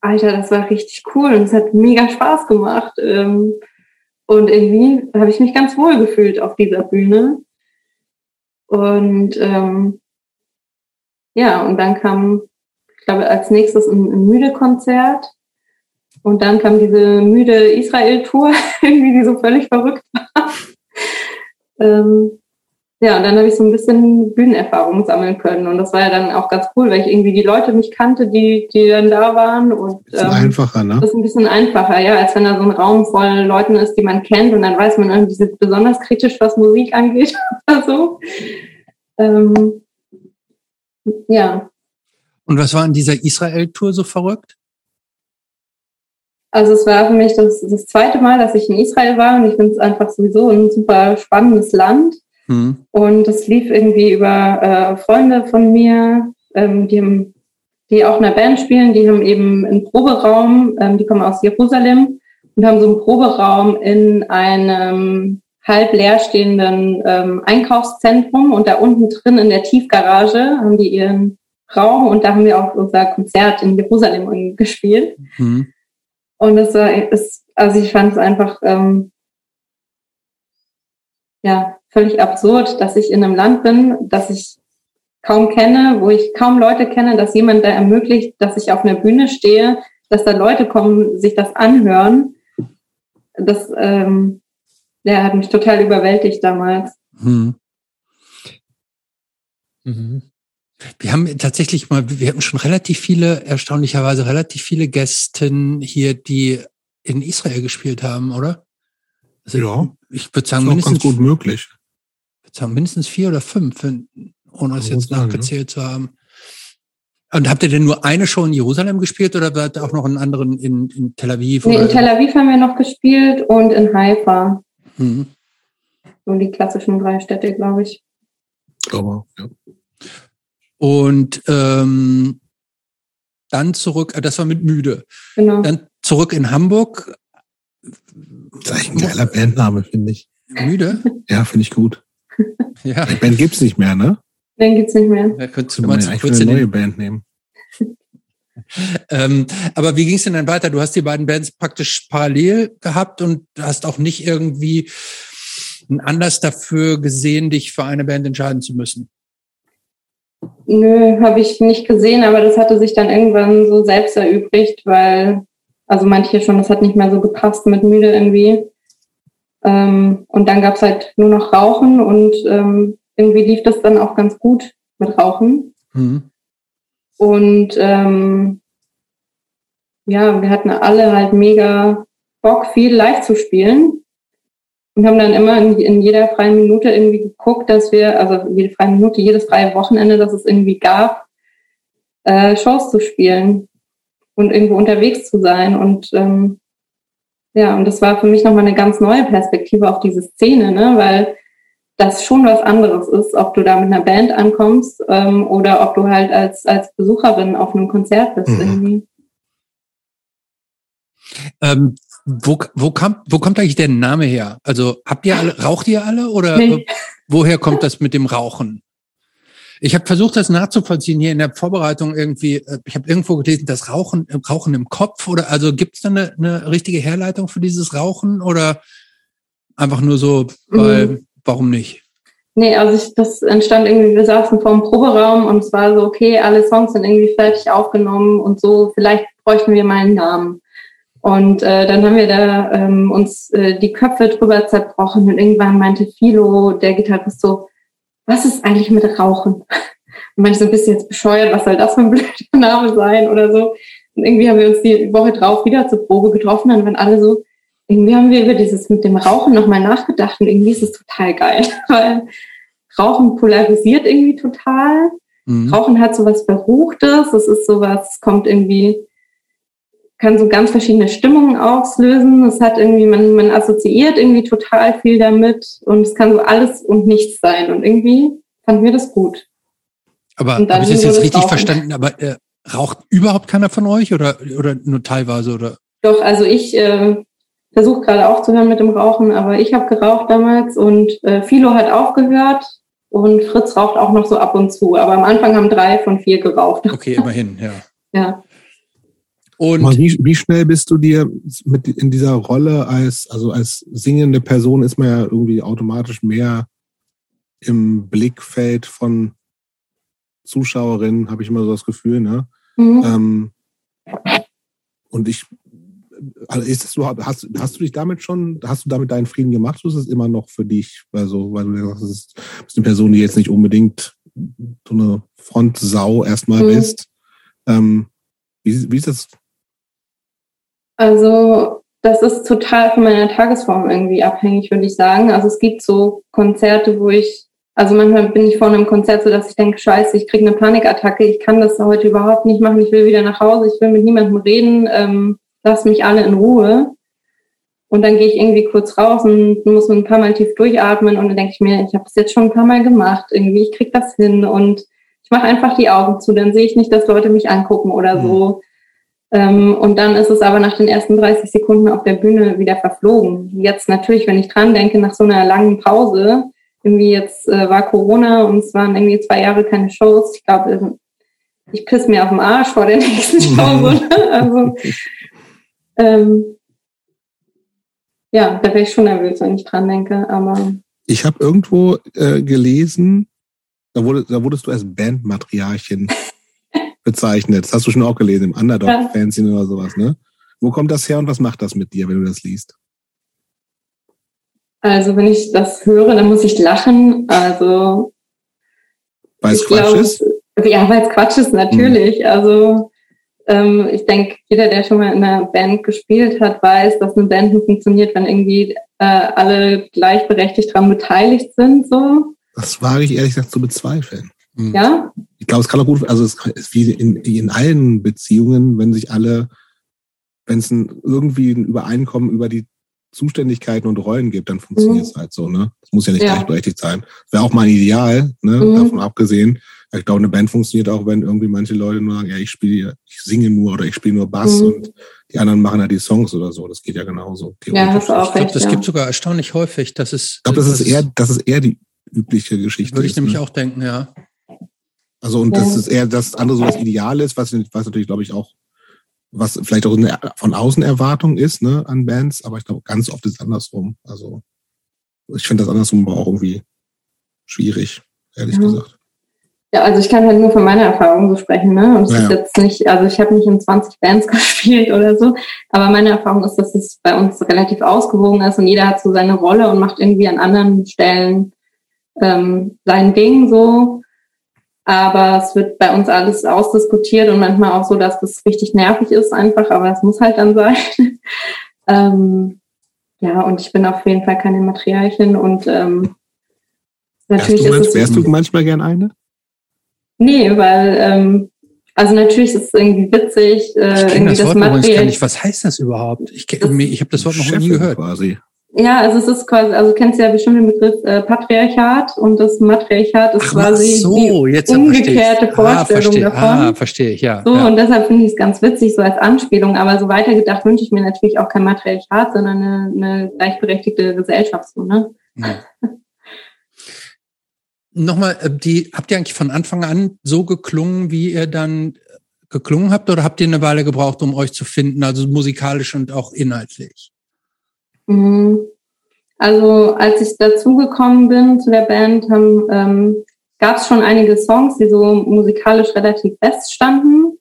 Alter, das war richtig cool und es hat mega Spaß gemacht. Ähm, und irgendwie habe ich mich ganz wohl gefühlt auf dieser Bühne. Und ähm, ja, und dann kam, ich glaube, als nächstes ein, ein Müde-Konzert. Und dann kam diese müde Israel-Tour, irgendwie, die so völlig verrückt war. ähm, ja, und dann habe ich so ein bisschen Bühnenerfahrung sammeln können. Und das war ja dann auch ganz cool, weil ich irgendwie die Leute mich kannte, die, die dann da waren. Und Bisschen ähm, einfacher, ne? das ist ein bisschen einfacher, ja, als wenn da so ein Raum voll Leuten ist, die man kennt und dann weiß man irgendwie sind besonders kritisch, was Musik angeht oder so. Ähm, ja, Und was war an dieser Israel-Tour so verrückt? also es war für mich das, das zweite Mal, dass ich in Israel war und ich finde es einfach sowieso ein super spannendes Land. Mhm. Und das lief irgendwie über äh, Freunde von mir, ähm, die, haben, die auch in einer Band spielen, die haben eben einen Proberaum, ähm, die kommen aus Jerusalem und haben so einen Proberaum in einem halb leerstehenden ähm, Einkaufszentrum und da unten drin in der Tiefgarage haben die ihren Raum und da haben wir auch unser Konzert in Jerusalem gespielt. Mhm. Und es war, es, also ich fand es einfach, ähm, ja, völlig absurd, dass ich in einem Land bin, das ich kaum kenne, wo ich kaum Leute kenne, dass jemand da ermöglicht, dass ich auf einer Bühne stehe, dass da Leute kommen, sich das anhören. Das ähm, ja, hat mich total überwältigt damals. Hm. Mhm. Wir haben tatsächlich mal, wir hatten schon relativ viele, erstaunlicherweise relativ viele Gästen hier, die in Israel gespielt haben, oder? Also ja. Ich würde sagen, mindestens, ganz gut möglich. Sagen, mindestens vier oder fünf, ohne es jetzt nachgezählt ja. zu haben. Und habt ihr denn nur eine Show in Jerusalem gespielt oder war auch noch einen anderen in, in Tel Aviv? Nee, in Tel Aviv haben wir noch gespielt und in Haifa. Mhm. So die klassischen drei Städte, glaube ich. Aber, ja. Und ähm, dann zurück, äh, das war mit Müde. Genau. Dann zurück in Hamburg. Das ist eigentlich ein geiler Bandname, finde ich. Müde? Ja, finde ich gut. Ja. Die Band gibt's nicht mehr, ne? Den gibt's nicht mehr. Ja, könntest du mal eine neue Band nehmen. ähm, aber wie ging es denn dann weiter? Du hast die beiden Bands praktisch parallel gehabt und hast auch nicht irgendwie einen Anlass dafür gesehen, dich für eine Band entscheiden zu müssen. Nö, habe ich nicht gesehen, aber das hatte sich dann irgendwann so selbst erübrigt, weil, also manche schon, das hat nicht mehr so gepasst mit müde irgendwie. Ähm, und dann gab's halt nur noch Rauchen und ähm, irgendwie lief das dann auch ganz gut mit Rauchen. Mhm. Und ähm, ja, wir hatten alle halt mega Bock, viel live zu spielen und haben dann immer in, in, jeder freien Minute irgendwie geguckt, dass wir, also jede freie Minute, jedes freie Wochenende, dass es irgendwie gab, äh, Shows zu spielen und irgendwo unterwegs zu sein. Und ähm, ja, und das war für mich nochmal eine ganz neue Perspektive auf diese Szene, ne? weil das schon was anderes ist, ob du da mit einer Band ankommst ähm, oder ob du halt als, als Besucherin auf einem Konzert bist mhm. irgendwie. Ähm, wo, wo, kam, wo kommt eigentlich der Name her? Also habt ihr alle, raucht ihr alle oder nee. woher kommt das mit dem Rauchen? Ich habe versucht, das nachzuvollziehen hier in der Vorbereitung irgendwie. Äh, ich habe irgendwo gelesen, das Rauchen, Rauchen im Kopf oder also gibt es da eine, eine richtige Herleitung für dieses Rauchen oder einfach nur so, weil, mhm. warum nicht? Nee, also ich, das entstand irgendwie, wir saßen vor dem Proberaum und es war so, okay, alle Songs sind irgendwie fertig aufgenommen und so, vielleicht bräuchten wir mal einen Namen. Und äh, dann haben wir da ähm, uns äh, die Köpfe drüber zerbrochen und irgendwann meinte Philo, der Gitarrist, so, was ist eigentlich mit Rauchen? Und manche so ein bisschen jetzt bescheuert, was soll das für ein blöder Name sein oder so. Und irgendwie haben wir uns die Woche drauf wieder zur Probe getroffen, dann waren alle so, irgendwie haben wir über dieses mit dem Rauchen nochmal nachgedacht und irgendwie ist es total geil, weil Rauchen polarisiert irgendwie total. Mhm. Rauchen hat so was Verruchtes, es ist sowas, kommt irgendwie kann so ganz verschiedene Stimmungen auslösen. Es hat irgendwie, man, man assoziiert irgendwie total viel damit und es kann so alles und nichts sein. Und irgendwie fanden wir das gut. Aber habe ich das jetzt richtig rauchen. verstanden? Aber äh, raucht überhaupt keiner von euch oder, oder nur teilweise? Oder? Doch, also ich äh, versuche gerade aufzuhören mit dem Rauchen, aber ich habe geraucht damals und äh, Philo hat aufgehört und Fritz raucht auch noch so ab und zu. Aber am Anfang haben drei von vier geraucht. Okay, immerhin, ja. ja. Und wie, wie, schnell bist du dir mit in dieser Rolle als, also als singende Person ist man ja irgendwie automatisch mehr im Blickfeld von Zuschauerinnen, habe ich immer so das Gefühl, ne? Mhm. Ähm, und ich, also ist das so, hast, hast du dich damit schon, hast du damit deinen Frieden gemacht oder ist es immer noch für dich, also, weil du sagst, du bist eine Person, die jetzt nicht unbedingt so eine Frontsau erstmal mhm. bist. Ähm, wie, wie ist das also das ist total von meiner Tagesform irgendwie abhängig, würde ich sagen. Also es gibt so Konzerte, wo ich, also manchmal bin ich vor einem Konzert so, dass ich denke, scheiße, ich kriege eine Panikattacke, ich kann das heute überhaupt nicht machen, ich will wieder nach Hause, ich will mit niemandem reden, ähm, lass mich alle in Ruhe. Und dann gehe ich irgendwie kurz raus und muss ein paar Mal tief durchatmen und dann denke ich mir, ich habe es jetzt schon ein paar Mal gemacht, irgendwie, ich krieg das hin und ich mache einfach die Augen zu, dann sehe ich nicht, dass Leute mich angucken oder so. Mhm. Ähm, und dann ist es aber nach den ersten 30 Sekunden auf der Bühne wieder verflogen. Jetzt natürlich, wenn ich dran denke, nach so einer langen Pause, irgendwie jetzt äh, war Corona und es waren irgendwie zwei Jahre keine Shows. Ich glaube, ich piss mir auf den Arsch vor der nächsten Show. Ne? also Ähm, ja, da wäre ich schon nervös, wenn ich dran denke, aber. Ich habe irgendwo äh, gelesen, da, wurde, da wurdest du als Bandmatriarchin bezeichnet. Das hast du schon auch gelesen, im Underdog-Fanzine ja. oder sowas, ne? Wo kommt das her und was macht das mit dir, wenn du das liest? Also, wenn ich das höre, dann muss ich lachen. Also. Weil es Quatsch glaub, ist? Ja, weil es Quatsch ist, natürlich. Hm. Also, ähm, ich denke, jeder, der schon mal in einer Band gespielt hat, weiß, dass eine Band nur funktioniert, wenn irgendwie äh, alle gleichberechtigt daran beteiligt sind. So. Das wage ich ehrlich gesagt zu bezweifeln. Mhm. Ja? Ich glaube, es kann auch gut, also es ist wie in, in allen Beziehungen, wenn sich alle, wenn es ein, irgendwie ein Übereinkommen über die Zuständigkeiten und Rollen gibt, dann funktioniert es mhm. halt so, ne? Das muss ja nicht ja. gleichberechtigt sein. Wäre auch mal ein Ideal, ne? Mhm. Davon abgesehen. Ich glaube, eine Band funktioniert auch, wenn irgendwie manche Leute nur sagen, ja, ich spiele, ich singe nur oder ich spiele nur Bass mhm. und die anderen machen halt die Songs oder so. Das geht ja genauso. Ja, hast du auch ich glaube, das ja. gibt sogar erstaunlich häufig. Das ist, ich glaube, das, das, ist eher, das ist eher die übliche Geschichte. Würde ich ist, nämlich ne? auch denken, ja. Also, und ja. das ist eher das andere so was Ideal ist, was, was natürlich, glaube ich, auch, was vielleicht auch eine von außen Erwartung ist, ne, an Bands, aber ich glaube, ganz oft ist es andersrum. Also, ich finde das andersrum aber auch irgendwie schwierig, ehrlich ja. gesagt. Ja, also ich kann halt nur von meiner Erfahrung so sprechen, ne? Und es ja. ist jetzt nicht, also ich habe nicht in 20 Bands gespielt oder so, aber meine Erfahrung ist, dass es bei uns relativ ausgewogen ist und jeder hat so seine Rolle und macht irgendwie an anderen Stellen ähm, sein Ding so. Aber es wird bei uns alles ausdiskutiert und manchmal auch so, dass das richtig nervig ist einfach, aber es muss halt dann sein. ähm, ja, und ich bin auf jeden Fall keine Materialchen und ähm, natürlich wärst du, ist es. Wärst du manchmal gern eine? Nee, weil, ähm, also natürlich ist es irgendwie witzig. Äh, ich kenne das, das Wort Material. gar nicht. Was heißt das überhaupt? Ich, ich habe das Wort noch Chefin nie gehört. Quasi. Ja, also es ist quasi, also du kennst ja bestimmt den Begriff äh, Patriarchat und das Matriarchat ist Ach, quasi so, die umgekehrte ah, Vorstellung ah, verstehe. davon. Ah, verstehe ich, ja. So, ja. und deshalb finde ich es ganz witzig, so als Anspielung, aber so weitergedacht wünsche ich mir natürlich auch kein Matriarchat, sondern eine, eine gleichberechtigte Gesellschaft, so, ne? Ja. Nochmal, äh, die, habt ihr eigentlich von Anfang an so geklungen, wie ihr dann geklungen habt, oder habt ihr eine Weile gebraucht, um euch zu finden, also musikalisch und auch inhaltlich? Mhm. Also als ich dazugekommen bin zu der Band, ähm, gab es schon einige Songs, die so musikalisch relativ fest standen.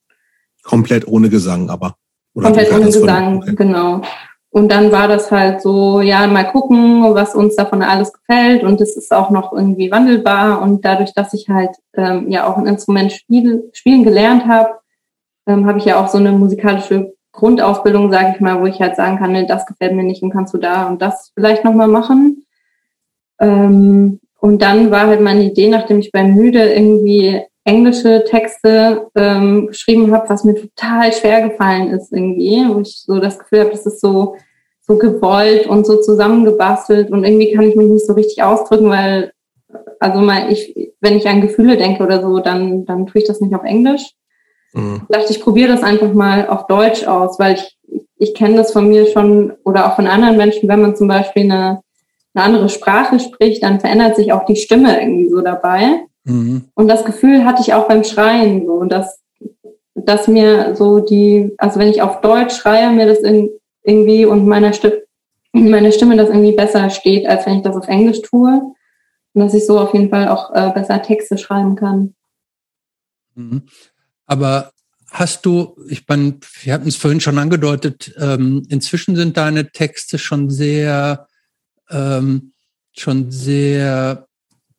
Komplett ohne Gesang, aber. Komplett ohne Gesang, okay. genau. Und dann war das halt so, ja, mal gucken, was uns davon alles gefällt. Und es ist auch noch irgendwie wandelbar. Und dadurch, dass ich halt ähm, ja auch ein Instrument spiel, spielen gelernt habe, ähm, habe ich ja auch so eine musikalische Grundausbildung, sage ich mal, wo ich halt sagen kann, nee, das gefällt mir nicht und kannst du da und das vielleicht nochmal machen. Ähm, und dann war halt meine Idee, nachdem ich bei Müde irgendwie englische Texte ähm, geschrieben habe, was mir total schwer gefallen ist irgendwie, wo ich so das Gefühl habe, das ist so so gewollt und so zusammengebastelt und irgendwie kann ich mich nicht so richtig ausdrücken, weil also mal ich wenn ich an Gefühle denke oder so, dann dann tue ich das nicht auf Englisch. Mhm. Ich dachte, ich probiere das einfach mal auf Deutsch aus, weil ich ich kenne das von mir schon oder auch von anderen Menschen, wenn man zum Beispiel eine, eine andere Sprache spricht, dann verändert sich auch die Stimme irgendwie so dabei. Mhm. Und das Gefühl hatte ich auch beim Schreien so, dass, dass mir so die, also wenn ich auf Deutsch schreie, mir das in, irgendwie und meiner Stimme, meine Stimme das irgendwie besser steht, als wenn ich das auf Englisch tue. Und dass ich so auf jeden Fall auch äh, besser Texte schreiben kann. Mhm. Aber hast du, ich meine, wir hatten es vorhin schon angedeutet, ähm, inzwischen sind deine Texte schon sehr, ähm, schon sehr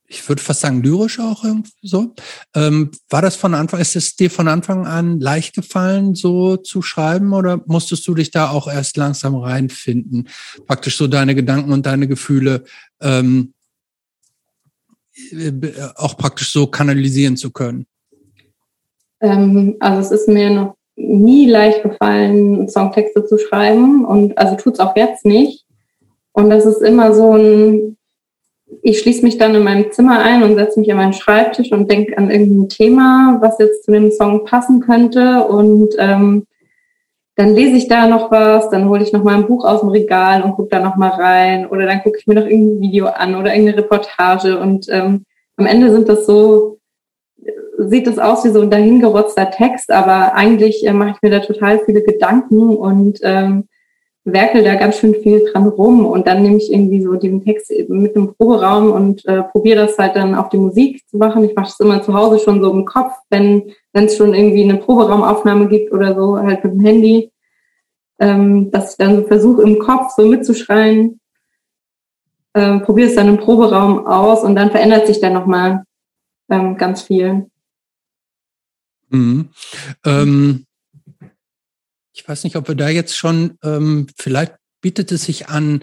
ich würde fast sagen, lyrisch auch irgendwie so. Ähm, war das von Anfang, ist es dir von Anfang an leicht gefallen, so zu schreiben oder musstest du dich da auch erst langsam reinfinden? Praktisch so deine Gedanken und deine Gefühle ähm, äh, auch praktisch so kanalisieren zu können? Ähm, also es ist mir noch nie leicht gefallen, Songtexte zu schreiben und also tut es auch jetzt nicht. Und das ist immer so ein ich schließe mich dann in meinem Zimmer ein und setze mich an meinen Schreibtisch und denke an irgendein Thema, was jetzt zu dem Song passen könnte. Und ähm, dann lese ich da noch was, dann hole ich noch mal ein Buch aus dem Regal und gucke da noch mal rein. Oder dann gucke ich mir noch irgendein Video an oder irgendeine Reportage. Und ähm, am Ende sind das so sieht es aus wie so ein dahingerotzter Text, aber eigentlich äh, mache ich mir da total viele Gedanken und ähm, werkel da ganz schön viel dran rum und dann nehme ich irgendwie so den Text mit einem Proberaum und äh, probiere das halt dann auf die Musik zu machen. Ich mache das immer zu Hause schon so im Kopf, wenn wenn es schon irgendwie eine Proberaumaufnahme gibt oder so, halt mit dem Handy, ähm, dass ich dann so versuche im Kopf so mitzuschreien, äh, probiere es dann im Proberaum aus und dann verändert sich dann nochmal ähm, ganz viel. Mhm. Ähm, ich weiß nicht, ob wir da jetzt schon, ähm, vielleicht bietet es sich an,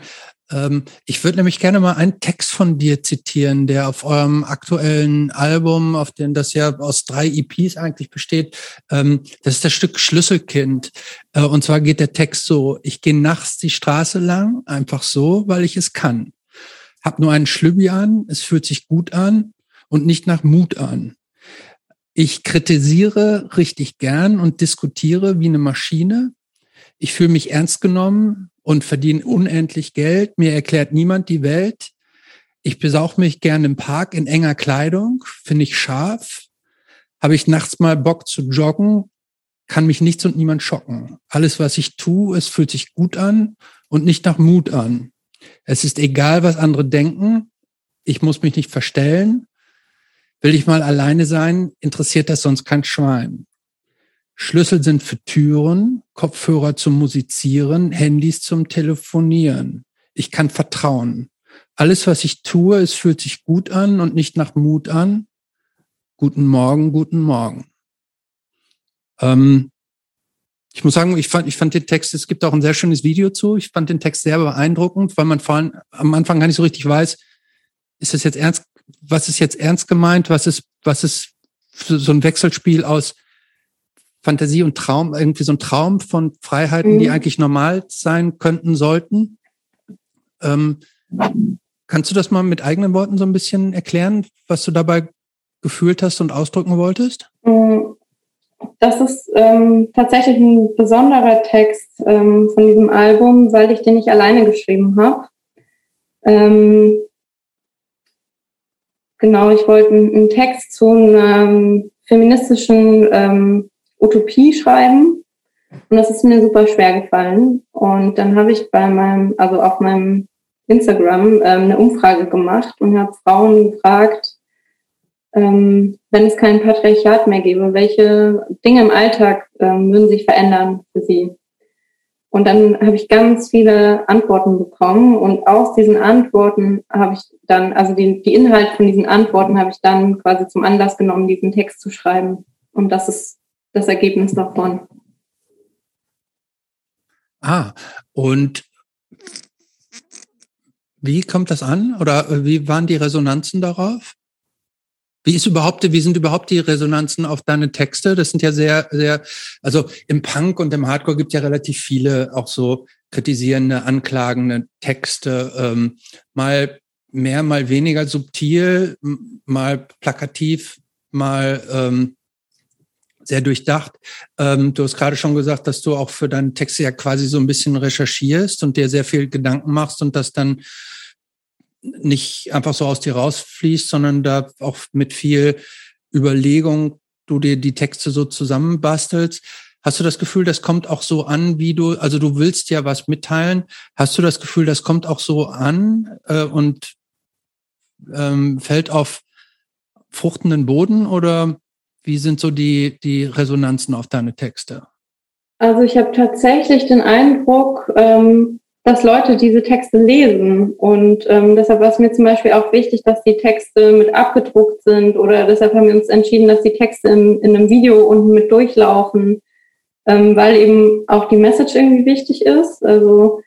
ähm, ich würde nämlich gerne mal einen Text von dir zitieren, der auf eurem aktuellen Album, auf dem das ja aus drei EPs eigentlich besteht, ähm, das ist das Stück Schlüsselkind. Äh, und zwar geht der Text so, ich gehe nachts die Straße lang, einfach so, weil ich es kann. Hab nur einen Schlübbi an, es fühlt sich gut an und nicht nach Mut an. Ich kritisiere richtig gern und diskutiere wie eine Maschine. Ich fühle mich ernst genommen und verdiene unendlich Geld. Mir erklärt niemand die Welt. Ich besauche mich gern im Park in enger Kleidung, finde ich scharf. Habe ich nachts mal Bock zu joggen, kann mich nichts und niemand schocken. Alles, was ich tue, es fühlt sich gut an und nicht nach Mut an. Es ist egal, was andere denken. Ich muss mich nicht verstellen. Will ich mal alleine sein, interessiert das sonst kein Schwein. Schlüssel sind für Türen, Kopfhörer zum Musizieren, Handys zum Telefonieren. Ich kann vertrauen. Alles, was ich tue, es fühlt sich gut an und nicht nach Mut an. Guten Morgen, guten Morgen. Ähm, ich muss sagen, ich fand, ich fand den Text, es gibt auch ein sehr schönes Video zu. Ich fand den Text sehr beeindruckend, weil man vor allem am Anfang gar nicht so richtig weiß, ist das jetzt ernst, was ist jetzt ernst gemeint, was ist, was ist so ein Wechselspiel aus Fantasie und Traum, irgendwie so ein Traum von Freiheiten, mhm. die eigentlich normal sein könnten, sollten. Ähm, kannst du das mal mit eigenen Worten so ein bisschen erklären, was du dabei gefühlt hast und ausdrücken wolltest? Mhm. Das ist ähm, tatsächlich ein besonderer Text ähm, von diesem Album, weil ich den nicht alleine geschrieben habe. Ähm, genau, ich wollte einen Text zu einem feministischen ähm, Utopie schreiben. Und das ist mir super schwer gefallen. Und dann habe ich bei meinem, also auf meinem Instagram ähm, eine Umfrage gemacht und habe Frauen gefragt, ähm, wenn es kein Patriarchat mehr gäbe, welche Dinge im Alltag ähm, würden sich verändern für sie? Und dann habe ich ganz viele Antworten bekommen und aus diesen Antworten habe ich dann, also die, die Inhalte von diesen Antworten habe ich dann quasi zum Anlass genommen, diesen Text zu schreiben. Und das ist das Ergebnis davon. Ah, und wie kommt das an oder wie waren die Resonanzen darauf? Wie ist überhaupt, wie sind überhaupt die Resonanzen auf deine Texte? Das sind ja sehr, sehr, also im Punk und im Hardcore gibt ja relativ viele auch so kritisierende, anklagende Texte, ähm, mal mehr, mal weniger subtil, mal plakativ, mal ähm, sehr durchdacht. Ähm, du hast gerade schon gesagt, dass du auch für deine Texte ja quasi so ein bisschen recherchierst und dir sehr viel Gedanken machst und das dann nicht einfach so aus dir rausfließt, sondern da auch mit viel Überlegung du dir die Texte so zusammenbastelst. Hast du das Gefühl, das kommt auch so an, wie du, also du willst ja was mitteilen. Hast du das Gefühl, das kommt auch so an äh, und ähm, fällt auf fruchtenden Boden oder wie sind so die, die Resonanzen auf deine Texte? Also ich habe tatsächlich den Eindruck, ähm, dass Leute diese Texte lesen. Und ähm, deshalb war es mir zum Beispiel auch wichtig, dass die Texte mit abgedruckt sind. Oder deshalb haben wir uns entschieden, dass die Texte in, in einem Video unten mit durchlaufen, ähm, weil eben auch die Message irgendwie wichtig ist. Also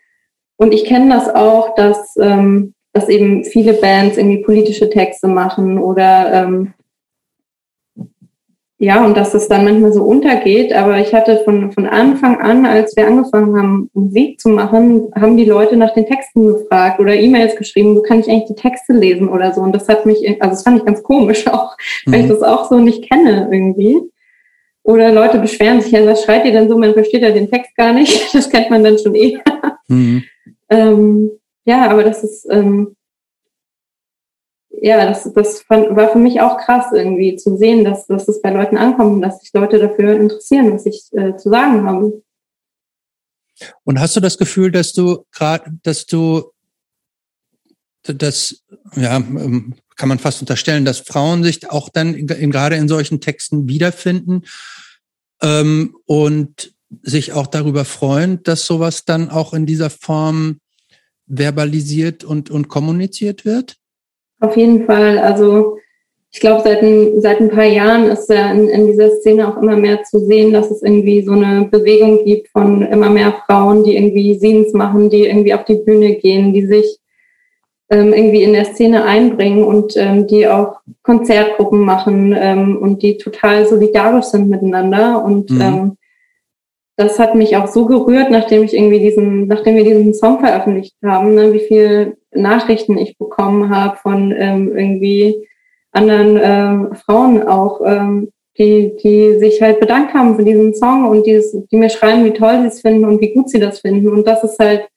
und ich kenne das auch, dass, ähm, dass eben viele Bands irgendwie politische Texte machen oder ähm, ja, und dass es dann manchmal so untergeht. Aber ich hatte von, von Anfang an, als wir angefangen haben, Musik zu machen, haben die Leute nach den Texten gefragt oder E-Mails geschrieben, wo kann ich eigentlich die Texte lesen oder so. Und das hat mich, also das fand ich ganz komisch auch, weil mhm. ich das auch so nicht kenne irgendwie. Oder Leute beschweren sich ja, was schreit ihr denn so? Man versteht ja den Text gar nicht. Das kennt man dann schon eher. Mhm. Ähm, ja, aber das ist, ähm, ja, das, das fand, war für mich auch krass irgendwie zu sehen, dass, dass es bei Leuten ankommt und dass sich Leute dafür interessieren, was ich äh, zu sagen habe. Und hast du das Gefühl, dass du gerade, dass du das, ja, ähm, kann man fast unterstellen, dass Frauen sich auch dann in, in, gerade in solchen Texten wiederfinden ähm, und sich auch darüber freuen, dass sowas dann auch in dieser Form verbalisiert und, und kommuniziert wird? Auf jeden Fall. Also ich glaube, seit ein, seit ein paar Jahren ist ja in, in dieser Szene auch immer mehr zu sehen, dass es irgendwie so eine Bewegung gibt von immer mehr Frauen, die irgendwie Scenes machen, die irgendwie auf die Bühne gehen, die sich ähm, irgendwie in der Szene einbringen und ähm, die auch Konzertgruppen machen ähm, und die total solidarisch sind miteinander. Und mhm. ähm, das hat mich auch so gerührt, nachdem ich irgendwie diesen, nachdem wir diesen Song veröffentlicht haben, ne, wie viel Nachrichten ich bekommen habe von ähm, irgendwie anderen ähm, Frauen auch, ähm, die, die sich halt bedankt haben für diesen Song und die, die mir schreiben, wie toll sie es finden und wie gut sie das finden. Und das ist halt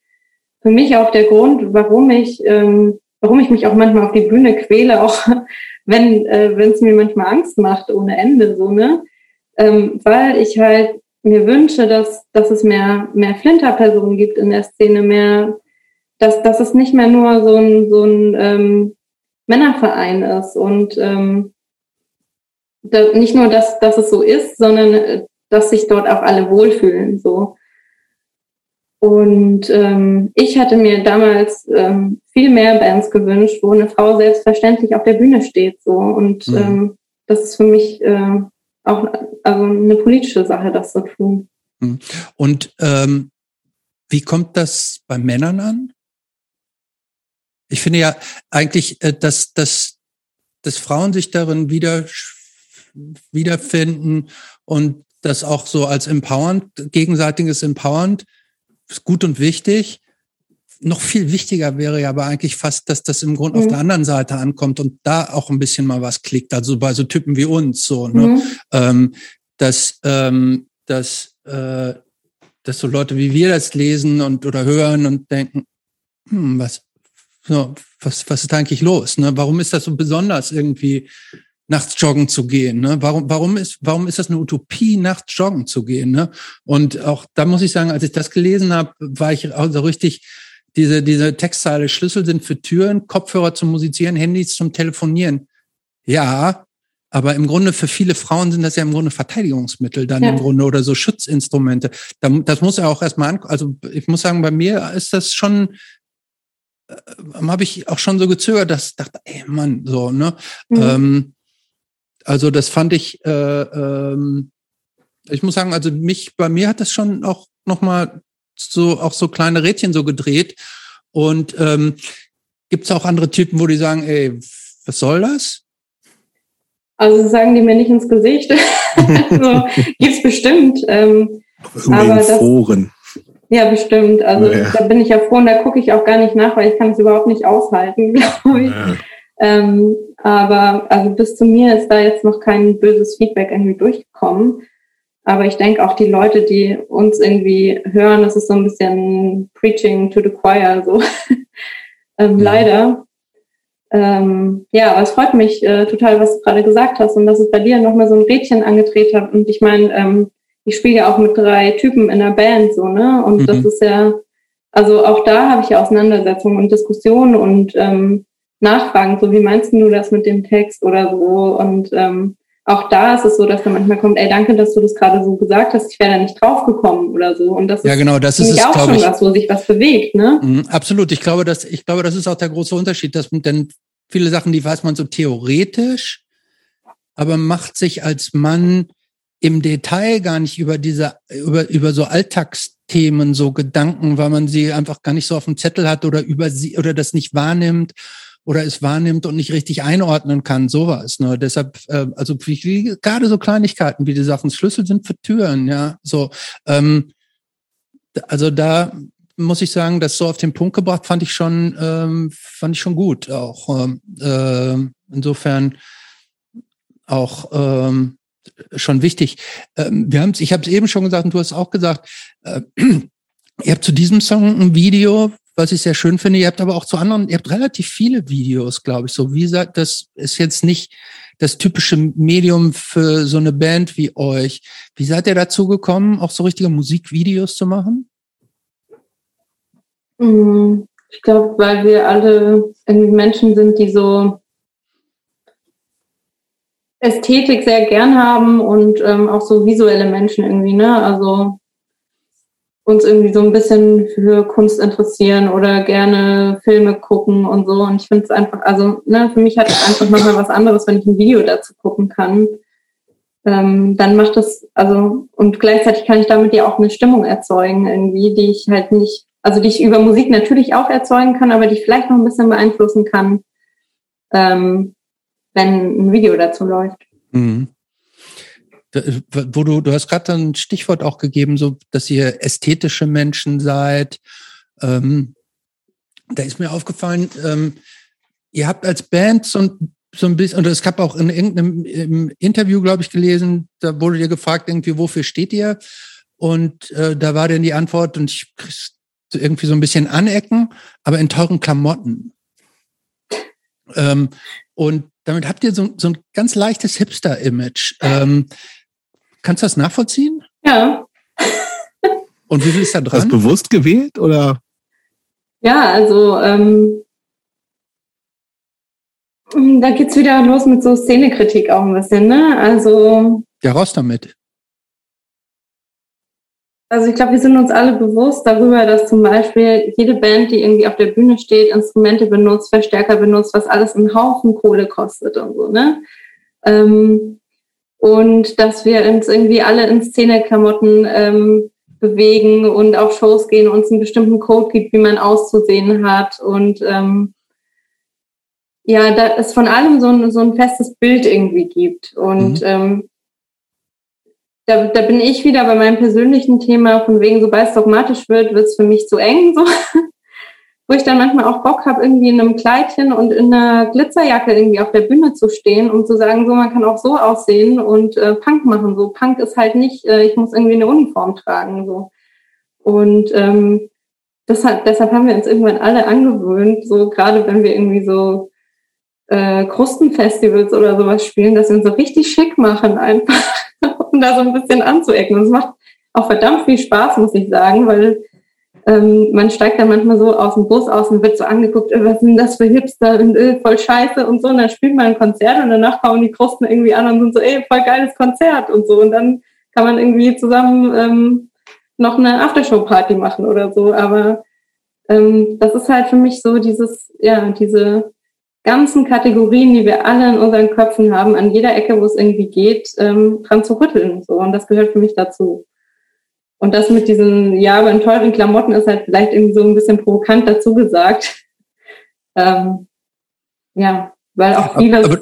für mich auch der Grund, warum ich, ähm, warum ich mich auch manchmal auf die Bühne quäle, auch wenn äh, es mir manchmal Angst macht ohne Ende, so ne, ähm, weil ich halt mir wünsche, dass dass es mehr mehr Flinterpersonen gibt in der Szene, mehr, dass dass es nicht mehr nur so ein so ein ähm, Männerverein ist und ähm, da, nicht nur, dass, dass es so ist, sondern äh, dass sich dort auch alle wohlfühlen. So. Und ähm, ich hatte mir damals ähm, viel mehr Bands gewünscht, wo eine Frau selbstverständlich auf der Bühne steht. So. Und mhm. ähm, das ist für mich äh, auch also eine politische Sache, das zu tun. Mhm. Und ähm, wie kommt das bei Männern an? Ich finde ja eigentlich, äh, dass, dass, dass Frauen sich darin wieder, wiederfinden und das auch so als empowernd, gegenseitiges empowernd, ist gut und wichtig. Noch viel wichtiger wäre ja aber eigentlich fast, dass das im Grunde mhm. auf der anderen Seite ankommt und da auch ein bisschen mal was klickt. Also bei so Typen wie uns so, ne? Mhm. Ähm, dass, ähm, dass, äh, dass so Leute wie wir das lesen und oder hören und denken, hm, was, so, was, was ist eigentlich los? Ne? Warum ist das so besonders, irgendwie nachts joggen zu gehen? Ne? Warum, warum, ist, warum ist das eine Utopie, nachts joggen zu gehen? Ne? Und auch da muss ich sagen, als ich das gelesen habe, war ich also richtig, diese, diese Textzeile, Schlüssel sind für Türen, Kopfhörer zum Musizieren, Handys zum Telefonieren. Ja, aber im Grunde für viele Frauen sind das ja im Grunde Verteidigungsmittel dann ja. im Grunde oder so Schutzinstrumente. Das muss ja auch erstmal an, also ich muss sagen, bei mir ist das schon habe ich auch schon so gezögert, dass ich dachte, ey Mann, so, ne? Mhm. Ähm, also das fand ich, äh, ähm, ich muss sagen, also mich, bei mir hat das schon auch nochmal so, auch so kleine Rädchen so gedreht. Und ähm, gibt es auch andere Typen, wo die sagen, ey, was soll das? Also sagen die mir nicht ins Gesicht. so, gibt's bestimmt. Ähm, aber das, Foren. Ja, bestimmt. Also ja. da bin ich ja froh und da gucke ich auch gar nicht nach, weil ich kann es überhaupt nicht aushalten, glaube ich. Ja. Ähm, aber also bis zu mir ist da jetzt noch kein böses Feedback irgendwie durchgekommen. Aber ich denke auch die Leute, die uns irgendwie hören, das ist so ein bisschen Preaching to the Choir, so ähm, ja. leider. Ähm, ja, aber es freut mich äh, total, was du gerade gesagt hast und dass es bei dir nochmal so ein Rädchen angedreht hat. Und ich meine, ähm, ich spiele ja auch mit drei Typen in der Band so, ne? Und mhm. das ist ja, also auch da habe ich ja Auseinandersetzungen und Diskussionen und ähm, Nachfragen, so wie meinst du das mit dem Text oder so. Und ähm, auch da ist es so, dass da manchmal kommt, ey, danke, dass du das gerade so gesagt hast, ich wäre da nicht draufgekommen oder so. Und das ja, ist genau, das ist es, auch schon ich, was, wo sich was bewegt, ne? Mhm, absolut. Ich glaube, dass, ich glaube, das ist auch der große Unterschied, dass denn viele Sachen, die weiß man so theoretisch, aber macht sich als Mann im Detail gar nicht über diese, über, über so Alltagsthemen so Gedanken, weil man sie einfach gar nicht so auf dem Zettel hat oder über sie oder das nicht wahrnimmt oder es wahrnimmt und nicht richtig einordnen kann, sowas. Ne? Deshalb, äh, also wie, gerade so Kleinigkeiten wie die Sachen, Schlüssel sind für Türen, ja. So, ähm, also da muss ich sagen, das so auf den Punkt gebracht, fand ich schon, ähm, fand ich schon gut auch. Ähm, äh, insofern auch ähm, schon wichtig. Ähm, wir haben, ich habe es eben schon gesagt und du hast auch gesagt, äh, ihr habt zu diesem Song ein Video was ich sehr schön finde. Ihr habt aber auch zu anderen, ihr habt relativ viele Videos, glaube ich. So wie gesagt, das ist jetzt nicht das typische Medium für so eine Band wie euch. Wie seid ihr dazu gekommen, auch so richtige Musikvideos zu machen? Mm, ich glaube, weil wir alle irgendwie Menschen sind, die so Ästhetik sehr gern haben und ähm, auch so visuelle Menschen irgendwie, ne? Also uns irgendwie so ein bisschen für Kunst interessieren oder gerne Filme gucken und so. Und ich finde es einfach, also ne, für mich hat es einfach nochmal was anderes, wenn ich ein Video dazu gucken kann. Ähm, dann macht es, also, und gleichzeitig kann ich damit ja auch eine Stimmung erzeugen, irgendwie, die ich halt nicht, also die ich über Musik natürlich auch erzeugen kann, aber die ich vielleicht noch ein bisschen beeinflussen kann, ähm, wenn ein Video dazu läuft. Mhm wo du, du hast gerade ein Stichwort auch gegeben, so, dass ihr ästhetische Menschen seid. Ähm, da ist mir aufgefallen, ähm, ihr habt als Band so ein, so ein bisschen, und es gab auch in irgendeinem Interview, glaube ich, gelesen, da wurde dir gefragt, irgendwie, wofür steht ihr? Und äh, da war dann die Antwort, und ich krieg's irgendwie so ein bisschen anecken, aber in teuren Klamotten. Ähm, und damit habt ihr so, so ein ganz leichtes Hipster-Image. Ähm, Kannst du das nachvollziehen? Ja. Und wie viel ist da dran? Hast du bewusst gewählt oder? Ja, also ähm, da geht's wieder los mit so Szenekritik auch ein bisschen, ne? Also. Ja, raus damit. Also ich glaube, wir sind uns alle bewusst darüber, dass zum Beispiel jede Band, die irgendwie auf der Bühne steht, Instrumente benutzt, Verstärker benutzt, was alles einen Haufen Kohle kostet und so, ne? Ähm, und dass wir uns irgendwie alle in Szeneklamotten ähm, bewegen und auf Shows gehen, uns einen bestimmten Code gibt, wie man auszusehen hat und ähm, ja, da es von allem so ein, so ein festes Bild irgendwie gibt. Und mhm. ähm, da, da bin ich wieder bei meinem persönlichen Thema, von wegen, sobald es dogmatisch wird, wird es für mich zu eng. So wo ich dann manchmal auch Bock habe, irgendwie in einem Kleidchen und in einer Glitzerjacke irgendwie auf der Bühne zu stehen und zu sagen, so man kann auch so aussehen und äh, Punk machen. So Punk ist halt nicht, äh, ich muss irgendwie eine Uniform tragen. so Und ähm, das hat, deshalb haben wir uns irgendwann alle angewöhnt, so gerade wenn wir irgendwie so äh, Krustenfestivals oder sowas spielen, dass wir uns so richtig schick machen einfach, um da so ein bisschen anzuecken. Und es macht auch verdammt viel Spaß, muss ich sagen, weil ähm, man steigt dann manchmal so aus dem Bus aus und wird so angeguckt, äh, was sind das für Hipster und äh, voll scheiße und so. Und dann spielt man ein Konzert und danach kommen die Krusten irgendwie an und sind so, ey, voll geiles Konzert und so. Und dann kann man irgendwie zusammen ähm, noch eine Aftershow-Party machen oder so. Aber ähm, das ist halt für mich so dieses, ja, diese ganzen Kategorien, die wir alle in unseren Köpfen haben, an jeder Ecke, wo es irgendwie geht, ähm, dran zu rütteln. So. Und das gehört für mich dazu. Und das mit diesen, ja, aber in teuren Klamotten ist halt vielleicht irgendwie so ein bisschen provokant dazu gesagt. Ähm, ja, weil auch viele. Aber,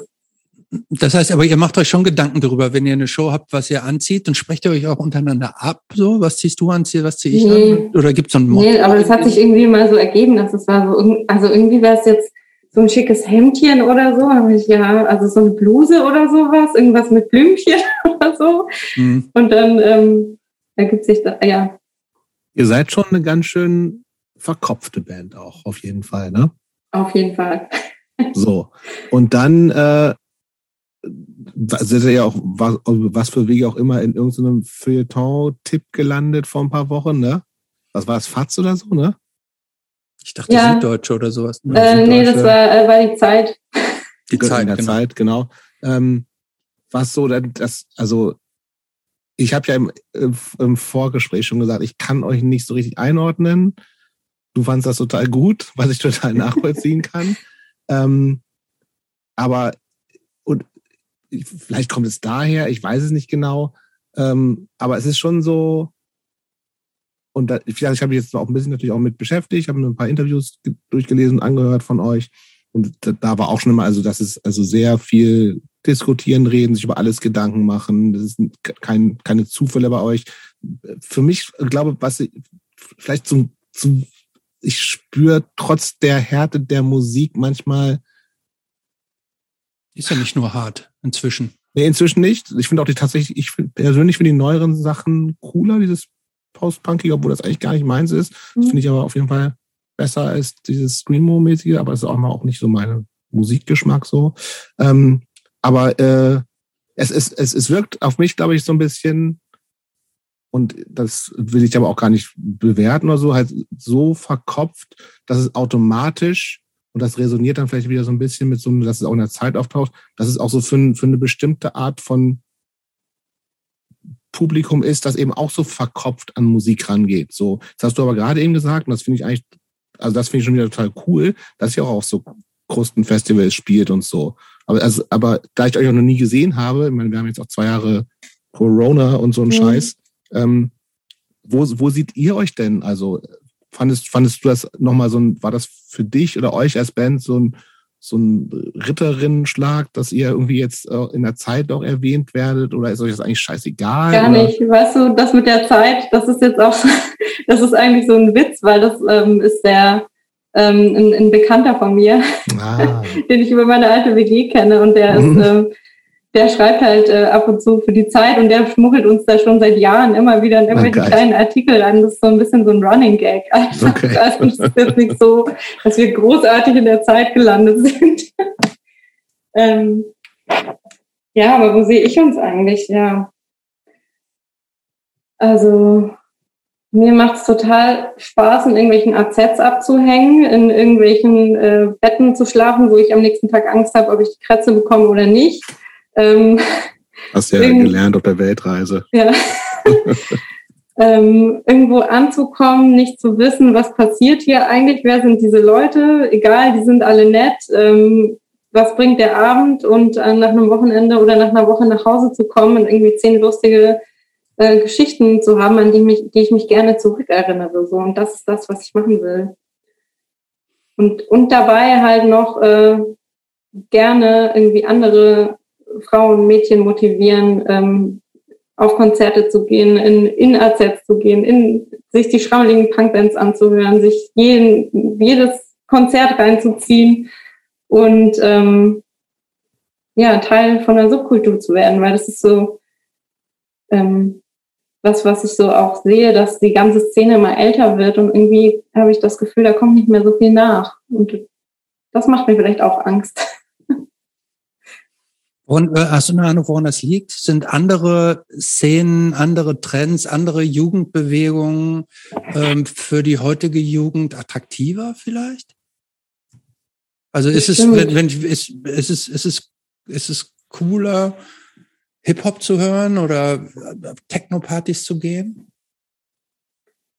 das heißt, aber ihr macht euch schon Gedanken darüber, wenn ihr eine Show habt, was ihr anzieht, dann sprecht ihr euch auch untereinander ab, so, was ziehst du an, was zieh ich nee, an? Oder gibt es so einen Motto? Nee, aber es hat sich irgendwie mal so ergeben, dass es war so, also irgendwie wäre es jetzt so ein schickes Hemdchen oder so, aber ich, ja, also so eine Bluse oder sowas, irgendwas mit Blümchen oder so. Mhm. Und dann, ähm, ergibt sich da, ja. Ihr seid schon eine ganz schön verkopfte Band auch, auf jeden Fall, ne? Auf jeden Fall. so. Und dann äh, seid ihr ja auch, was, was für Wege auch immer, in irgendeinem Feuilleton-Tipp gelandet vor ein paar Wochen, ne? Was war es, Fatz oder so, ne? Ich dachte ja. Süddeutsche oder sowas. Ne? Äh, nee, das war, äh, war die Zeit. Die Zeit, in der genau. Zeit, genau. Ähm, was so, das, also ich habe ja im, im Vorgespräch schon gesagt, ich kann euch nicht so richtig einordnen. Du fandst das total gut, was ich total nachvollziehen kann. Ähm, aber und vielleicht kommt es daher, ich weiß es nicht genau. Ähm, aber es ist schon so, und da, ich habe mich jetzt auch ein bisschen natürlich auch mit beschäftigt, habe mir ein paar Interviews durchgelesen und angehört von euch. Und da, da war auch schon immer, also das ist also sehr viel diskutieren, reden, sich über alles Gedanken machen. Das ist kein, keine Zufälle bei euch. Für mich, glaube was ich, vielleicht zum, zum ich spüre trotz der Härte der Musik manchmal. Ist ja nicht nur hart inzwischen. Nee, inzwischen nicht. Ich finde auch die tatsächlich, ich find, persönlich finde die neueren Sachen cooler, dieses Post-Punkige, obwohl das eigentlich gar nicht meins ist. Das mhm. finde ich aber auf jeden Fall besser als dieses Screamo-mäßige, aber es ist auch mal auch nicht so mein Musikgeschmack so. Ähm, aber äh, es, es, es, es wirkt auf mich, glaube ich, so ein bisschen, und das will ich aber auch gar nicht bewerten oder so, halt so verkopft, dass es automatisch, und das resoniert dann vielleicht wieder so ein bisschen mit so, dass es auch in der Zeit auftaucht, dass es auch so für, für eine bestimmte Art von Publikum ist, das eben auch so verkopft an Musik rangeht. So, das hast du aber gerade eben gesagt, und das finde ich eigentlich, also das finde ich schon wieder total cool, dass ihr auch auf so Krustenfestivals spielt und so. Aber, also, aber da ich euch auch noch nie gesehen habe, ich meine, wir haben jetzt auch zwei Jahre Corona und so ein mhm. Scheiß, ähm, wo, wo seht ihr euch denn? Also fandest, fandest du das nochmal so ein, war das für dich oder euch als Band so ein, so ein Ritterinnenschlag, dass ihr irgendwie jetzt äh, in der Zeit auch erwähnt werdet oder ist euch das eigentlich scheißegal? Gar oder? nicht. Weißt du, das mit der Zeit, das ist jetzt auch, das ist eigentlich so ein Witz, weil das ähm, ist der, ähm, ein, ein Bekannter von mir, ah. den ich über meine alte WG kenne und der ist, mhm. ähm, der schreibt halt äh, ab und zu für die Zeit und der schmuggelt uns da schon seit Jahren immer wieder in oh, kleinen Artikel an. Das ist so ein bisschen so ein Running Gag. Einfach. Okay. Also es ist jetzt nicht so, dass wir großartig in der Zeit gelandet sind. ähm, ja, aber wo sehe ich uns eigentlich? Ja. Also mir macht es total Spaß, in irgendwelchen AZs abzuhängen, in irgendwelchen äh, Betten zu schlafen, wo ich am nächsten Tag Angst habe, ob ich die Kratze bekomme oder nicht. Ähm, Hast ja gelernt auf der Weltreise. Ja. ähm, irgendwo anzukommen, nicht zu wissen, was passiert hier eigentlich, wer sind diese Leute, egal, die sind alle nett, ähm, was bringt der Abend und äh, nach einem Wochenende oder nach einer Woche nach Hause zu kommen und irgendwie zehn lustige äh, Geschichten zu haben, an die, mich, die ich mich gerne zurückerinnere. So. Und das ist das, was ich machen will. Und, und dabei halt noch äh, gerne irgendwie andere Frauen, Mädchen motivieren, ähm, auf Konzerte zu gehen, in, in AZ zu gehen, in, sich die schrammeligen Punkbands anzuhören, sich jeden, jedes Konzert reinzuziehen und ähm, ja, Teil von der Subkultur zu werden, weil das ist so ähm, was, was ich so auch sehe, dass die ganze Szene immer älter wird und irgendwie habe ich das Gefühl, da kommt nicht mehr so viel nach. Und das macht mir vielleicht auch Angst. Und äh, hast du eine Ahnung, woran das liegt? Sind andere Szenen, andere Trends, andere Jugendbewegungen ähm, für die heutige Jugend attraktiver vielleicht? Also ist es, wenn, wenn ist, ist es, ist es, ist es cooler, Hip-Hop zu hören oder äh, Techno-Partys zu gehen?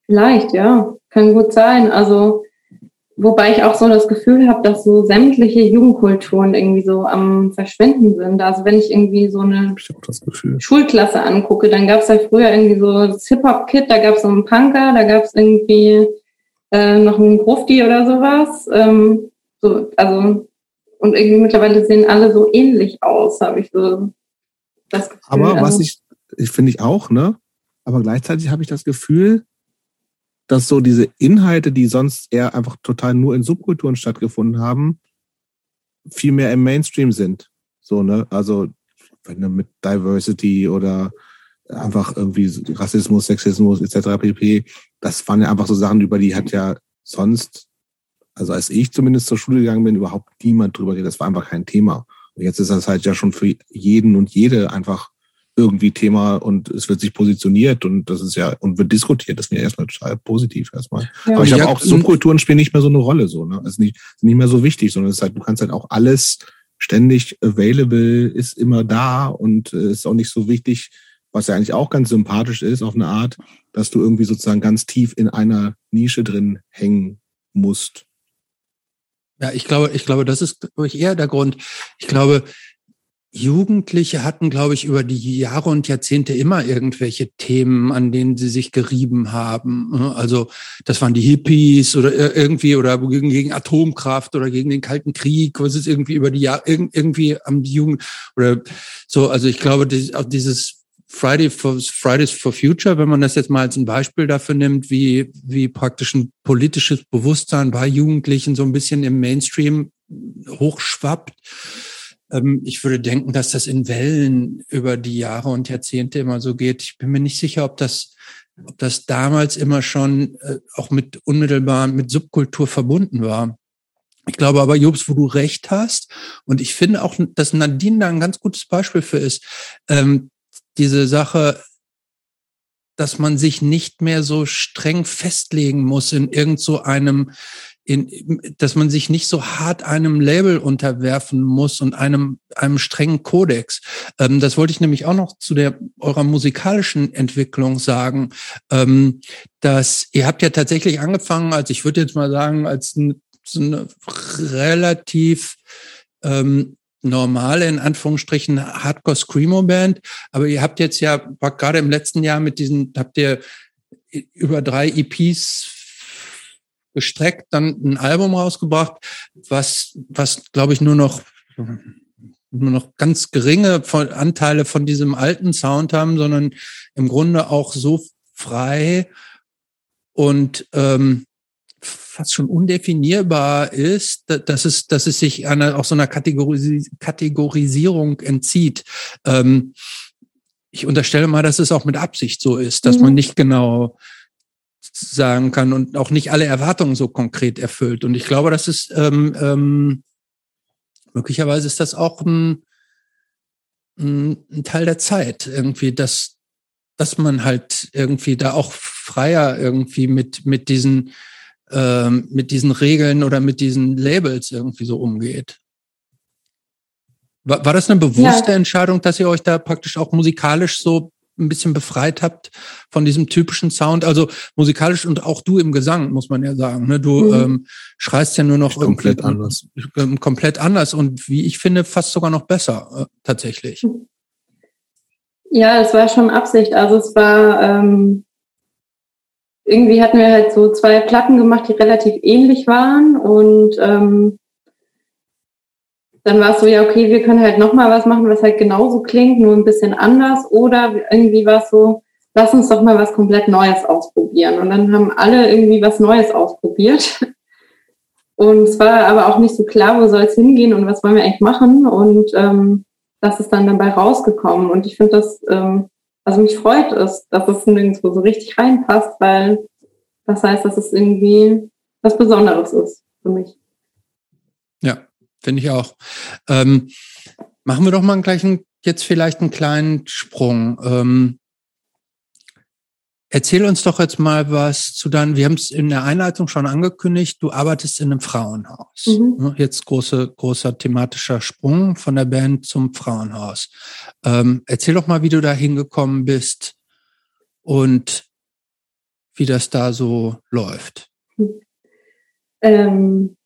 Vielleicht, ja. Kann gut sein. Also Wobei ich auch so das Gefühl habe, dass so sämtliche Jugendkulturen irgendwie so am Verschwinden sind. Also wenn ich irgendwie so eine Schulklasse angucke, dann gab es ja früher irgendwie so das Hip-Hop-Kit, da gab es so einen Punker, da gab es irgendwie äh, noch einen Grufti oder sowas. Ähm, so, also und irgendwie mittlerweile sehen alle so ähnlich aus, habe ich so das Gefühl. Aber was also, ich, ich finde ich auch, ne? Aber gleichzeitig habe ich das Gefühl, dass so diese Inhalte, die sonst eher einfach total nur in Subkulturen stattgefunden haben, viel mehr im Mainstream sind. So, ne? Also, wenn du mit Diversity oder einfach irgendwie Rassismus, Sexismus etc. pp. Das waren ja einfach so Sachen, über die hat ja sonst, also als ich zumindest zur Schule gegangen bin, überhaupt niemand drüber geredet. Das war einfach kein Thema. Und jetzt ist das halt ja schon für jeden und jede einfach irgendwie Thema und es wird sich positioniert und das ist ja und wird diskutiert. Das ist mir erstmal total positiv erstmal. Ja, Aber ich habe auch Subkulturen spielen nicht mehr so eine Rolle so. Ne? Das ist nicht, nicht mehr so wichtig, sondern es ist halt, du kannst halt auch alles ständig available, ist immer da und äh, ist auch nicht so wichtig, was ja eigentlich auch ganz sympathisch ist auf eine Art, dass du irgendwie sozusagen ganz tief in einer Nische drin hängen musst. Ja, ich glaube, ich glaube, das ist glaube ich eher der Grund. Ich glaube, Jugendliche hatten, glaube ich, über die Jahre und Jahrzehnte immer irgendwelche Themen, an denen sie sich gerieben haben. Also das waren die Hippies oder irgendwie oder gegen, Atomkraft oder gegen den Kalten Krieg, was ist irgendwie über die Jahre irgendwie am Jugend oder so. Also ich glaube, dieses Friday for, Fridays for Future, wenn man das jetzt mal als ein Beispiel dafür nimmt, wie, wie praktisch ein politisches Bewusstsein bei Jugendlichen so ein bisschen im Mainstream hochschwappt ich würde denken, dass das in Wellen über die Jahre und Jahrzehnte immer so geht. Ich bin mir nicht sicher, ob das ob das damals immer schon äh, auch mit unmittelbar mit Subkultur verbunden war. Ich glaube aber, Jobs, wo du recht hast, und ich finde auch, dass Nadine da ein ganz gutes Beispiel für ist, ähm, diese Sache, dass man sich nicht mehr so streng festlegen muss in irgend so einem, in, dass man sich nicht so hart einem Label unterwerfen muss und einem, einem strengen Kodex. Ähm, das wollte ich nämlich auch noch zu der eurer musikalischen Entwicklung sagen, ähm, dass ihr habt ja tatsächlich angefangen, als ich würde jetzt mal sagen, als ein, so eine relativ ähm, normale, in Anführungsstrichen, Hardcore-Screamo-Band. Aber ihr habt jetzt ja gerade im letzten Jahr mit diesen, habt ihr über drei EPs gestreckt, dann ein Album rausgebracht, was, was glaube ich nur noch nur noch ganz geringe Anteile von diesem alten Sound haben, sondern im Grunde auch so frei und ähm, fast schon undefinierbar ist, dass es, dass es sich einer, auch so einer Kategoris Kategorisierung entzieht. Ähm, ich unterstelle mal, dass es auch mit Absicht so ist, dass mhm. man nicht genau sagen kann und auch nicht alle Erwartungen so konkret erfüllt. Und ich glaube, das ist ähm, ähm, möglicherweise ist das auch ein, ein, Teil der Zeit irgendwie, dass dass man halt irgendwie da auch freier irgendwie mit mit diesen ähm, mit diesen Regeln oder mit diesen Labels irgendwie so umgeht. War, war das eine bewusste ja. Entscheidung, dass ihr euch da praktisch auch musikalisch so ein bisschen befreit habt von diesem typischen Sound? Also musikalisch und auch du im Gesang, muss man ja sagen. Ne? Du mhm. ähm, schreist ja nur noch komplett anders. Ähm, komplett anders und wie ich finde, fast sogar noch besser äh, tatsächlich. Ja, es war schon Absicht. Also es war ähm, irgendwie hatten wir halt so zwei Platten gemacht, die relativ ähnlich waren und ähm, dann war es so, ja, okay, wir können halt nochmal was machen, was halt genauso klingt, nur ein bisschen anders. Oder irgendwie war es so, lass uns doch mal was komplett Neues ausprobieren. Und dann haben alle irgendwie was Neues ausprobiert. Und es war aber auch nicht so klar, wo soll es hingehen und was wollen wir eigentlich machen. Und ähm, das ist dann dabei rausgekommen. Und ich finde das ähm, also mich freut es, dass es nirgendwo so richtig reinpasst, weil das heißt, dass es irgendwie was Besonderes ist für mich. Finde ich auch. Ähm, machen wir doch mal gleich einen, jetzt vielleicht einen kleinen Sprung. Ähm, Erzähl uns doch jetzt mal was zu deinem, wir haben es in der Einleitung schon angekündigt, du arbeitest in einem Frauenhaus. Mhm. Ne, jetzt große, großer thematischer Sprung von der Band zum Frauenhaus. Ähm, erzähl doch mal, wie du da hingekommen bist und wie das da so läuft. Ähm,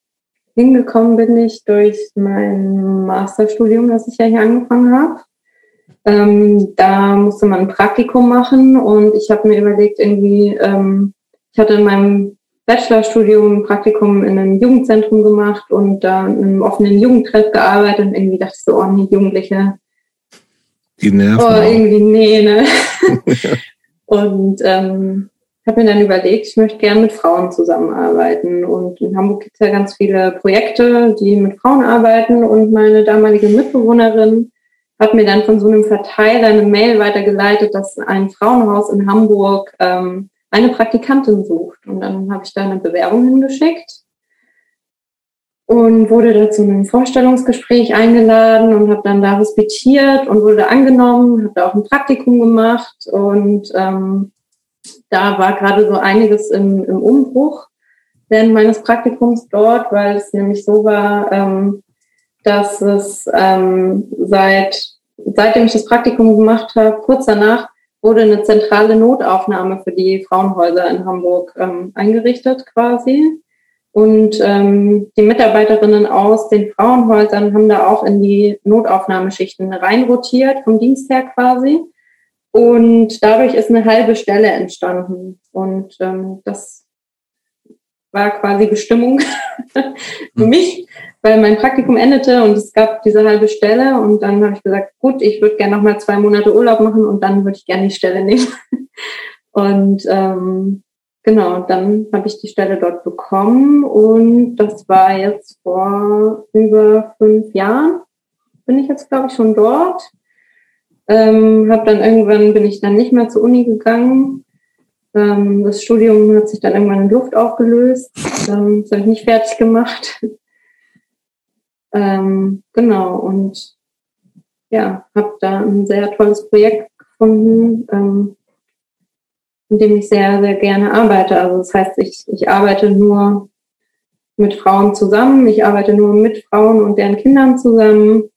hingekommen bin ich durch mein Masterstudium, das ich ja hier angefangen habe. Ähm, da musste man ein Praktikum machen und ich habe mir überlegt, irgendwie, ähm, ich hatte in meinem Bachelorstudium ein Praktikum in einem Jugendzentrum gemacht und da in einem offenen Jugendtreff gearbeitet und irgendwie dachte ich so, oh nee, Jugendliche. Die Nerven. Oh, irgendwie, nee, ne? und ähm, habe mir dann überlegt, ich möchte gerne mit Frauen zusammenarbeiten. Und in Hamburg gibt es ja ganz viele Projekte, die mit Frauen arbeiten. Und meine damalige Mitbewohnerin hat mir dann von so einem Verteiler eine Mail weitergeleitet, dass ein Frauenhaus in Hamburg ähm, eine Praktikantin sucht. Und dann habe ich da eine Bewerbung hingeschickt und wurde da zu einem Vorstellungsgespräch eingeladen und habe dann da hospitiert und wurde angenommen, habe da auch ein Praktikum gemacht und ähm, da war gerade so einiges im, im Umbruch während meines Praktikums dort, weil es nämlich so war, ähm, dass es ähm, seit, seitdem ich das Praktikum gemacht habe, kurz danach wurde eine zentrale Notaufnahme für die Frauenhäuser in Hamburg ähm, eingerichtet quasi. Und ähm, die Mitarbeiterinnen aus den Frauenhäusern haben da auch in die Notaufnahmeschichten reinrotiert, vom Dienst her quasi. Und dadurch ist eine halbe Stelle entstanden. Und ähm, das war quasi Bestimmung für hm. mich, weil mein Praktikum endete und es gab diese halbe Stelle und dann habe ich gesagt, gut, ich würde gerne noch mal zwei Monate Urlaub machen und dann würde ich gerne die Stelle nehmen. und ähm, genau, dann habe ich die Stelle dort bekommen und das war jetzt vor über fünf Jahren bin ich jetzt, glaube ich, schon dort. Ähm, habe dann irgendwann bin ich dann nicht mehr zur Uni gegangen Ähm, das Studium hat sich dann irgendwann in Luft aufgelöst. Ähm, das habe ich nicht fertig gemacht. ähm, genau, und ja, habe da ein sehr tolles Projekt gefunden, ähm, in dem ich sehr, sehr gerne arbeite. Also das heißt, ich, ich arbeite nur mit Frauen zusammen, ich arbeite nur mit Frauen und deren Kindern zusammen.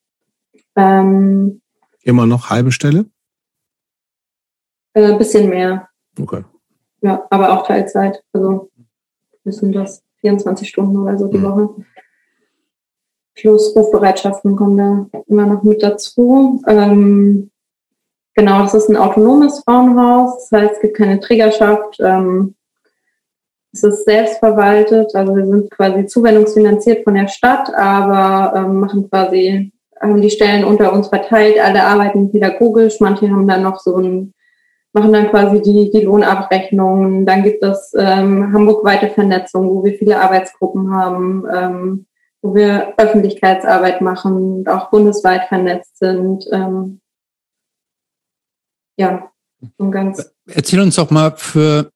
Ähm, Immer noch halbe Stelle? Ein äh, bisschen mehr. Okay. Ja, aber auch Teilzeit. Also müssen das 24 Stunden oder so die mhm. Woche. Plus Rufbereitschaften kommen da immer noch mit dazu. Ähm, genau, das ist ein autonomes Frauenhaus. Das heißt, es gibt keine Trägerschaft. Ähm, es ist selbstverwaltet. Also wir sind quasi zuwendungsfinanziert von der Stadt, aber ähm, machen quasi, haben die Stellen unter uns verteilt. Alle arbeiten pädagogisch. Manche haben dann noch so ein machen dann quasi die, die Lohnabrechnungen. Dann gibt es ähm, Hamburg-weite Vernetzung, wo wir viele Arbeitsgruppen haben, ähm, wo wir Öffentlichkeitsarbeit machen und auch bundesweit vernetzt sind. Ähm, ja, und ganz. Erzähl uns doch mal für,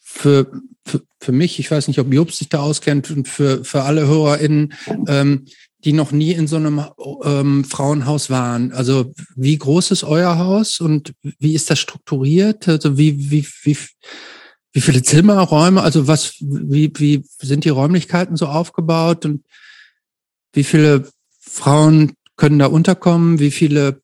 für, für, für mich, ich weiß nicht, ob Job sich da auskennt und für, für alle HörerInnen, ähm, die noch nie in so einem ähm, Frauenhaus waren. Also wie groß ist euer Haus und wie ist das strukturiert? Also wie, wie, wie, wie viele Zimmerräume, also was, wie, wie sind die Räumlichkeiten so aufgebaut und wie viele Frauen können da unterkommen? Wie viele,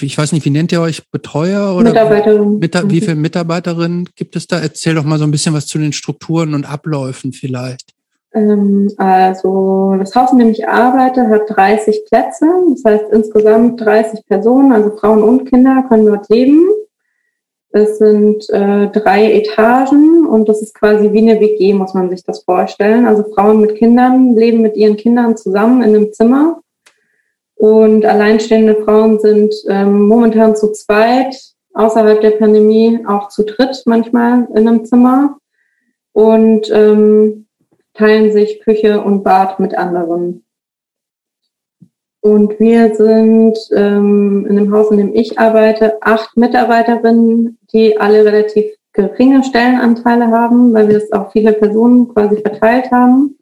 ich weiß nicht, wie nennt ihr euch Betreuer oder Mitarbeiterinnen? Mita wie viele Mitarbeiterinnen gibt es da? Erzähl doch mal so ein bisschen was zu den Strukturen und Abläufen vielleicht. Ähm, also das Haus, in dem ich arbeite, hat 30 Plätze. Das heißt insgesamt 30 Personen, also Frauen und Kinder können dort leben. Es sind äh, drei Etagen und das ist quasi wie eine WG, muss man sich das vorstellen. Also Frauen mit Kindern leben mit ihren Kindern zusammen in einem Zimmer. Und alleinstehende Frauen sind ähm, momentan zu zweit, außerhalb der Pandemie auch zu dritt manchmal in einem Zimmer. Und ähm, teilen sich Küche und Bad mit anderen. Und wir sind ähm, in dem Haus, in dem ich arbeite, acht Mitarbeiterinnen, die alle relativ geringe Stellenanteile haben, weil wir es auch viele Personen quasi verteilt haben.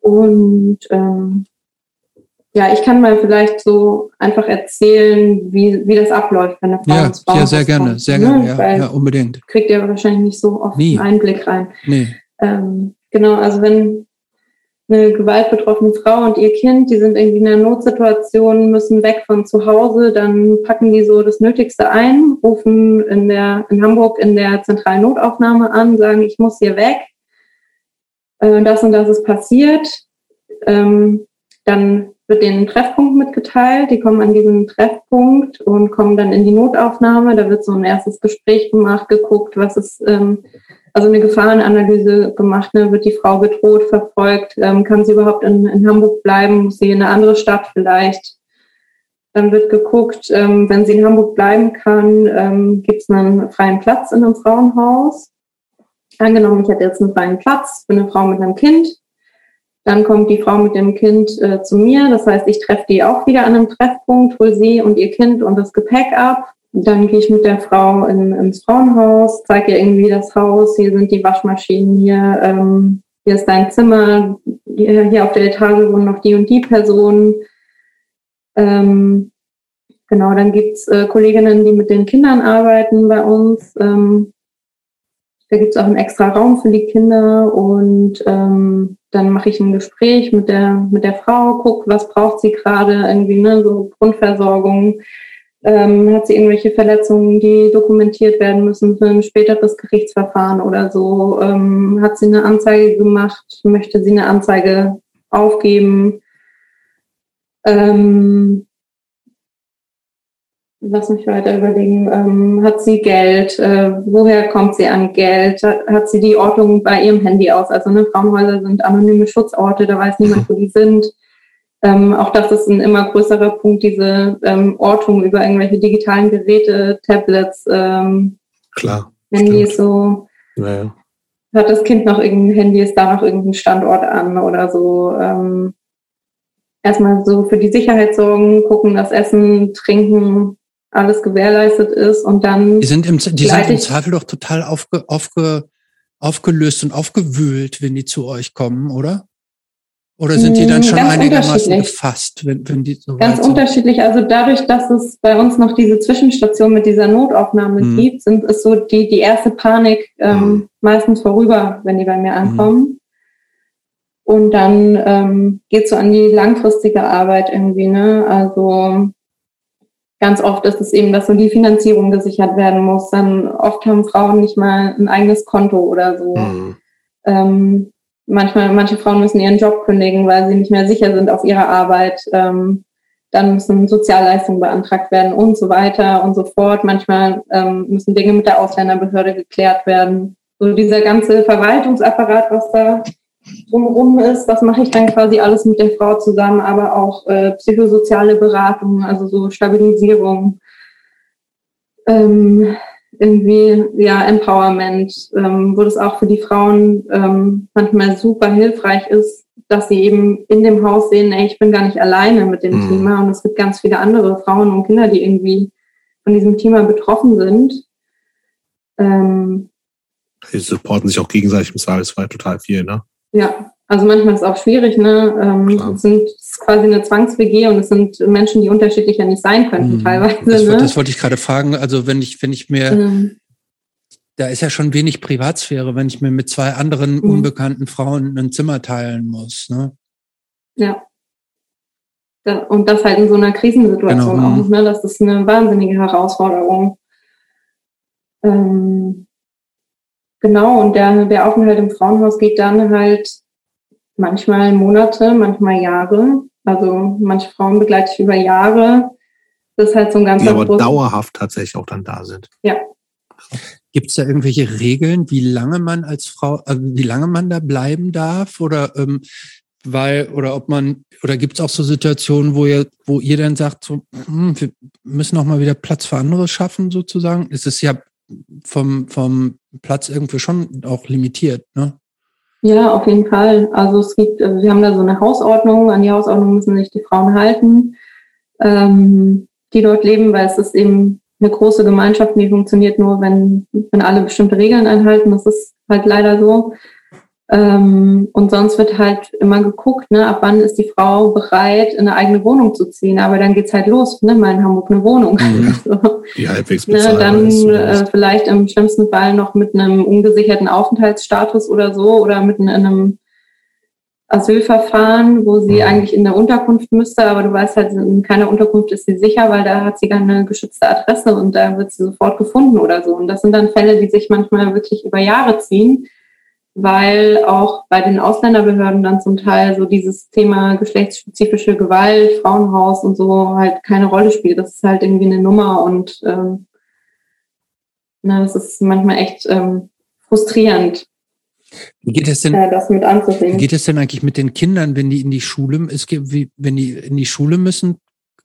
Und ähm, ja, ich kann mal vielleicht so einfach erzählen, wie, wie das abläuft, wenn eine Frau ja, ins Ja, sehr gerne, sehr ne? gerne, ja, ja, unbedingt. Kriegt ihr wahrscheinlich nicht so oft Nie. einen Einblick rein. Nee. Ähm, genau, also wenn eine gewaltbetroffene Frau und ihr Kind, die sind irgendwie in einer Notsituation, müssen weg von zu Hause, dann packen die so das Nötigste ein, rufen in der in Hamburg in der zentralen Notaufnahme an, sagen, ich muss hier weg. Äh, das und das ist passiert. Ähm, dann wird ein Treffpunkt mitgeteilt. Die kommen an diesen Treffpunkt und kommen dann in die Notaufnahme. Da wird so ein erstes Gespräch gemacht, geguckt, was ist ähm, also eine Gefahrenanalyse gemacht, ne? wird die Frau bedroht, verfolgt, ähm, kann sie überhaupt in, in Hamburg bleiben, muss sie in eine andere Stadt vielleicht. Dann wird geguckt, ähm, wenn sie in Hamburg bleiben kann, ähm, gibt es einen freien Platz in einem Frauenhaus. Angenommen, ich hätte jetzt einen freien Platz für eine Frau mit einem Kind. Dann kommt die Frau mit dem Kind äh, zu mir. Das heißt, ich treffe die auch wieder an einem Treffpunkt, hole sie und ihr Kind und das Gepäck ab. Dann gehe ich mit der Frau in, ins Frauenhaus, zeige ihr irgendwie das Haus, hier sind die Waschmaschinen, hier, ähm, hier ist dein Zimmer, hier, hier auf der Etage wohnen noch die und die Personen. Ähm, genau, dann gibt's äh, Kolleginnen, die mit den Kindern arbeiten bei uns. Ähm, da gibt's auch einen extra Raum für die Kinder und ähm, dann mache ich ein Gespräch mit der, mit der Frau, guck, was braucht sie gerade, irgendwie, ne, so Grundversorgung ähm, hat sie irgendwelche Verletzungen, die dokumentiert werden müssen für ein späteres Gerichtsverfahren oder so? Ähm, hat sie eine Anzeige gemacht? Möchte sie eine Anzeige aufgeben? Ähm, lass mich weiter überlegen. Ähm, hat sie Geld? Äh, woher kommt sie an Geld? Hat sie die Ortung bei ihrem Handy aus? Also ne, Frauenhäuser sind anonyme Schutzorte, da weiß niemand, wo die sind. Ähm, auch das ist ein immer größerer Punkt, diese ähm, Ortung über irgendwelche digitalen Geräte, Tablets, ähm, Klar, Handys so. Naja. Hat das Kind noch irgendein Handy, ist da noch irgendein Standort an oder so. Ähm, erstmal so für die Sicherheit sorgen, gucken, dass Essen, Trinken alles gewährleistet ist und dann. Die sind im, die sind im Zweifel doch total aufge, aufge, aufgelöst und aufgewühlt, wenn die zu euch kommen, oder? Oder sind die dann mm, schon Ganz einigermaßen gefasst, wenn, wenn die so Ganz unterschiedlich. Also dadurch, dass es bei uns noch diese Zwischenstation mit dieser Notaufnahme mhm. gibt, sind ist so die, die erste Panik ähm, mhm. meistens vorüber, wenn die bei mir ankommen. Mhm. Und dann ähm, geht so an die langfristige Arbeit irgendwie, ne? Also ganz oft ist es eben, dass so die Finanzierung gesichert werden muss. Dann oft haben Frauen nicht mal ein eigenes Konto oder so. Mhm. Ähm, manchmal, manche Frauen müssen ihren Job kündigen, weil sie nicht mehr sicher sind auf ihrer Arbeit. Ähm, dann müssen Sozialleistungen beantragt werden und so weiter und so fort. Manchmal ähm, müssen Dinge mit der Ausländerbehörde geklärt werden. So dieser ganze Verwaltungsapparat, was da drumherum ist, was mache ich dann quasi alles mit der Frau zusammen, aber auch äh, psychosoziale Beratung, also so Stabilisierung. Ähm, irgendwie ja Empowerment, ähm, wo das auch für die Frauen ähm, manchmal super hilfreich ist, dass sie eben in dem Haus sehen, ey, ich bin gar nicht alleine mit dem mhm. Thema und es gibt ganz viele andere Frauen und Kinder, die irgendwie von diesem Thema betroffen sind. Ähm, Sie supporten sich auch gegenseitig im Zweifelsfall total viel, ne? Ja, also manchmal ist es auch schwierig, ne? Ähm, es sind es ist quasi eine Zwangs-WG und es sind Menschen, die unterschiedlicher nicht sein könnten, mhm. teilweise. Das, ne? das, wollte ich gerade fragen. Also wenn ich, wenn ich mir, mhm. da ist ja schon wenig Privatsphäre, wenn ich mir mit zwei anderen mhm. unbekannten Frauen ein Zimmer teilen muss, ne? Ja. Und das halt in so einer Krisensituation genau. auch, ne? Das ist eine wahnsinnige Herausforderung. Ähm, genau, und der, der Aufenthalt im Frauenhaus geht dann halt manchmal Monate, manchmal Jahre. Also manche Frauen begleite ich über Jahre. Das ist halt so ein ganz Die aber dauerhaft tatsächlich auch dann da sind. Ja. Gibt es da irgendwelche Regeln, wie lange man als Frau, äh, wie lange man da bleiben darf? Oder ähm, weil, oder ob man, oder gibt es auch so Situationen, wo ihr, wo ihr dann sagt, so, hm, wir müssen auch mal wieder Platz für andere schaffen, sozusagen? Es ist ja vom, vom Platz irgendwie schon auch limitiert, ne? Ja, auf jeden Fall. Also es gibt, also wir haben da so eine Hausordnung, an die Hausordnung müssen sich die Frauen halten, ähm, die dort leben, weil es ist eben eine große Gemeinschaft, die funktioniert nur, wenn, wenn alle bestimmte Regeln einhalten. Das ist halt leider so. Ähm, und sonst wird halt immer geguckt, ne, ab wann ist die Frau bereit, in eine eigene Wohnung zu ziehen. Aber dann geht's halt los, ne, mal in Hamburg eine Wohnung. Mhm. Die halbwegs ne, Dann äh, vielleicht im schlimmsten Fall noch mit einem ungesicherten Aufenthaltsstatus oder so oder mit einem Asylverfahren, wo sie mhm. eigentlich in der Unterkunft müsste, aber du weißt halt, in keiner Unterkunft ist sie sicher, weil da hat sie dann eine geschützte Adresse und da wird sie sofort gefunden oder so. Und das sind dann Fälle, die sich manchmal wirklich über Jahre ziehen weil auch bei den Ausländerbehörden dann zum Teil so dieses Thema geschlechtsspezifische Gewalt, Frauenhaus und so halt keine Rolle spielt. Das ist halt irgendwie eine Nummer und ähm, na, das ist manchmal echt ähm, frustrierend. Wie geht es denn? Äh, das mit anzusehen. Wie geht es denn eigentlich mit den Kindern, wenn die in die Schule, es gibt, wie, wenn die in die Schule müssen,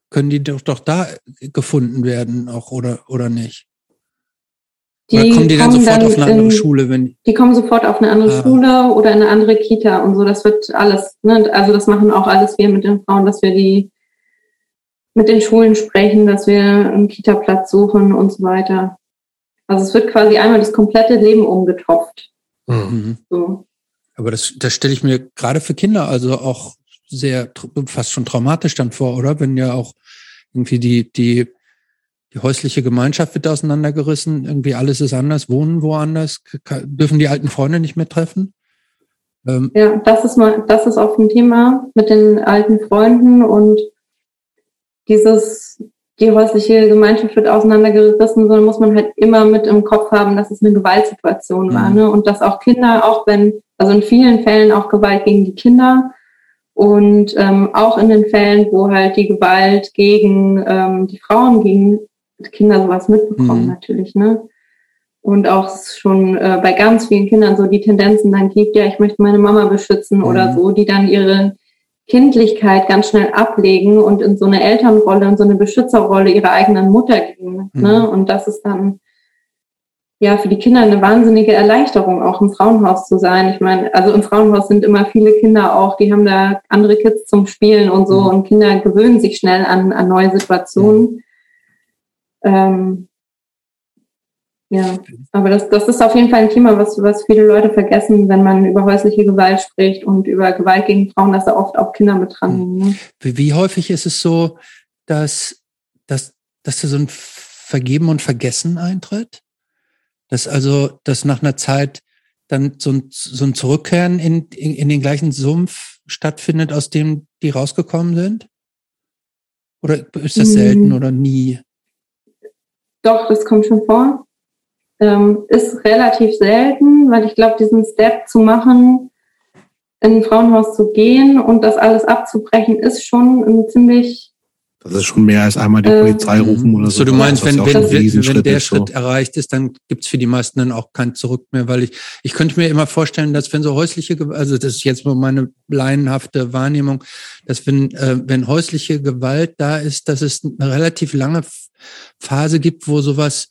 können die doch, doch da gefunden werden, auch oder oder nicht? Die oder kommen die dann sofort dann auf eine andere in, Schule? Wenn die kommen sofort auf eine andere ah. Schule oder in eine andere Kita und so. Das wird alles, ne? also das machen auch alles wir mit den Frauen, dass wir die mit den Schulen sprechen, dass wir einen Kita-Platz suchen und so weiter. Also es wird quasi einmal das komplette Leben umgetopft. Mhm. So. Aber das, das stelle ich mir gerade für Kinder also auch sehr fast schon traumatisch dann vor, oder? Wenn ja auch irgendwie die, die die häusliche Gemeinschaft wird auseinandergerissen, irgendwie alles ist anders, wohnen woanders, dürfen die alten Freunde nicht mehr treffen. Ähm ja, das ist mal, das ist auch ein Thema mit den alten Freunden und dieses, die häusliche Gemeinschaft wird auseinandergerissen, sondern muss man halt immer mit im Kopf haben, dass es eine Gewaltsituation mhm. war, ne? Und dass auch Kinder, auch wenn, also in vielen Fällen auch Gewalt gegen die Kinder, und ähm, auch in den Fällen, wo halt die Gewalt gegen ähm, die Frauen ging, Kinder sowas mitbekommen mhm. natürlich, ne? Und auch schon äh, bei ganz vielen Kindern so die Tendenzen dann gibt, ja, ich möchte meine Mama beschützen mhm. oder so, die dann ihre Kindlichkeit ganz schnell ablegen und in so eine Elternrolle, in so eine Beschützerrolle ihrer eigenen Mutter gehen. Ne? Mhm. Ne? Und das ist dann ja für die Kinder eine wahnsinnige Erleichterung, auch im Frauenhaus zu sein. Ich meine, also im Frauenhaus sind immer viele Kinder auch, die haben da andere Kids zum Spielen und so mhm. und Kinder gewöhnen sich schnell an, an neue Situationen. Ähm, ja, aber das, das ist auf jeden Fall ein Thema, was, was viele Leute vergessen, wenn man über häusliche Gewalt spricht und über Gewalt gegen Frauen, dass da oft auch Kinder mit dran sind. Ne? Wie, wie häufig ist es so, dass, dass, dass da so ein Vergeben und Vergessen eintritt? Dass also, dass nach einer Zeit dann so ein, so ein Zurückkehren in, in, in den gleichen Sumpf stattfindet, aus dem die rausgekommen sind? Oder ist das selten oder nie? Doch, das kommt schon vor. Ähm, ist relativ selten, weil ich glaube, diesen Step zu machen, in ein Frauenhaus zu gehen und das alles abzubrechen, ist schon ein ziemlich das ist schon mehr als einmal die ähm, Polizei rufen oder so. So, du meinst, wenn, wenn, wenn, wenn der Schritt so. erreicht ist, dann gibt's für die meisten dann auch kein Zurück mehr, weil ich, ich könnte mir immer vorstellen, dass wenn so häusliche, also das ist jetzt nur meine laienhafte Wahrnehmung, dass wenn, äh, wenn häusliche Gewalt da ist, dass es eine relativ lange Phase gibt, wo sowas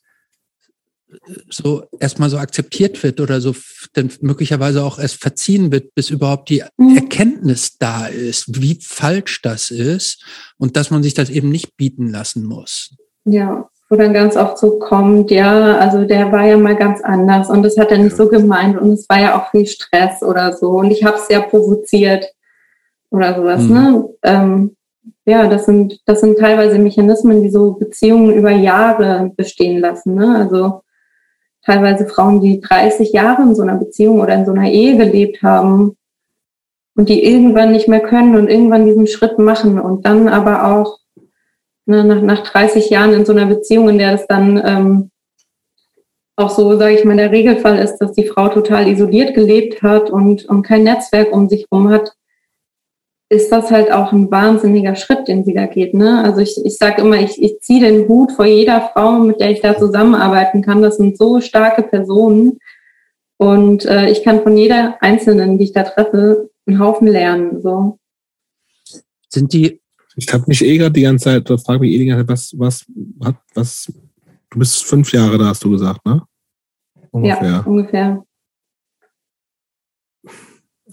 so erstmal so akzeptiert wird oder so dann möglicherweise auch erst verziehen wird, bis überhaupt die mhm. Erkenntnis da ist, wie falsch das ist und dass man sich das eben nicht bieten lassen muss. Ja, wo dann ganz oft so kommt, ja, also der war ja mal ganz anders und das hat er nicht ja. so gemeint und es war ja auch viel Stress oder so und ich habe es ja provoziert oder sowas, mhm. ne? Ähm, ja, das sind, das sind teilweise Mechanismen, die so Beziehungen über Jahre bestehen lassen. Ne? Also teilweise Frauen, die 30 Jahre in so einer Beziehung oder in so einer Ehe gelebt haben und die irgendwann nicht mehr können und irgendwann diesen Schritt machen und dann aber auch ne, nach, nach 30 Jahren in so einer Beziehung, in der es dann ähm, auch so, sage ich mal, der Regelfall ist, dass die Frau total isoliert gelebt hat und, und kein Netzwerk um sich herum hat, ist das halt auch ein wahnsinniger Schritt, den sie da geht. Ne? Also ich, ich sage immer, ich, ich ziehe den Hut vor jeder Frau, mit der ich da zusammenarbeiten kann. Das sind so starke Personen. Und äh, ich kann von jeder Einzelnen, die ich da treffe, einen Haufen lernen. So. Sind die. Ich habe mich eh gerade die ganze Zeit, da frage mich eh die ganze Zeit, was, was hat, was, du bist fünf Jahre da, hast du gesagt, ne? Ungefähr. Ja, ungefähr.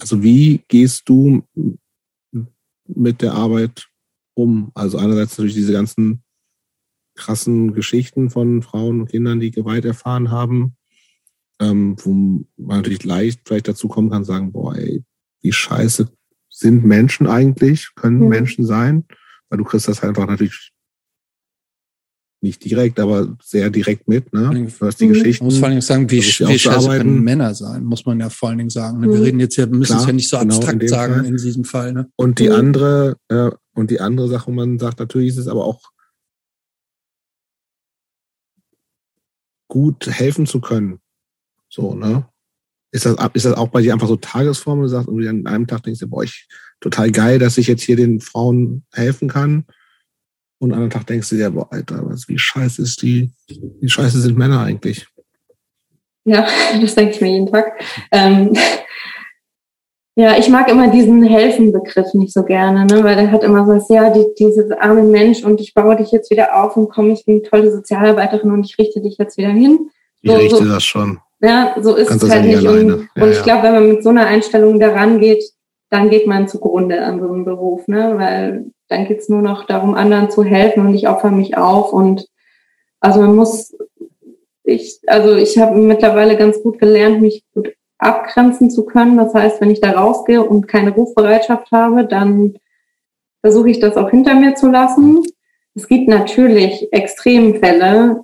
Also wie gehst du mit der Arbeit um? Also einerseits natürlich diese ganzen krassen Geschichten von Frauen und Kindern, die Gewalt erfahren haben, ähm, wo man natürlich leicht vielleicht dazu kommen kann, sagen, boah, ey, wie scheiße sind Menschen eigentlich, können mhm. Menschen sein, weil du kriegst das halt einfach natürlich nicht direkt, aber sehr direkt mit. Ne? Du hast die mhm. Geschichten. muss vor allen Dingen sagen, wie, wie scheiße können Männer sein, muss man ja vor allen Dingen sagen. Ne? Wir mhm. reden jetzt ja, müssen Klar, es ja nicht so abstrakt genau sagen Fall. in diesem Fall. Ne? Und die mhm. andere, äh, und die andere Sache, wo man sagt, natürlich ist es aber auch gut helfen zu können. So, ne? Ist das, ist das auch bei dir einfach so Tagesform, du sagst, und an einem Tag denkst du, boah, ich, total geil, dass ich jetzt hier den Frauen helfen kann? Und an einem Tag denkst du dir, boah, Alter, was, wie scheiße ist die, wie scheiße sind Männer eigentlich? Ja, das denke ich mir jeden Tag. Ähm, ja, ich mag immer diesen Helfen-Begriff nicht so gerne, ne? weil der hat immer so, ja, die, dieses arme Mensch und ich baue dich jetzt wieder auf und komme, ich bin eine tolle Sozialarbeiterin und ich richte dich jetzt wieder hin. So, ich richte so, das schon. Ja, so ist Kannst es halt nicht. Und, ja, und ich ja. glaube, wenn man mit so einer Einstellung daran geht, dann geht man zugrunde an so einem Beruf, ne? weil dann geht's nur noch darum, anderen zu helfen und ich opfer mich auf. Und also man muss, ich, also ich habe mittlerweile ganz gut gelernt, mich gut abgrenzen zu können. Das heißt, wenn ich da rausgehe und keine Rufbereitschaft habe, dann versuche ich das auch hinter mir zu lassen. Es gibt natürlich Extremfälle,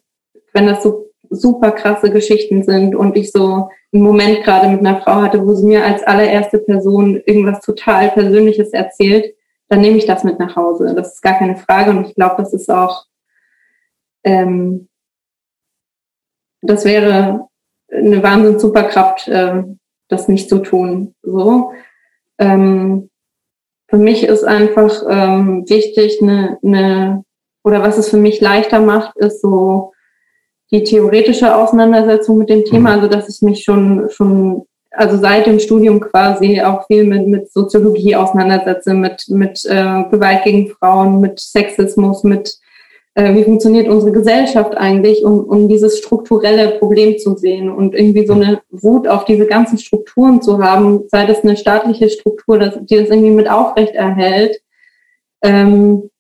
wenn das so super krasse Geschichten sind und ich so einen Moment gerade mit einer Frau hatte, wo sie mir als allererste Person irgendwas total Persönliches erzählt, dann nehme ich das mit nach Hause. Das ist gar keine Frage und ich glaube, das ist auch, ähm, das wäre eine wahnsinns Superkraft, äh, das nicht zu tun. So. Ähm, für mich ist einfach ähm, wichtig, eine, eine, oder was es für mich leichter macht, ist so die theoretische Auseinandersetzung mit dem Thema, mhm. also dass ich mich schon, schon, also seit dem Studium quasi auch viel mit, mit Soziologie auseinandersetze, mit, mit äh, Gewalt gegen Frauen, mit Sexismus, mit äh, wie funktioniert unsere Gesellschaft eigentlich, um, um dieses strukturelle Problem zu sehen und irgendwie so eine Wut auf diese ganzen Strukturen zu haben, sei das eine staatliche Struktur, das, die das irgendwie mit aufrecht erhält. Ähm,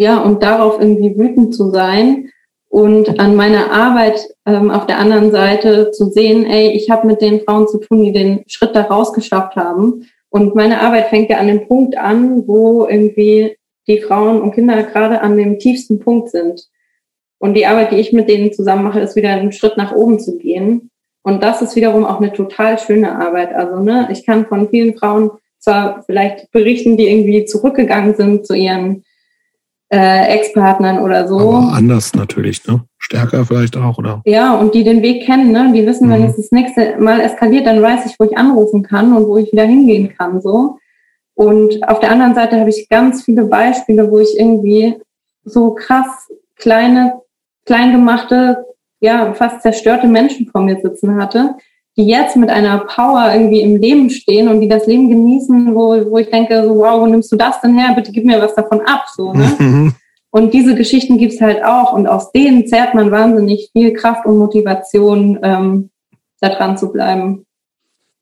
ja, und darauf irgendwie wütend zu sein und an meiner Arbeit ähm, auf der anderen Seite zu sehen, ey, ich habe mit den Frauen zu tun, die den Schritt da rausgeschafft haben. Und meine Arbeit fängt ja an dem Punkt an, wo irgendwie die Frauen und Kinder gerade an dem tiefsten Punkt sind. Und die Arbeit, die ich mit denen zusammen mache, ist wieder einen Schritt nach oben zu gehen. Und das ist wiederum auch eine total schöne Arbeit. Also, ne, ich kann von vielen Frauen zwar vielleicht berichten, die irgendwie zurückgegangen sind zu ihren äh, Ex-Partnern oder so. Aber anders natürlich, ne? Stärker vielleicht auch, oder? Ja, und die den Weg kennen, ne? Die wissen, mhm. wenn es das nächste Mal eskaliert, dann weiß ich, wo ich anrufen kann und wo ich wieder hingehen kann, so. Und auf der anderen Seite habe ich ganz viele Beispiele, wo ich irgendwie so krass kleine, klein gemachte, ja, fast zerstörte Menschen vor mir sitzen hatte, die jetzt mit einer Power irgendwie im Leben stehen und die das Leben genießen, wo, wo ich denke, so, wow, wo nimmst du das denn her? Bitte gib mir was davon ab, so, ne? Mhm. Und diese Geschichten gibt's halt auch und aus denen zerrt man wahnsinnig viel Kraft und Motivation, ähm, da dran zu bleiben.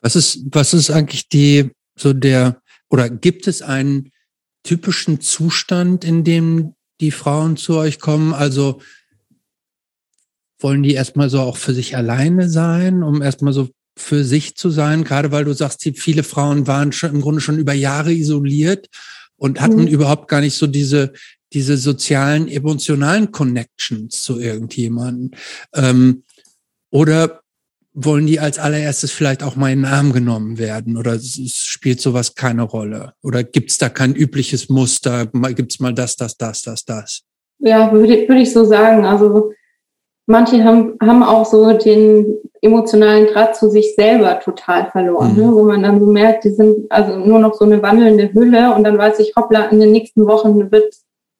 Was ist, was ist eigentlich die, so der, oder gibt es einen typischen Zustand, in dem die Frauen zu euch kommen? Also, wollen die erstmal so auch für sich alleine sein, um erstmal so für sich zu sein? Gerade weil du sagst, viele Frauen waren schon im Grunde schon über Jahre isoliert und hatten mhm. überhaupt gar nicht so diese, diese sozialen, emotionalen Connections zu irgendjemanden. Ähm, oder wollen die als allererstes vielleicht auch mal in den Arm genommen werden? Oder spielt sowas keine Rolle? Oder gibt es da kein übliches Muster? Gibt es mal das, das, das, das, das? Ja, würde, würde ich so sagen. Also manche haben, haben auch so den emotionalen Draht zu sich selber total verloren, mhm. ne? wo man dann so merkt, die sind also nur noch so eine wandelnde Hülle und dann weiß ich, hoppla, in den nächsten Wochen wird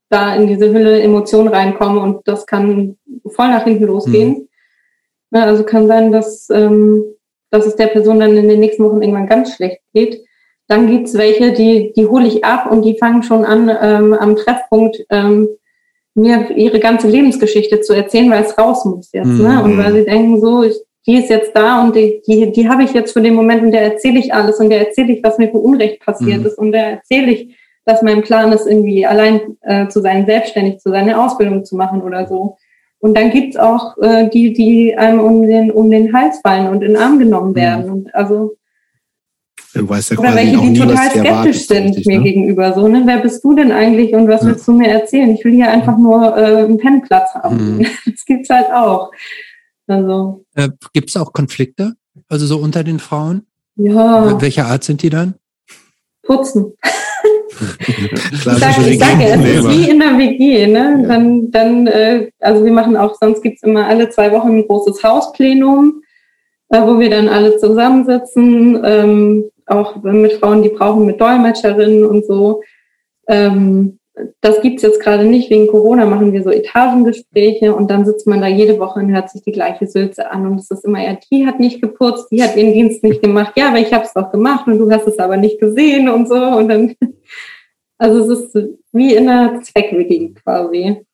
da in diese Hülle Emotionen reinkommen und das kann voll nach hinten losgehen. Mhm. Ja, also kann sein, dass, ähm, dass es der Person dann in den nächsten Wochen irgendwann ganz schlecht geht. Dann gibt's welche, die, die hole ich ab und die fangen schon an, ähm, am Treffpunkt ähm, mir ihre ganze Lebensgeschichte zu erzählen, weil es raus muss jetzt. Mhm. Ne? Und weil sie denken, so, ich, die ist jetzt da und die, die, die habe ich jetzt für den Moment und der erzähle ich alles und der erzähle ich, was mir für Unrecht passiert mhm. ist und der erzähle ich, dass mein Plan ist, irgendwie allein äh, zu sein, selbstständig zu sein, eine Ausbildung zu machen oder so. Und dann gibt's auch äh, die, die einem um den, um den Hals fallen und in den Arm genommen mhm. werden. Mhm. Und also Du weißt ja Oder welche, die nie, total skeptisch sind richtig, mir ne? gegenüber. So, ne? Wer bist du denn eigentlich und was ja. willst du mir erzählen? Ich will hier einfach nur äh, einen Pennplatz haben. Mhm. Das gibt's halt auch. Also. Äh, Gibt es auch Konflikte? Also so unter den Frauen? Ja. Welcher Art sind die dann? Putzen. ich sage, ich sage, es ist wie in der WG, ne? Ja. Dann, dann, äh, also wir machen auch, sonst gibt's immer alle zwei Wochen ein großes Hausplenum, äh, wo wir dann alle zusammensitzen. Ähm, auch mit Frauen, die brauchen mit Dolmetscherinnen und so. Ähm, das gibt's jetzt gerade nicht. Wegen Corona machen wir so Etagengespräche und dann sitzt man da jede Woche und hört sich die gleiche Sülze an. Und es ist immer, ja, die hat nicht geputzt, die hat ihren Dienst nicht gemacht. Ja, aber ich habe es doch gemacht und du hast es aber nicht gesehen und so. Und dann, also es ist wie in einer Zweckwicking quasi.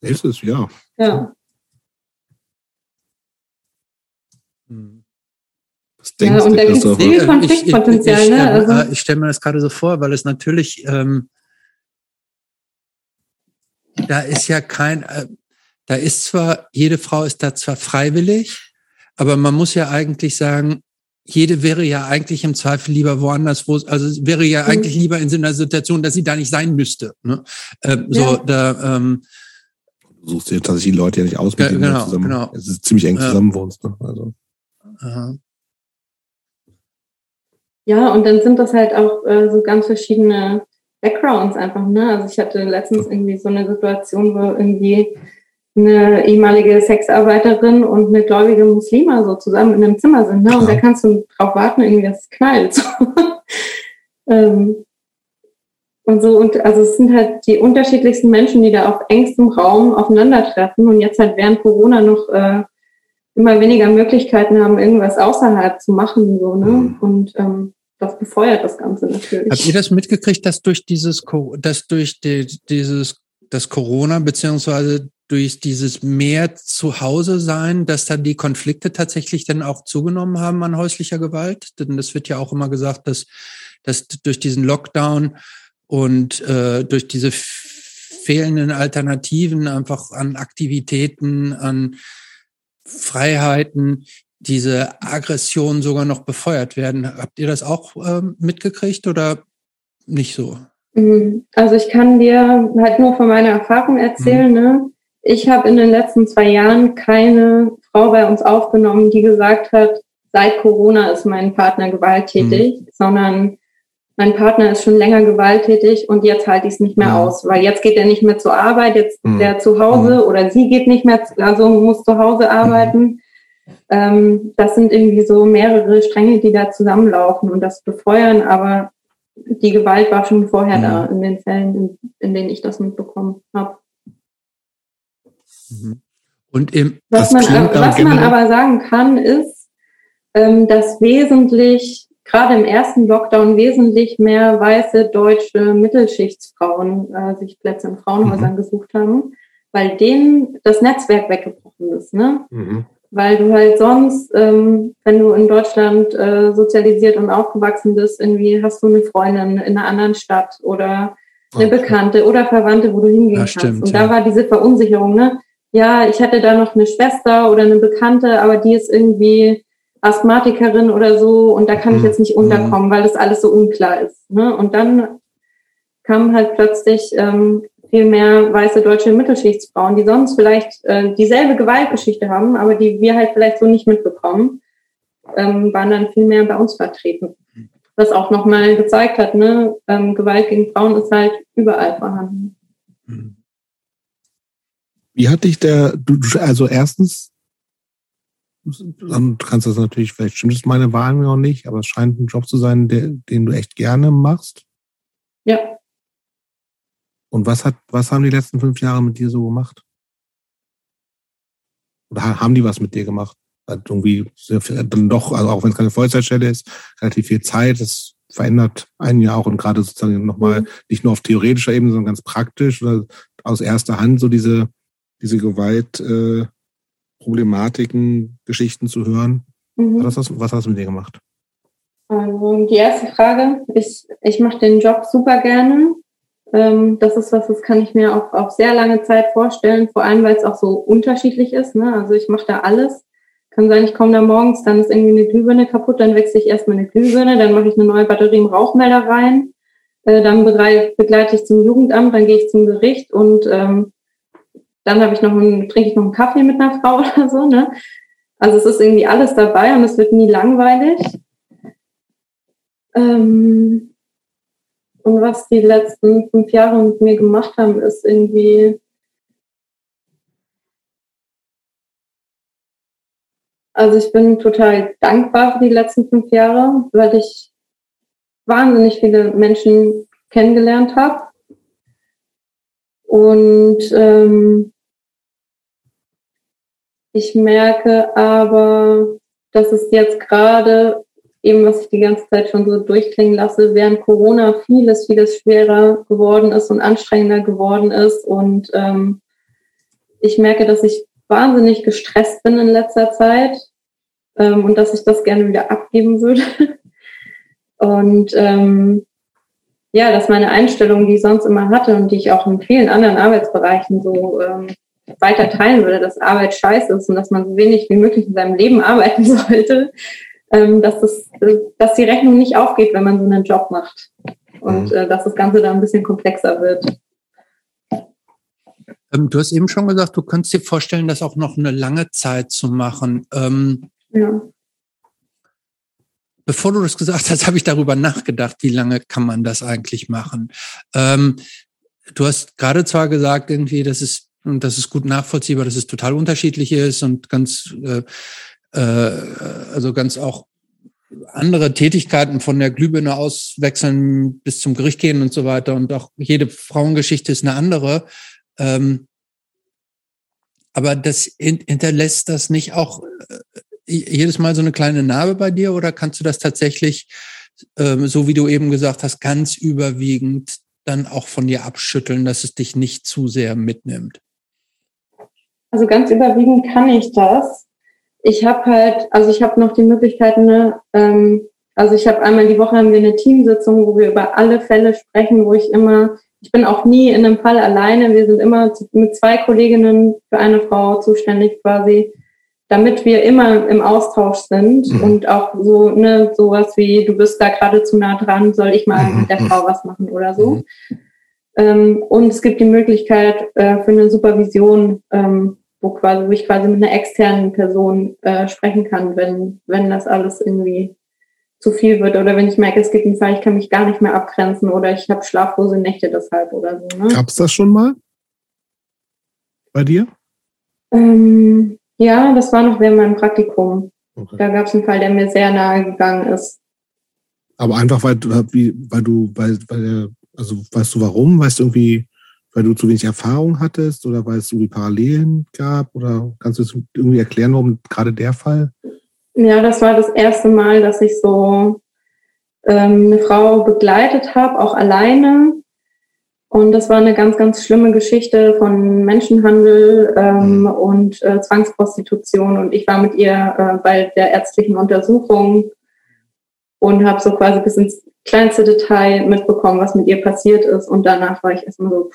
Ist es, ja. Ja. Hm. Was denkst ja, und da gibt es viel Konfliktpotenzial. Ich, ich, ich, ne? also, äh, ich stelle mir das gerade so vor, weil es natürlich, ähm, da ist ja kein, äh, da ist zwar, jede Frau ist da zwar freiwillig, aber man muss ja eigentlich sagen, jede wäre ja eigentlich im Zweifel lieber woanders, wo also wäre ja mhm. eigentlich lieber in so einer Situation, dass sie da nicht sein müsste. Ne? Ähm, ja. So, da, ähm, du suchst dir tatsächlich die Leute ja nicht aus, mit denen genau, zusammen. Genau. Es ist ziemlich eng zusammen wohnst. Ne? Also. Aha. Ja, und dann sind das halt auch äh, so ganz verschiedene Backgrounds einfach, ne? Also ich hatte letztens irgendwie so eine Situation, wo irgendwie eine ehemalige Sexarbeiterin und eine gläubige Muslima so zusammen in einem Zimmer sind, ne? Und da kannst du drauf warten, irgendwie, dass es knallt. Ähm, und so, und also es sind halt die unterschiedlichsten Menschen, die da auf engstem Raum aufeinandertreffen und jetzt halt während Corona noch äh, immer weniger Möglichkeiten haben, irgendwas außerhalb zu machen. So, ne? Mhm. Und ähm, das befeuert das Ganze natürlich. Habt ihr das mitgekriegt, dass durch dieses, dass durch die, dieses, das Corona beziehungsweise durch dieses mehr zu Hause sein, dass da die Konflikte tatsächlich dann auch zugenommen haben an häuslicher Gewalt? Denn das wird ja auch immer gesagt, dass, dass durch diesen Lockdown und äh, durch diese fehlenden Alternativen, einfach an Aktivitäten, an Freiheiten, diese Aggression sogar noch befeuert werden. Habt ihr das auch ähm, mitgekriegt oder nicht so? Mhm. Also ich kann dir halt nur von meiner Erfahrung erzählen. Mhm. Ne? Ich habe in den letzten zwei Jahren keine Frau bei uns aufgenommen, die gesagt hat, seit Corona ist mein Partner gewalttätig, mhm. sondern mein Partner ist schon länger gewalttätig und jetzt halte ich es nicht mehr ja. aus, weil jetzt geht er nicht mehr zur Arbeit, jetzt mhm. ist er zu Hause mhm. oder sie geht nicht mehr, also muss zu Hause arbeiten. Mhm. Ähm, das sind irgendwie so mehrere Stränge, die da zusammenlaufen und das befeuern, aber die Gewalt war schon vorher mhm. da in den Fällen, in, in denen ich das mitbekommen habe. Mhm. Und im, was man, was man aber sagen kann, ist, ähm, dass wesentlich gerade im ersten Lockdown wesentlich mehr weiße deutsche Mittelschichtsfrauen äh, sich Plätze in Frauenhäusern mhm. gesucht haben, weil denen das Netzwerk weggebrochen ist. Ne? Mhm. Weil du halt sonst, ähm, wenn du in Deutschland äh, sozialisiert und aufgewachsen bist, irgendwie hast du eine Freundin in einer anderen Stadt oder eine okay. Bekannte oder Verwandte, wo du hingehen ja, kannst. Stimmt, und da war diese Verunsicherung, ne? Ja, ich hatte da noch eine Schwester oder eine Bekannte, aber die ist irgendwie Asthmatikerin oder so und da kann ich mhm. jetzt nicht unterkommen, weil das alles so unklar ist. Ne? Und dann kamen halt plötzlich ähm, viel mehr weiße deutsche Mittelschichtsfrauen, die sonst vielleicht äh, dieselbe Gewaltgeschichte haben, aber die wir halt vielleicht so nicht mitbekommen, ähm, waren dann viel mehr bei uns vertreten. Was auch nochmal gezeigt hat, ne, ähm, Gewalt gegen Frauen ist halt überall vorhanden. Wie hat dich der, du, also erstens, dann kannst du das natürlich, vielleicht stimmt es meine Wahl noch nicht, aber es scheint ein Job zu sein, der, den du echt gerne machst. Ja. Und was hat, was haben die letzten fünf Jahre mit dir so gemacht? Oder haben die was mit dir gemacht? Hat irgendwie dann doch, also auch wenn es keine Vollzeitstelle ist, relativ viel Zeit. Das verändert einen ja auch und gerade sozusagen nochmal mhm. nicht nur auf theoretischer Ebene, sondern ganz praktisch oder aus erster Hand so diese, diese Gewalt, äh, Problematiken, Geschichten zu hören. Mhm. Was, hast, was hast du mit dir gemacht? Also die erste Frage, ich, ich mache den Job super gerne. Ähm, das ist was, das kann ich mir auch auf sehr lange Zeit vorstellen, vor allem weil es auch so unterschiedlich ist. Ne? Also ich mache da alles. Kann sein, ich komme da morgens, dann ist irgendwie eine Glühbirne kaputt, dann wechsle ich erstmal eine Glühbirne, dann mache ich eine neue Batterie im Rauchmelder rein, äh, dann begleite ich zum Jugendamt, dann gehe ich zum Gericht und ähm, dann habe ich noch einen, trinke ich noch einen Kaffee mit einer Frau oder so, ne? Also es ist irgendwie alles dabei und es wird nie langweilig. Ähm und was die letzten fünf Jahre mit mir gemacht haben, ist irgendwie Also ich bin total dankbar für die letzten fünf Jahre, weil ich wahnsinnig viele Menschen kennengelernt habe. Und ähm, ich merke aber, dass es jetzt gerade eben, was ich die ganze Zeit schon so durchklingen lasse, während Corona vieles, vieles schwerer geworden ist und anstrengender geworden ist. Und ähm, ich merke, dass ich wahnsinnig gestresst bin in letzter Zeit ähm, und dass ich das gerne wieder abgeben würde. und ähm, ja, dass meine Einstellung, die ich sonst immer hatte und die ich auch in vielen anderen Arbeitsbereichen so ähm, weiter teilen würde, dass Arbeit scheiße ist und dass man so wenig wie möglich in seinem Leben arbeiten sollte, ähm, dass, das, dass die Rechnung nicht aufgeht, wenn man so einen Job macht. Und mhm. äh, dass das Ganze dann ein bisschen komplexer wird. Ähm, du hast eben schon gesagt, du könntest dir vorstellen, das auch noch eine lange Zeit zu machen. Ähm, ja. Bevor du das gesagt hast, habe ich darüber nachgedacht, wie lange kann man das eigentlich machen. Ähm, du hast gerade zwar gesagt, irgendwie, dass es und das ist gut nachvollziehbar, dass es total unterschiedlich ist und ganz, äh, äh, also ganz auch andere Tätigkeiten von der Glühbirne auswechseln bis zum Gericht gehen und so weiter. Und auch jede Frauengeschichte ist eine andere. Ähm, aber das hinterlässt das nicht auch äh, jedes Mal so eine kleine Narbe bei dir oder kannst du das tatsächlich, ähm, so wie du eben gesagt hast, ganz überwiegend dann auch von dir abschütteln, dass es dich nicht zu sehr mitnimmt? Also ganz überwiegend kann ich das. Ich habe halt, also ich habe noch die Möglichkeiten, ne, ähm, also ich habe einmal die Woche haben wir eine Teamsitzung, wo wir über alle Fälle sprechen, wo ich immer ich bin auch nie in einem Fall alleine. Wir sind immer mit zwei Kolleginnen für eine Frau zuständig quasi, damit wir immer im Austausch sind mhm. und auch so ne sowas wie du bist da gerade zu nah dran, soll ich mal mhm. mit der Frau was machen oder so. Mhm. Ähm, und es gibt die Möglichkeit äh, für eine Supervision, ähm, wo quasi, wo ich quasi mit einer externen Person äh, sprechen kann, wenn wenn das alles irgendwie zu viel wird oder wenn ich merke, es gibt einen Fall, ich kann mich gar nicht mehr abgrenzen oder ich habe schlaflose Nächte deshalb oder so. Ne? Gab es das schon mal bei dir? Ähm, ja, das war noch während meinem Praktikum. Okay. Da gab es einen Fall, der mir sehr nahe gegangen ist. Aber einfach, weil, weil du, weil, weil, also weißt du warum? Weißt du irgendwie, weil du zu wenig Erfahrung hattest oder weil es irgendwie Parallelen gab? Oder kannst du es irgendwie erklären, warum gerade der Fall? Ja, das war das erste Mal, dass ich so ähm, eine Frau begleitet habe, auch alleine. Und das war eine ganz, ganz schlimme Geschichte von Menschenhandel ähm, mhm. und äh, Zwangsprostitution. Und ich war mit ihr äh, bei der ärztlichen Untersuchung und habe so quasi bis ins kleinste Detail mitbekommen, was mit ihr passiert ist. Und danach war ich erstmal so,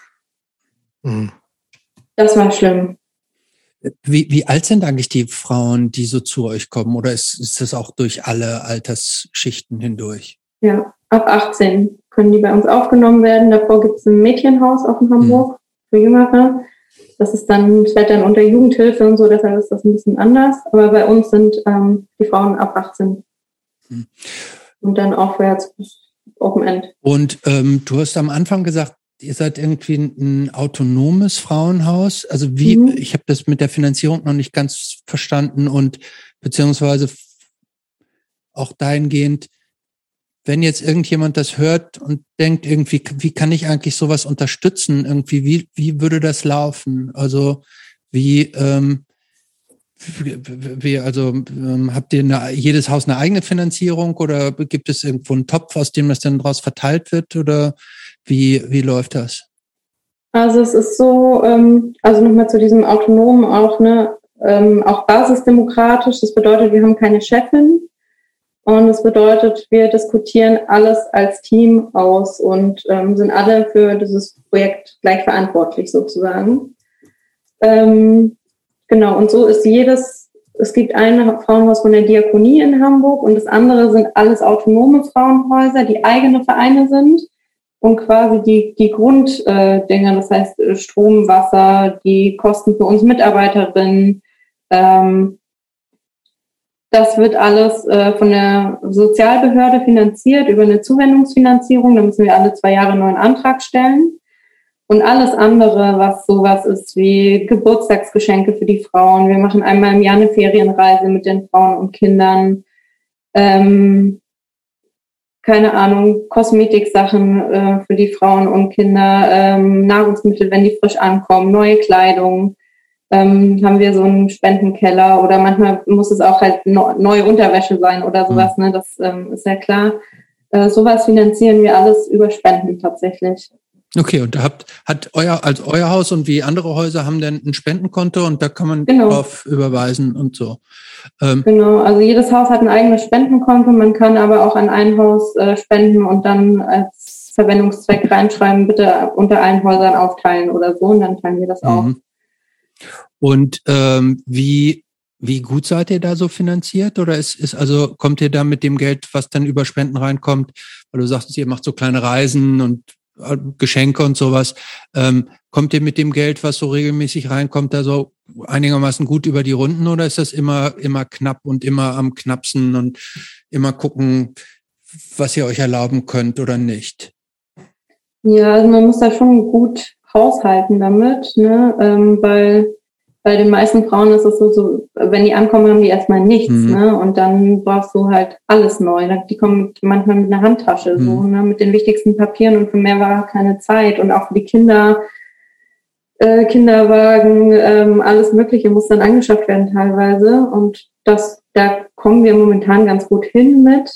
mhm. das war schlimm. Wie, wie alt sind eigentlich die Frauen, die so zu euch kommen? Oder ist, ist das auch durch alle Altersschichten hindurch? Ja, ab 18 können die bei uns aufgenommen werden. Davor gibt es ein Mädchenhaus auch in Hamburg hm. für Jüngere. Das ist dann, das wird dann unter Jugendhilfe und so, deshalb ist das ein bisschen anders. Aber bei uns sind ähm, die Frauen ab 18. Hm. Und dann aufwärts bis Open End. Und ähm, du hast am Anfang gesagt, ihr seid irgendwie ein autonomes Frauenhaus. Also wie, mhm. ich habe das mit der Finanzierung noch nicht ganz verstanden und beziehungsweise auch dahingehend, wenn jetzt irgendjemand das hört und denkt irgendwie, wie kann ich eigentlich sowas unterstützen? Irgendwie, wie, wie würde das laufen? Also wie, ähm, wie, also ähm, habt ihr eine, jedes Haus eine eigene Finanzierung oder gibt es irgendwo einen Topf, aus dem das dann daraus verteilt wird? Oder wie, wie läuft das? Also es ist so, ähm, also nochmal zu diesem Autonomen auch, ne, ähm, auch basisdemokratisch. Das bedeutet, wir haben keine Chefin. Und das bedeutet, wir diskutieren alles als Team aus und ähm, sind alle für dieses Projekt gleich verantwortlich sozusagen. Ähm, genau, und so ist jedes, es gibt ein Frauenhaus von der Diakonie in Hamburg und das andere sind alles autonome Frauenhäuser, die eigene Vereine sind und quasi die, die Grunddinger, das heißt äh, Strom, Wasser, die Kosten für uns Mitarbeiterinnen, ähm, das wird alles äh, von der Sozialbehörde finanziert über eine Zuwendungsfinanzierung. Da müssen wir alle zwei Jahre einen neuen Antrag stellen. Und alles andere, was sowas ist wie Geburtstagsgeschenke für die Frauen. Wir machen einmal im Jahr eine Ferienreise mit den Frauen und Kindern. Ähm, keine Ahnung, Kosmetiksachen äh, für die Frauen und Kinder, ähm, Nahrungsmittel, wenn die frisch ankommen, neue Kleidung, ähm, haben wir so einen Spendenkeller oder manchmal muss es auch halt no, neue Unterwäsche sein oder mhm. sowas, ne? Das ähm, ist ja klar. Äh, sowas finanzieren wir alles über Spenden tatsächlich. Okay, und da habt, hat euer, als euer Haus und wie andere Häuser haben denn ein Spendenkonto und da kann man genau. drauf überweisen und so. Ähm, genau, also jedes Haus hat ein eigenes Spendenkonto, man kann aber auch an ein Haus äh, spenden und dann als Verwendungszweck reinschreiben, bitte unter allen Häusern aufteilen oder so und dann teilen wir das auch. Mhm. Und ähm, wie, wie gut seid ihr da so finanziert? Oder ist, ist also, kommt ihr da mit dem Geld, was dann über Spenden reinkommt, weil du sagst, ihr macht so kleine Reisen und Geschenke und sowas. Ähm, kommt ihr mit dem Geld, was so regelmäßig reinkommt, da so einigermaßen gut über die Runden oder ist das immer, immer knapp und immer am knappsten und immer gucken, was ihr euch erlauben könnt oder nicht? Ja, also man muss da schon gut haushalten damit, ne? Ähm, weil bei den meisten Frauen ist es so, so, wenn die ankommen, haben die erstmal nichts, mhm. ne? Und dann brauchst du halt alles neu. Die kommen manchmal mit einer Handtasche, mhm. so, ne? Mit den wichtigsten Papieren und für mehr war keine Zeit. Und auch für die Kinder, äh, Kinderwagen, ähm, alles Mögliche muss dann angeschafft werden teilweise. Und das, da kommen wir momentan ganz gut hin mit.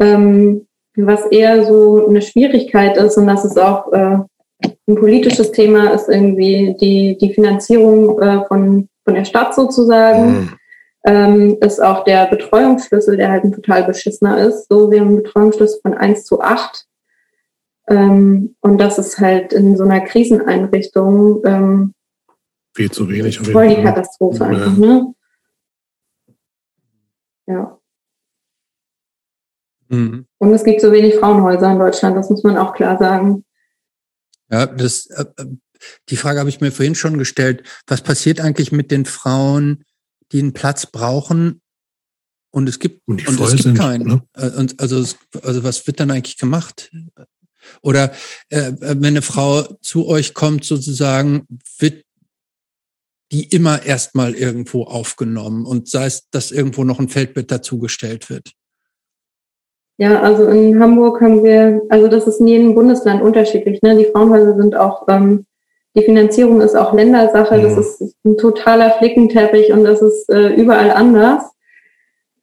Ähm, was eher so eine Schwierigkeit ist, und das ist auch äh, ein politisches Thema ist irgendwie die, die Finanzierung äh, von, von der Stadt sozusagen. Mhm. Ähm, ist auch der Betreuungsschlüssel, der halt ein total beschissener ist. So, wir haben einen Betreuungsschlüssel von 1 zu 8. Ähm, und das ist halt in so einer Kriseneinrichtung ähm, viel zu wenig. Voll die Katastrophe ja. einfach, ne? Ja. Mhm. Und es gibt so wenig Frauenhäuser in Deutschland, das muss man auch klar sagen. Ja, das, äh, äh, die Frage habe ich mir vorhin schon gestellt. Was passiert eigentlich mit den Frauen, die einen Platz brauchen und es gibt, und, und es gibt sind, keinen? Ne? Äh, und also, also was wird dann eigentlich gemacht? Oder äh, wenn eine Frau zu euch kommt, sozusagen, wird die immer erstmal irgendwo aufgenommen und sei es, dass irgendwo noch ein Feldbett dazugestellt wird? Ja, also in Hamburg haben wir, also das ist in jedem Bundesland unterschiedlich. Ne? Die Frauenhäuser sind auch, ähm, die Finanzierung ist auch Ländersache, das ist ein totaler Flickenteppich und das ist äh, überall anders.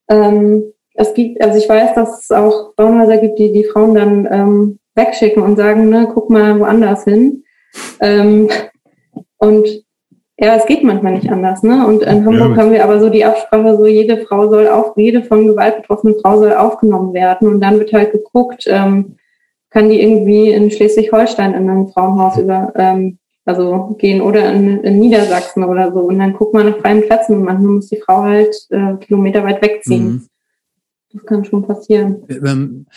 Ähm, es gibt, also ich weiß, dass es auch Frauenhäuser gibt, die die Frauen dann ähm, wegschicken und sagen, ne, guck mal woanders hin. Ähm, und ja, es geht manchmal nicht anders, ne? Und in Hamburg ja. haben wir aber so die Absprache, so jede Frau soll auf, jede von Gewalt betroffene Frau soll aufgenommen werden. Und dann wird halt geguckt, ähm, kann die irgendwie in Schleswig-Holstein in ein Frauenhaus über, ähm, also gehen oder in, in, Niedersachsen oder so. Und dann guckt man nach freien Plätzen und manchmal muss die Frau halt äh, Kilometer weit wegziehen. Mhm. Das kann schon passieren. Ähm,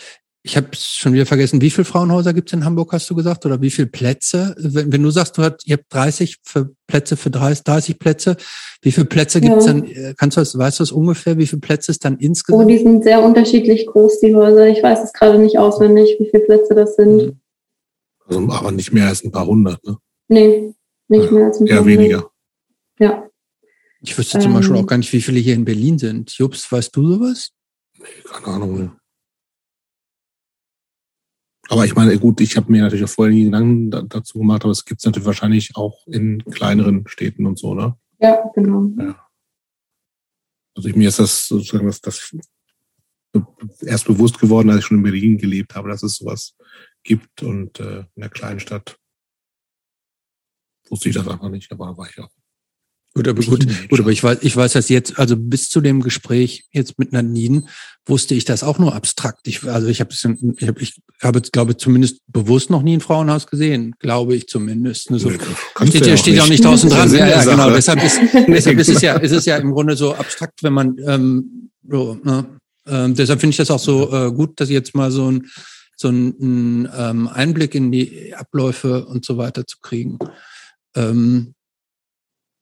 ich habe schon wieder vergessen, wie viele Frauenhäuser gibt es in Hamburg, hast du gesagt? Oder wie viele Plätze? Wenn, wenn du sagst, du hast, ihr habt 30 für Plätze für 30, 30 Plätze, wie viele Plätze gibt es ja. dann? Äh, kannst du das, weißt du das ungefähr, wie viele Plätze es dann insgesamt? Oh, die sind sehr unterschiedlich groß, die Häuser. Ich weiß es gerade nicht auswendig, wie viele Plätze das sind. Mhm. Also, aber nicht mehr als ein paar hundert, ne? Nee, nicht ja, mehr als ein paar hundert. Eher weniger. Ja. Ich wüsste zum ähm, Beispiel auch gar nicht, wie viele hier in Berlin sind. Jobs, weißt du sowas? Nee, keine Ahnung. Aber ich meine, gut, ich habe mir natürlich auch vorher nie Gedanken dazu gemacht, aber es gibt es natürlich wahrscheinlich auch in kleineren Städten und so, ne? Ja, genau. Ja. Also ich, mir ist das sozusagen das, das erst bewusst geworden, als ich schon in Berlin gelebt habe, dass es sowas gibt und äh, in der kleinen Stadt wusste ich das einfach nicht, aber war ich auch Gut, aber gut, gut, aber ich weiß, ich weiß das jetzt, also bis zu dem Gespräch jetzt mit Nadine wusste ich das auch nur abstrakt. Ich, also ich habe ich habe, ich habe glaube zumindest bewusst noch nie ein Frauenhaus gesehen, glaube ich zumindest. So, nee, steht ja, steht auch nicht draußen dran. Ja, ja, genau. Deshalb ist, deshalb ist es ja, ist es ja im Grunde so abstrakt, wenn man ähm, so, ne? ähm, deshalb finde ich das auch so äh, gut, dass jetzt mal so ein so ein ähm, Einblick in die Abläufe und so weiter zu kriegen. Ähm,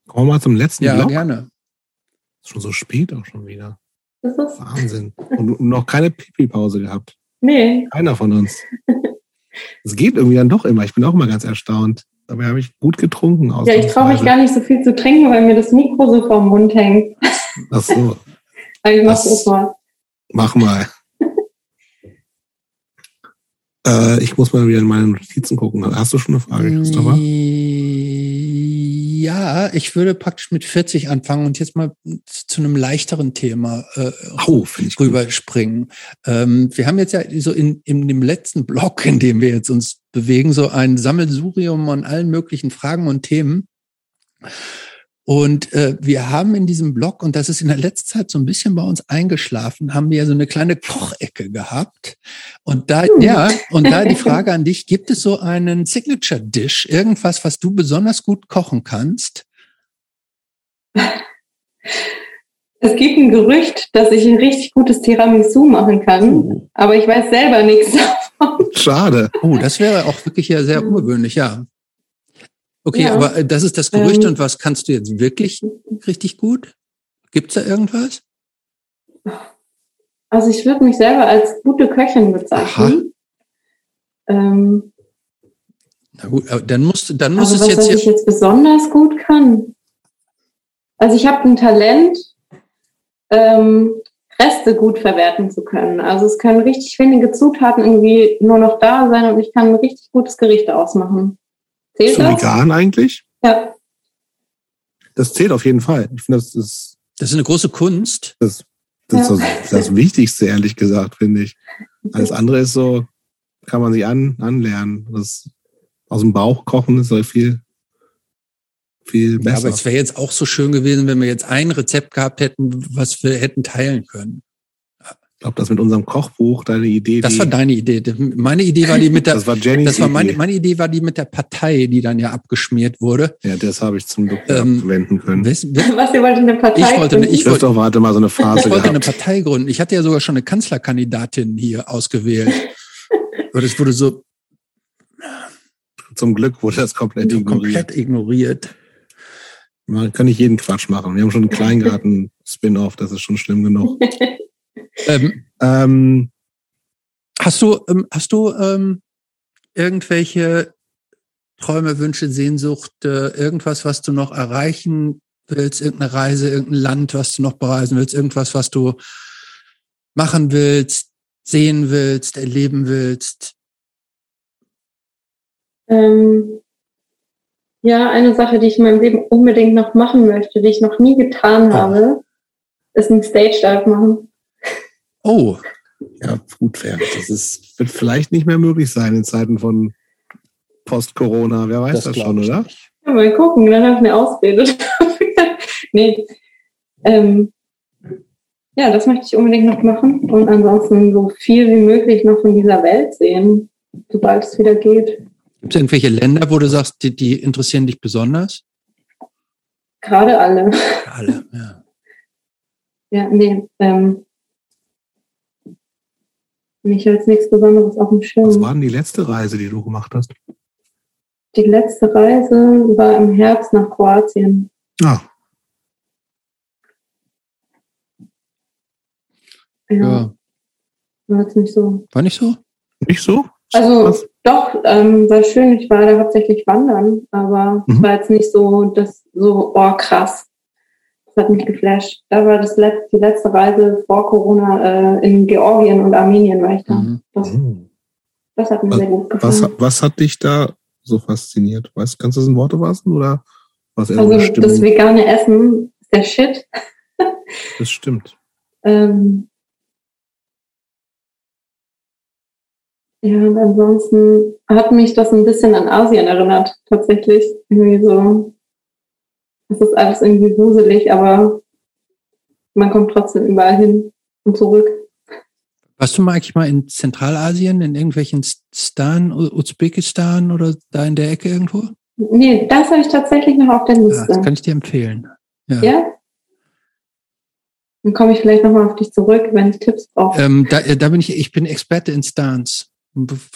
Kommen wir mal zum letzten ja, Block. Ja, gerne. Ist schon so spät auch schon wieder. Das ist Wahnsinn. Und noch keine Pipi-Pause gehabt. Nee. Keiner von uns. Es geht irgendwie dann doch immer. Ich bin auch immer ganz erstaunt. Dabei habe ich gut getrunken. Ja, ich traue mich gar nicht so viel zu trinken, weil mir das Mikro so vorm Mund hängt. Ach so. Ich mach das mal. Mach mal. äh, ich muss mal wieder in meine Notizen gucken. Hast du schon eine Frage, Christopher? Ja, ich würde praktisch mit 40 anfangen und jetzt mal zu einem leichteren Thema äh, oh, rüberspringen. Ähm, wir haben jetzt ja so in, in dem letzten Block, in dem wir jetzt uns bewegen, so ein Sammelsurium an allen möglichen Fragen und Themen. Und äh, wir haben in diesem Blog, und das ist in der letzten Zeit so ein bisschen bei uns eingeschlafen, haben wir ja so eine kleine Kochecke gehabt. Und da, hm. ja, und da die Frage an dich, gibt es so einen Signature Dish, irgendwas, was du besonders gut kochen kannst? Es gibt ein Gerücht, dass ich ein richtig gutes Tiramisu machen kann, oh. aber ich weiß selber nichts davon. Schade. Oh, das wäre auch wirklich ja sehr ungewöhnlich, ja. Okay, ja. aber äh, das ist das Gerücht ähm, und was kannst du jetzt wirklich richtig gut? Gibt's da irgendwas? Also ich würde mich selber als gute Köchin bezeichnen. Ähm, Na gut, dann musst dann muss also es was, jetzt. Was ich jetzt besonders gut kann. Also ich habe ein Talent, ähm, Reste gut verwerten zu können. Also es können richtig wenige Zutaten irgendwie nur noch da sein und ich kann ein richtig gutes Gericht ausmachen. Zählt das? vegan eigentlich? Ja. Das zählt auf jeden Fall. Ich finde, das ist. Das ist eine große Kunst. Das, das ja. ist das, das, Wichtigste, ehrlich gesagt, finde ich. Alles andere ist so, kann man sich an, anlernen. Das aus dem Bauch kochen ist halt viel, viel besser. Ja, aber es wäre jetzt auch so schön gewesen, wenn wir jetzt ein Rezept gehabt hätten, was wir hätten teilen können. Glaube, das mit unserem Kochbuch, deine Idee. Das war deine Idee. Meine Idee war die mit der. das war Jenny. Das war meine, meine Idee war die mit der Partei, die dann ja abgeschmiert wurde. Ja, das habe ich zum Glück Ähm, abwenden können. Was, ihr wollt eine Partei Ich wollte eine- gründen? ich hast doch warte mal so eine Phase Ich wollte eine gehabt. Partei gründen. Ich hatte ja sogar schon eine Kanzlerkandidatin hier ausgewählt. Aber das wurde so Zum Glück wurde das komplett ignoriert. komplett ignoriert. Man kann nicht jeden Quatsch machen. Wir haben schon einen Kleingarten-Spin-Off, das ist schon schlimm genug. Ähm, Ähm, hast du, ähm, hast du ähm, irgendwelche Träume, Wünsche, Sehnsucht, äh, irgendwas, was du noch erreichen willst, irgendeine Reise, irgendein Land, was du noch bereisen willst, irgendwas, was du machen willst, sehen willst, erleben willst? Ähm, ja, eine Sache, die ich in meinem Leben unbedingt noch machen möchte, die ich noch nie getan Oh. habe, ist ein Stage Dive machen. Oh, ja, gut, fair. Das ist, wird vielleicht nicht mehr möglich sein in Zeiten von Post-Corona. Wer weiß das, glaub schon, oder? Ja, mal gucken, dann habe ich eine Ausrede. nee. Ähm, ja, das möchte ich unbedingt noch machen und ansonsten so viel wie möglich noch von dieser Welt sehen, sobald es wieder geht. gibt es irgendwelche Länder, wo du sagst, die, die interessieren dich besonders? Gerade alle. Alle, ja. Ja, nee. Ähm, mich jetzt nichts Besonderes auf dem Was Schirm. war denn die letzte Reise, die du gemacht hast? Die letzte Reise war im Herbst nach Kroatien. Ah, Ja, ja. war jetzt nicht so. War nicht so? nicht so? Also Was? doch, ähm, war schön. Ich war da hauptsächlich wandern, aber es Mhm. war jetzt nicht so, das so, oh krass. Das hat mich geflasht. Da war das letzte, die letzte Reise vor Corona äh, in Georgien und Armenien war ich da. Mhm. Das, Hm. das hat mir Was- sehr gut Was, gefallen. was hat dich da so fasziniert? Weißt, kannst du das in Worte fassen oder was Also eine das vegane Essen ist der Shit. Das stimmt. Ähm, ja, und ansonsten hat mich das ein bisschen an Asien erinnert, tatsächlich. Irgendwie so, es ist alles irgendwie gruselig, aber man kommt trotzdem überall hin und zurück. Warst du mal eigentlich mal in Zentralasien, in irgendwelchen Stan, Usbekistan oder da in der Ecke irgendwo? Nee, das habe ich tatsächlich noch auf der Ja, Liste. das kann ich dir empfehlen. Ja. Ja? Dann komme ich vielleicht nochmal auf dich zurück, wenn ich Tipps brauche. Ähm, da, da bin ich, ich bin Experte in Stans.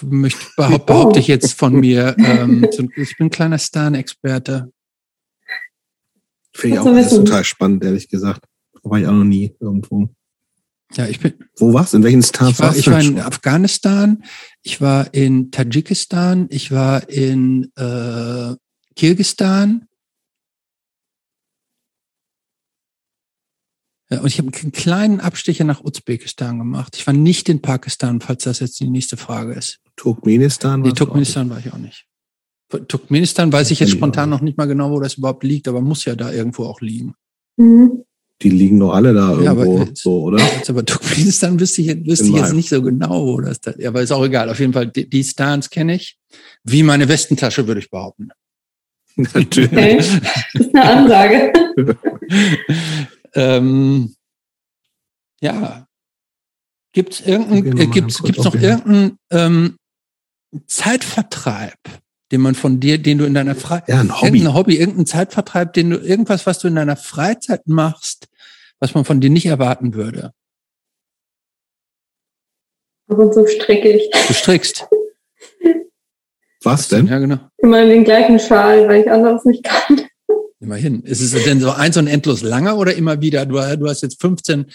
Möchte, behaupt, Oh. behaupte ich jetzt von mir. Ähm, ich bin ein kleiner Stan-Experte. Finde ich auch das total spannend, ehrlich gesagt. War ich auch noch nie irgendwo. Ja, ich bin, Wo warst du? In welchen ich war, warst ich du war denn in schon? Afghanistan, ich war in Tadschikistan, ich war in äh, Kirgistan. Ja, und ich habe einen kleinen Abstecher nach Usbekistan gemacht. Ich war nicht in Pakistan, falls das jetzt die nächste Frage ist. Turkmenistan? Nee, Turkmenistan war ich auch nicht. Turkmenistan weiß ich jetzt spontan noch nicht mal genau, wo das überhaupt liegt, aber muss ja da irgendwo auch liegen. Mhm. Die liegen doch alle da Ja, aber irgendwo, jetzt- so, oder? Jetzt aber Turkmenistan wüsste ich, jetzt- wüsste ich jetzt nicht so genau, wo das da, ja, aber ist auch egal. Auf jeden Fall, die, die Stans kenne ich. Wie meine Westentasche, würde ich behaupten. Natürlich. Okay. Das ist eine Ansage. ähm, ja. Gibt's wir irgendein, mal äh, gibt's, gibt's noch irgendeinen ähm, Zeitvertreib, den man von dir, den du in deiner Freizeit, Ja, ein Hobby. irgendein Hobby, irgendein Zeitvertreib, den du, irgendwas, was du in deiner Freizeit machst, was man von dir nicht erwarten würde. Und zu stricke ich Du strickst. Was denn? Ja, genau. immer den gleichen Schal, weil ich anderes nicht kann. Immerhin. Ist es denn so eins und endlos langer oder immer wieder? Du, du hast jetzt 15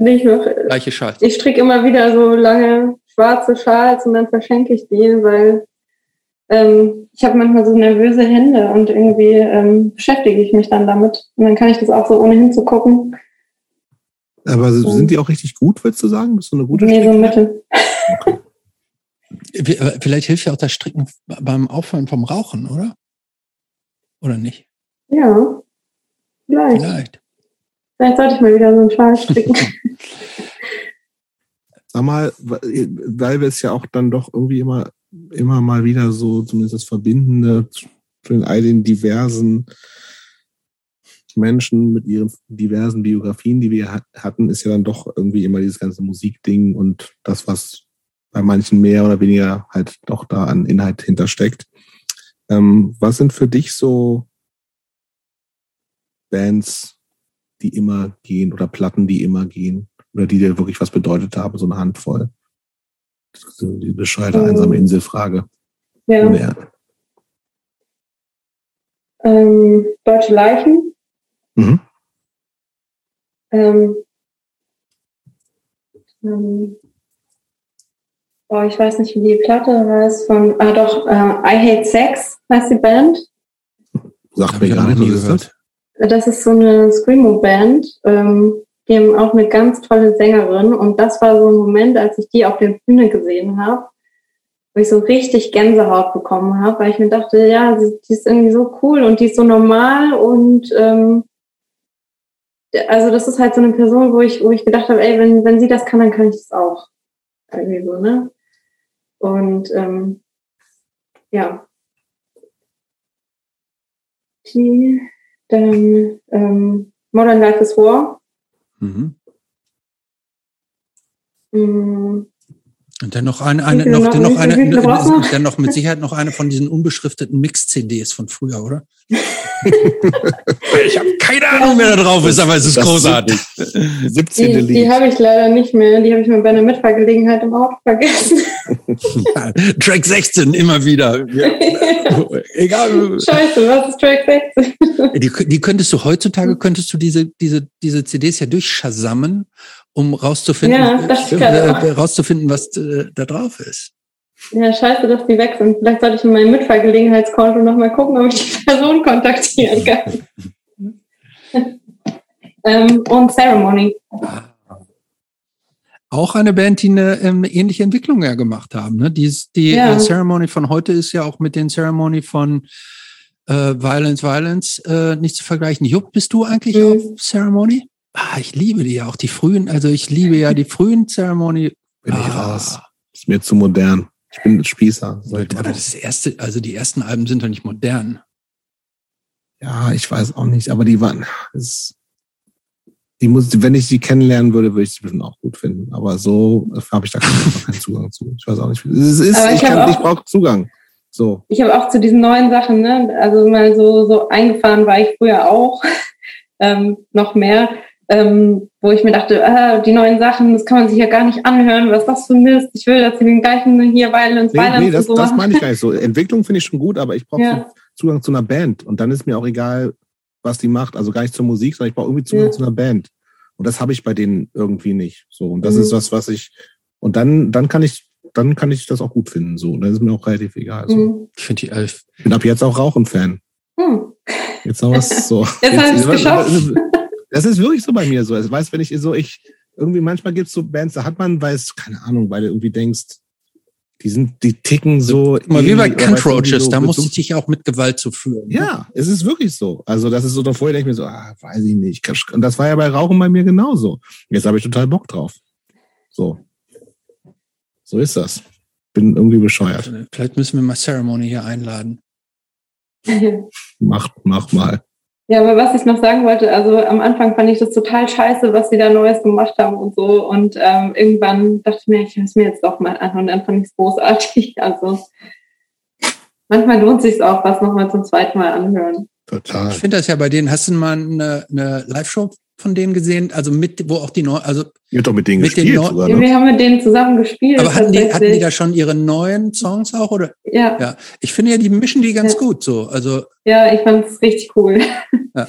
Nee, Ich, mache, gleiche Schals. ich stricke immer wieder so lange schwarze Schals und dann verschenke ich die, weil ähm, ich habe manchmal so nervöse Hände und irgendwie ähm, beschäftige ich mich dann damit. Und dann kann ich das auch so ohne hinzugucken. Aber sind die auch richtig gut, würdest du sagen? Bist du eine gute Nee, so Strickerin? Mittel. Äh, Vielleicht hilft ja auch das Stricken beim Aufhören vom Rauchen, oder? Oder nicht? Ja, vielleicht. Vielleicht. Vielleicht sollte ich mal wieder so einen Schal stricken. Sag mal, weil wir es ja auch dann doch irgendwie immer, immer mal wieder so, zumindest das Verbindende zwischen all den diversen Menschen mit ihren diversen Biografien, die wir hatten, ist ja dann doch irgendwie immer dieses ganze Musikding und das, was bei manchen mehr oder weniger halt doch da an Inhalt hintersteckt. Ähm, was sind für dich so Bands, die immer gehen oder Platten, die immer gehen oder die dir wirklich was bedeutet haben, so eine Handvoll? Die bescheidene, ähm, einsame Inselfrage. Ja. Ähm, Deutsche Leichen. Mhm. Ähm, ähm, oh, ich weiß nicht, wie die Platte heißt, von, ah doch, äh, I Hate Sex heißt die Band. Sagt mir gar nicht, nie gehört. Das ist so eine Screamo-Band. Ähm, die haben auch eine ganz tolle Sängerin und das war so ein Moment, als ich die auf der Bühne gesehen habe, wo ich so richtig Gänsehaut bekommen habe, weil ich mir dachte, ja, die ist irgendwie so cool und die ist so normal und ähm, also das ist halt so eine Person, wo ich, wo ich gedacht habe, ey, wenn, wenn sie das kann, dann kann ich das auch. Irgendwie so, ne? Und ähm, ja. Die, dann ähm, Modern Life is War. Mhm. Mhm. Und dann noch eine, eine noch, noch, noch eine, dann noch mit Sicherheit noch eine von diesen unbeschrifteten Mix-CDs von früher, oder? ich habe keine Ahnung, wer da drauf ist, aber es ist großartig. 17. Die, die habe ich leider nicht mehr. Die habe ich mir bei einer Mitfahrgelegenheit im Auto vergessen. Track 16 immer wieder. Ja. Egal. Scheiße, was ist Track 16? die, die könntest du heutzutage könntest du diese diese diese CDs ja durchschassammen um rauszufinden, ja, äh, rauszufinden, was äh, da drauf ist. Ja, scheiße, dass die weg sind. Vielleicht sollte ich in meinem Mitfahrgelegenheitskonto nochmal gucken, ob ich die Person kontaktieren kann. ähm, und Ceremony. Auch eine Band, die eine ähm, ähnliche Entwicklung ja gemacht haben. Ne? Die, die ja. äh, Ceremony von heute ist ja auch mit den Ceremony von äh, Violence, Violence äh, nicht zu vergleichen. Jupp, bist du eigentlich mhm. auf Ceremony? Ah, ich liebe die ja auch, die frühen, also ich liebe ja die frühen Zeremonie. Bin ah. ich raus. Ist mir zu modern. Ich bin ein Spießer. Aber das erste, also die ersten Alben sind doch nicht modern. Ja, ich weiß auch nicht, aber die waren, ist, die muss, wenn ich sie kennenlernen würde, würde ich sie bestimmt auch gut finden. Aber so habe ich da keinen Zugang zu. Ich weiß auch nicht. Es ist, ich, ich, ich brauche Zugang. So. Ich habe auch zu diesen neuen Sachen, ne, also mal so, so eingefahren war ich früher auch, ähm, noch mehr ähm, wo ich mir dachte, ah, die neuen Sachen, das kann man sich ja gar nicht anhören, was das für Mist? Ich will, dass sie den gleichen hier Violence, nee, Violence nee, das, so das meine ich gar nicht so. Entwicklung finde ich schon gut, aber ich brauche ja. Zugang zu einer Band und dann ist mir auch egal, was die macht. Also gar nicht zur Musik, sondern ich brauche irgendwie Zugang ja. zu einer Band. Und das habe ich bei denen irgendwie nicht. So und das mhm. ist was, was ich und dann dann kann ich dann kann ich das auch gut finden. So, und das ist mir auch relativ egal. So. Mhm. Ich finde die Elf. Ich bin ab jetzt auch Rauchen-Fan. Hm. Jetzt haben wir es so. Jetzt, jetzt haben wir es geschafft. Das ist wirklich so bei mir so. Also, weißt, wenn ich so, ich, irgendwie manchmal gibt es so Bands, da hat man, weil es, keine Ahnung, weil du irgendwie denkst, die sind, die ticken so. Mal wie bei Cockroaches, so, da muss ich dich auch mit Gewalt zu führen. Ne? Ja, es ist wirklich so. Also das ist so, davor denke ich mir so, ah, weiß ich nicht. Und das war ja bei Rauchen bei mir genauso. Jetzt habe ich total Bock drauf. So. So ist das. Bin irgendwie bescheuert. Vielleicht müssen wir mal Ceremony hier einladen. mach, mach mal. Ja, aber was ich noch sagen wollte, also am Anfang fand ich das total scheiße, was sie da Neues gemacht haben und so. Und ähm, irgendwann dachte ich mir, ich höre es mir jetzt doch mal an und dann fand ich es großartig. Also manchmal lohnt sich auch, was nochmal zum zweiten Mal anhören. Total. Ich finde das ja bei denen. Hast du mal eine, eine Live-Show von denen gesehen? Also mit, wo auch die neuen, also. Ihr doch mit denen mit gespielt. Den sogar, ne? Wir haben mit denen zusammen gespielt. Aber hatten die, hatten die da schon ihre neuen Songs auch, oder? Ja. Ja. Ich finde ja, die mischen die ganz ja. gut, so. Also. Ja, ich fand es richtig cool. Ja.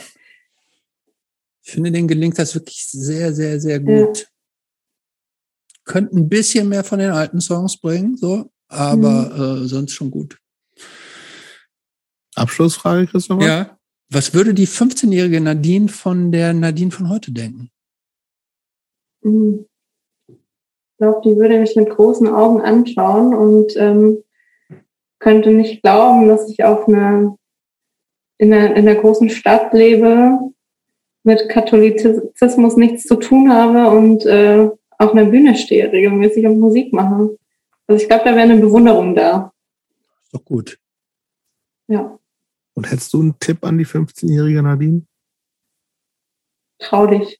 Ich finde, denen gelingt das wirklich sehr, sehr, sehr gut. Ja. Könnten ein bisschen mehr von den alten Songs bringen, so, aber mhm. äh, sonst schon gut. Abschlussfrage, Christopher? Ja. Was würde die 15-jährige Nadine von der Nadine von heute denken? Hm. Ich glaube, die würde mich mit großen Augen anschauen und ähm, könnte nicht glauben, dass ich auf einer in einer, in einer großen Stadt lebe, mit Katholizismus nichts zu tun habe und äh, auf einer Bühne stehe regelmäßig und Musik mache. Also ich glaube, da wäre eine Bewunderung da. Ist doch gut. Ja. Und hättest du einen Tipp an die 15-jährige Nadine? trau dich.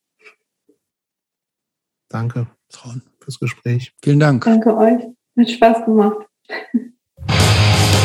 Danke Trauen. fürs Gespräch. Vielen Dank. Danke euch. Hat Spaß gemacht.